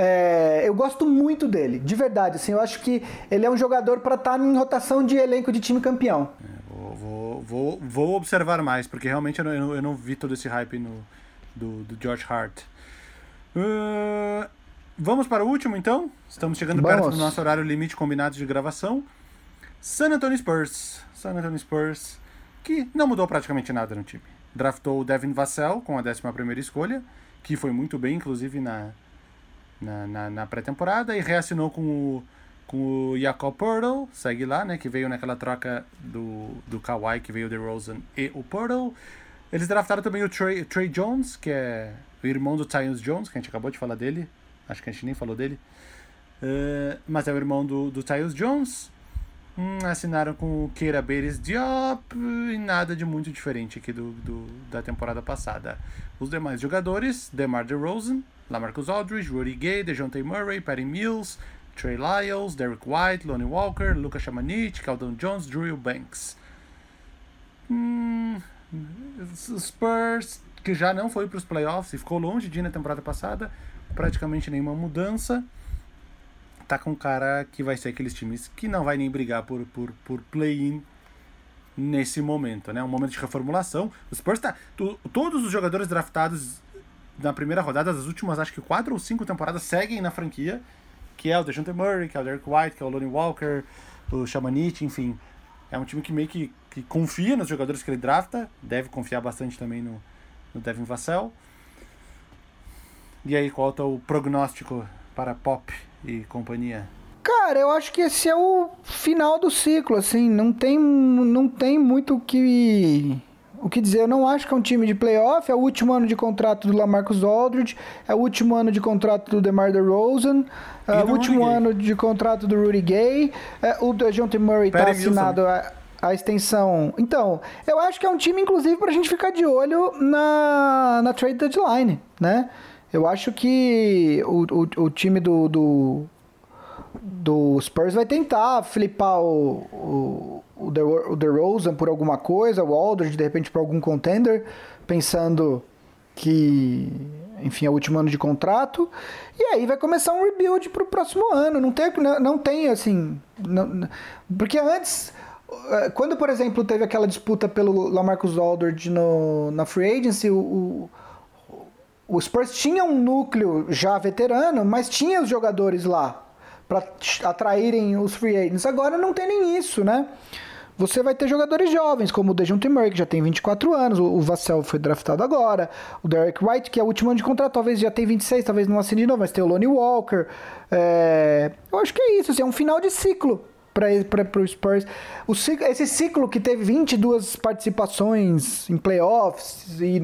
É, eu gosto muito dele, de verdade. Assim, eu acho que ele é um jogador para estar tá em rotação de elenco de time campeão. É, vou, vou, vou, vou, observar mais, porque realmente eu não, eu não, vi todo esse hype no, do, do George Hart. Uh, vamos para o último então? Estamos chegando vamos. perto do nosso horário limite combinado de gravação. San Antonio Spurs. San Antonio Spurs, que não mudou praticamente nada no time. Draftou o Devin Vassell com a 11 escolha, que foi muito bem, inclusive, na, na, na, na pré-temporada e reassinou com o, com o Jacob Portal, segue lá, né, que veio naquela troca do, do Kawhi, que veio o DeRozan e o Portal. Eles draftaram também o Trey, Trey Jones, que é o irmão do Tyus Jones, que a gente acabou de falar dele, acho que a gente nem falou dele, uh, mas é o irmão do, do Tyus Jones. Hum, assinaram com o Keira Beres Diop e nada de muito diferente aqui do, do, da temporada passada. Os demais jogadores, DeMar DeRozan, LaMarcus Aldridge, Rudy Gay, DeJounte Murray, Patty Mills, Trey Lyles, Derek White, Lonnie Walker, Lucas Chamanich, Caldon Jones, Drew Banks. Hum, Spurs, que já não foi para os playoffs e ficou longe de ir na temporada passada, praticamente nenhuma mudança. Tá com cara que vai ser aqueles times que não vai nem brigar por, por, por play-in nesse momento, né? Um momento de reformulação. O Spurs tá. Todos os jogadores draftados na primeira rodada, das últimas acho que quatro ou cinco temporadas seguem na franquia, que é o DeJounte Murray, que é o Derek White, que é o Lonnie Walker, o Shamanich, enfim. É um time que meio que, que confia nos jogadores que ele drafta, deve confiar bastante também no, no Devin Vassell. E aí, qual é o prognóstico para Pop e companhia? Cara, eu acho que esse é o final do ciclo, assim, não tem, não tem muito o que o que dizer, eu não acho que é um time de playoff, é o último ano de contrato do Lamarcus Aldridge, é o último ano de contrato do DeMar DeRozan, é o último ano de contrato do Rudy Gay, é, o DeJounte Murray está assinado a, a, extensão. Então, eu acho que é um time, inclusive, para a gente ficar de olho na, na trade deadline, né? Eu acho que o, o, o time do, do, do Spurs vai tentar flipar o, o o, The, o por alguma coisa, o Aldridge de repente por algum contender, pensando que, enfim, é o último ano de contrato. E aí vai começar um rebuild para o próximo ano. Não tem, não tem assim. Não, porque antes. Eh, quando, por exemplo, teve aquela disputa pelo Lamarcus Aldridge no, na Free Agency, o, o, o Spurs tinha um núcleo já veterano, mas tinha os jogadores lá para atraírem os free agents. Agora não tem nem isso, né? Você vai ter jogadores jovens, como o Dejounte Murray, que já tem 24 anos, o Vassell foi draftado agora, o Derek White, que é o último ano de contrato, talvez já tem 26, talvez não assine de novo, mas tem o Lonnie Walker. É... Eu acho que é isso, assim, é um final de ciclo para o Spurs. O ciclo, esse ciclo que teve 22 participações em playoffs e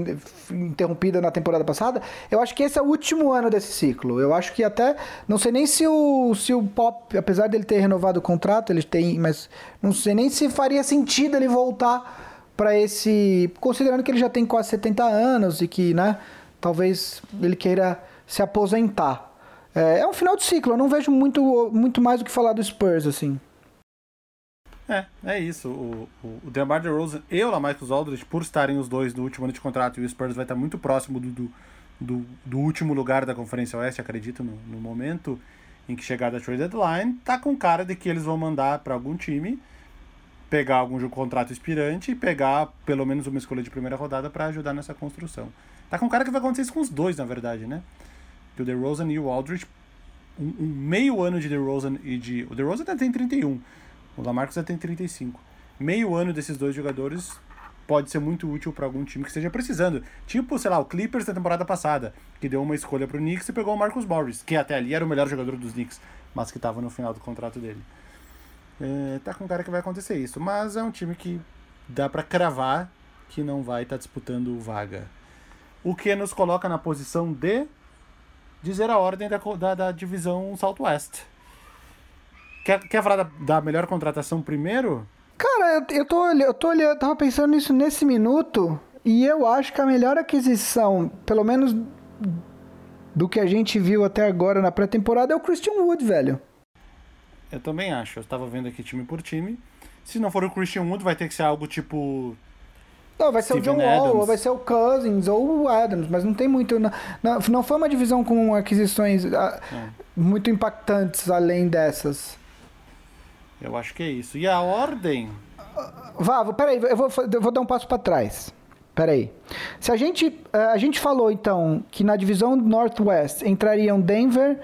interrompida na temporada passada, eu acho que esse é o último ano desse ciclo. Eu acho que até, não sei nem se o, se o Pop, apesar dele ter renovado o contrato, ele tem, mas não sei nem se faria sentido ele voltar para esse, considerando que ele já tem quase 70 anos e que, né, talvez ele queira se aposentar. É, é um final de ciclo, eu não vejo muito, muito mais o que falar do Spurs, assim. É, é isso. O, o, o DeMar DeRozan e o LaMarcus Aldridge, por estarem os dois no último ano de contrato e o Spurs vai estar muito próximo do, do, do, do último lugar da Conferência Oeste, acredito, no, no momento em que chegar da trade deadline, tá com cara de que eles vão mandar para algum time pegar algum contrato expirante e pegar pelo menos uma escolha de primeira rodada para ajudar nessa construção. Tá com cara que vai acontecer isso com os dois, na verdade, né? Que o DeRozan e o Aldridge, um, um meio ano de DeRozan e de... O DeRozan tem 31, o Lamarcus já tem 35. Meio ano desses dois jogadores pode ser muito útil para algum time que esteja precisando. Tipo, sei lá, o Clippers da temporada passada, que deu uma escolha para o Knicks e pegou o Marcus Morris, que até ali era o melhor jogador dos Knicks, mas que estava no final do contrato dele. É, tá com cara que vai acontecer isso, mas é um time que dá para cravar que não vai estar tá disputando vaga. O que nos coloca na posição de dizer a ordem da, da, da divisão Southwest. Quer, quer falar da, da melhor contratação primeiro? Cara, eu, eu tô eu tô olhando, tava pensando nisso nesse minuto e eu acho que a melhor aquisição, pelo menos do que a gente viu até agora na pré-temporada, é o Christian Wood, velho. Eu também acho. Eu estava vendo aqui time por time. Se não for o Christian Wood, vai ter que ser algo tipo. Não, vai ser Steven o John Wall, ou vai ser o Cousins, ou o Adams, mas não tem muito. Não, não, não foi uma divisão com aquisições ah, é. muito impactantes além dessas. Eu acho que é isso. E a ordem. Vá, peraí, eu vou, eu vou dar um passo para trás. Peraí. Se a gente, eh, a gente falou então que na divisão Northwest entrariam Denver,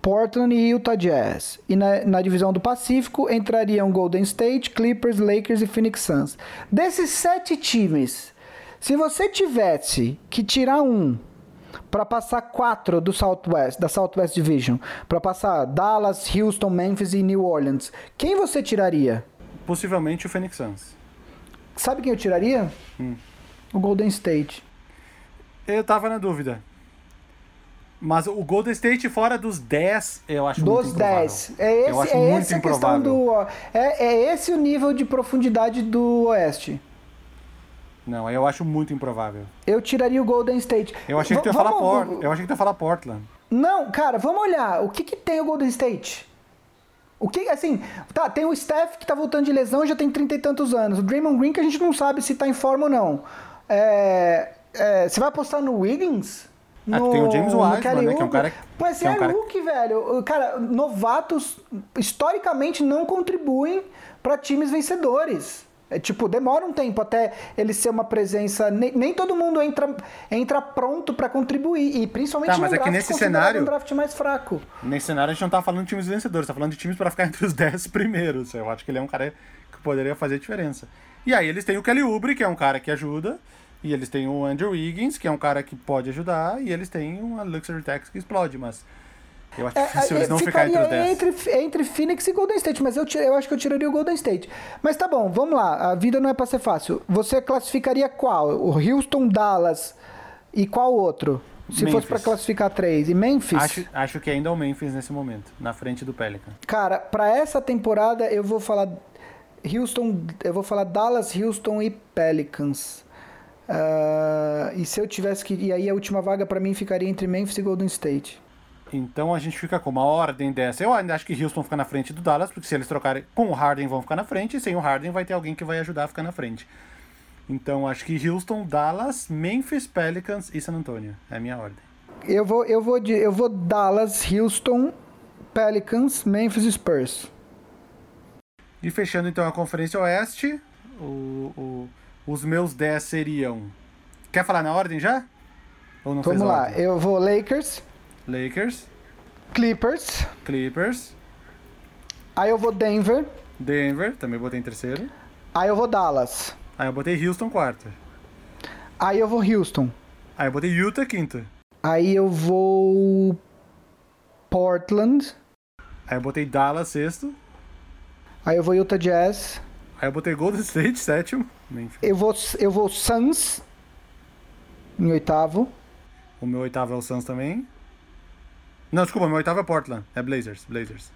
Portland e Utah Jazz. E na, na divisão do Pacífico entrariam Golden State, Clippers, Lakers e Phoenix Suns. Desses sete times, se você tivesse que tirar um para passar quatro do Southwest, da Southwest Division, para passar Dallas, Houston, Memphis e New Orleans, quem você tiraria? Possivelmente o Phoenix Suns. Sabe quem eu tiraria? Hum. O Golden State. Eu tava na dúvida. Mas o Golden State fora dos 10, eu acho dos muito improvável. Dos 10. É esse, eu acho é muito essa improvável. questão do. É, é esse o nível de profundidade do Oeste. Não, eu acho muito improvável. Eu tiraria o Golden State. Eu achei que tu ia falar Port... Eu achei que tu ia falar Portland. Não, cara, vamos olhar. O que que tem o Golden State? O que, assim, tá, tem o Steph que tá voltando de lesão já tem trinta e tantos anos. O Draymond Green que a gente não sabe se tá em forma ou não. É, é, você vai apostar no Wiggins? No, ah, tem o James Wiseman, né, que é um cara... Mas que é, um cara... Hulk, velho. Cara, novatos historicamente não contribuem para times vencedores. É, tipo, demora um tempo até ele ser uma presença. Nem, nem todo mundo entra, entra pronto para contribuir. E principalmente tá, mas é que nesse cenário. um draft mais fraco. Nesse cenário a gente não tá falando de times vencedores, tá falando de times para ficar entre os 10 primeiros. Eu acho que ele é um cara que poderia fazer diferença. E aí eles têm o Kelly Oubre, que é um cara que ajuda. E eles têm o Andrew Wiggins, que é um cara que pode ajudar. E eles têm uma Luxury Tax que explode, mas. Eu acho difícil eles não ficarem ficaria entre os 10. entre, entre Phoenix e Golden State, mas eu, eu acho que eu tiraria o Golden State. Mas tá bom, vamos lá. A vida não é pra ser fácil. Você classificaria qual? O Houston, Dallas e qual outro? Se fosse Memphis. pra classificar três. E Memphis? Acho, acho que ainda é o Memphis nesse momento, na frente do Pelican. Cara, pra essa temporada eu vou falar Houston, eu vou falar Dallas, Houston e Pelicans. Ah, e se eu tivesse que. E aí a última vaga pra mim ficaria entre Memphis e Golden State. Então a gente fica com uma ordem dessa. Eu ainda acho que Houston fica na frente do Dallas, porque se eles trocarem com o Harden vão ficar na frente, e sem o Harden vai ter alguém que vai ajudar a ficar na frente. Então acho que Houston, Dallas, Memphis, Pelicans e San Antonio. É a minha ordem. Eu vou, eu vou, de, eu vou Dallas, Houston, Pelicans, Memphis e Spurs. E fechando então a Conferência Oeste, o- o- os meus 10 seriam. Quer falar na ordem já? Ou não Vamos lá, ordem? eu vou Lakers, Lakers, Clippers, Clippers, aí eu vou Denver, Denver, também botei em terceiro. aí eu vou Dallas, Aí eu botei Houston quarto. aí eu vou Houston, Aí eu botei Utah quinto. aí eu vou Portland, Aí eu botei Dallas sexto. aí eu vou Utah Jazz, Aí eu botei Golden State sétimo. Eu vou, eu vou Suns em oitavo, O meu oitavo é o Suns também. Não, desculpa, meu oitavo é Portland. É Blazers. Blazers.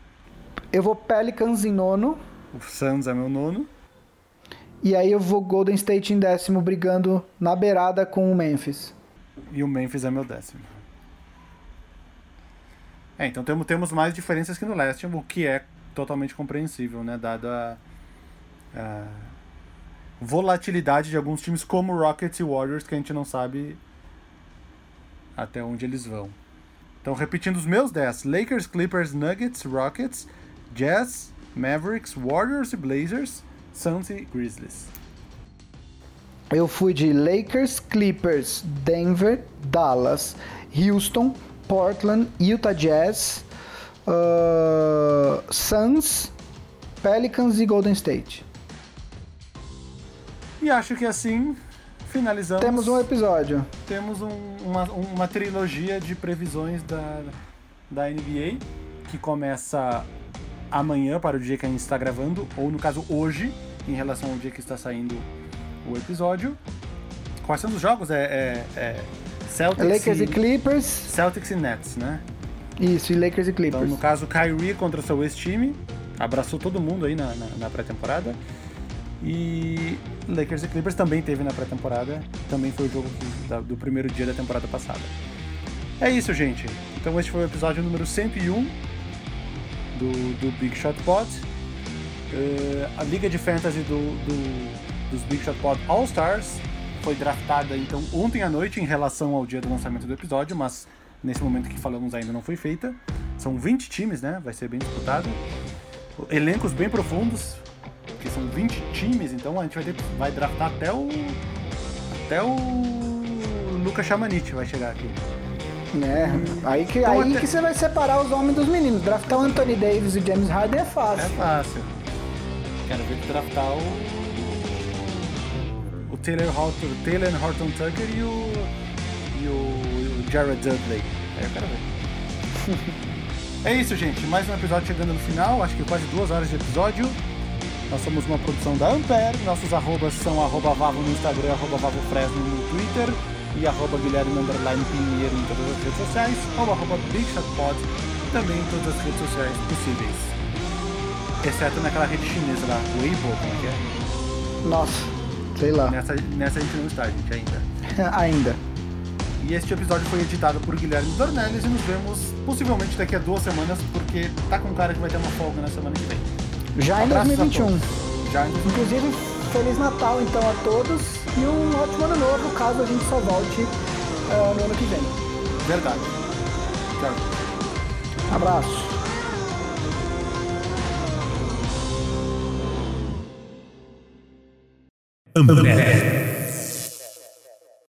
eu vou Pelicans em nono, O Suns é meu nono. e aí eu vou Golden State em décimo, brigando na beirada com o Memphis. E o Memphis é meu décimo. É, então temos, temos mais diferenças que no leste, o que é totalmente compreensível, né? Dado a, a volatilidade de alguns times como Rockets e Warriors, que a gente não sabe até onde eles vão. Então, repetindo os meus 10: Lakers, Clippers, Nuggets, Rockets, Jazz, Mavericks, Warriors e Blazers, Suns e Grizzlies. Eu fui de Lakers, Clippers, Denver, Dallas, Houston, Portland, Utah Jazz, uh, Suns, Pelicans e Golden State. E acho que assim finalizamos. Temos um episódio. temos um- uma, uma trilogia de previsões da, da NBA que começa amanhã para o dia que a gente está gravando, ou no caso hoje, em relação ao dia que está saindo o episódio. Quais são os jogos? É, é, é Celtics, Lakers e Clippers. Celtics e Nets, né? Isso, e Lakers e Então, Clippers. no caso, Kyrie contra o seu ex-time, abraçou todo mundo aí na, na, na pré-temporada. E Lakers e Clippers também teve na pré-temporada, também foi o jogo que- da- do primeiro dia da temporada passada. É isso, gente. Então este foi o episódio número 101 do, do Big Shot Pod. Eh, a liga de fantasy do, do- dos Big Shot Pod All Stars foi draftada então ontem à noite em relação ao dia do lançamento do episódio, mas nesse momento que falamos ainda não foi feita. São 20 times, né? Vai ser bem disputado. Elencos bem profundos, porque são 20 times, então a gente vai, ter, vai draftar até o. Até o. Lucas Chamanite vai chegar aqui. É, aí que, Então, aí até- que você vai separar os homens dos meninos. Draftar o Anthony Davis e o James Harden é É fácil. fácil. Quero ver draftar o. O Taylor Horton, Taylor Horton Tucker e o. E o, o Jared Dudley. Aí eu quero ver. é isso, gente. Mais um episódio chegando no final. Acho que quase duas horas de episódio. Nós somos uma produção da Ampere. Nossos arrobas são arroba Vavo no Instagram, arroba Vavo Fresno no Twitter e arroba Guilherme Underline Pinheiro em todas as redes sociais, ou arroba Big Shot Pod também em todas as redes sociais possíveis. Exceto naquela rede chinesa lá, Weibo, como é que é? Nossa, sei lá. Nessa, nessa a gente não está, gente, ainda. Ainda. E este episódio foi editado por Guilherme Dornelles e nos vemos possivelmente daqui a duas semanas, porque tá com cara que vai ter uma folga na semana que vem. Já em Abraços a 2021. todos. Já em 2021. Inclusive, Feliz Natal então a todos e um ótimo ano novo, caso a gente só volte ah, no ano que vem. Verdade. Tchau. Abraço. Ambev.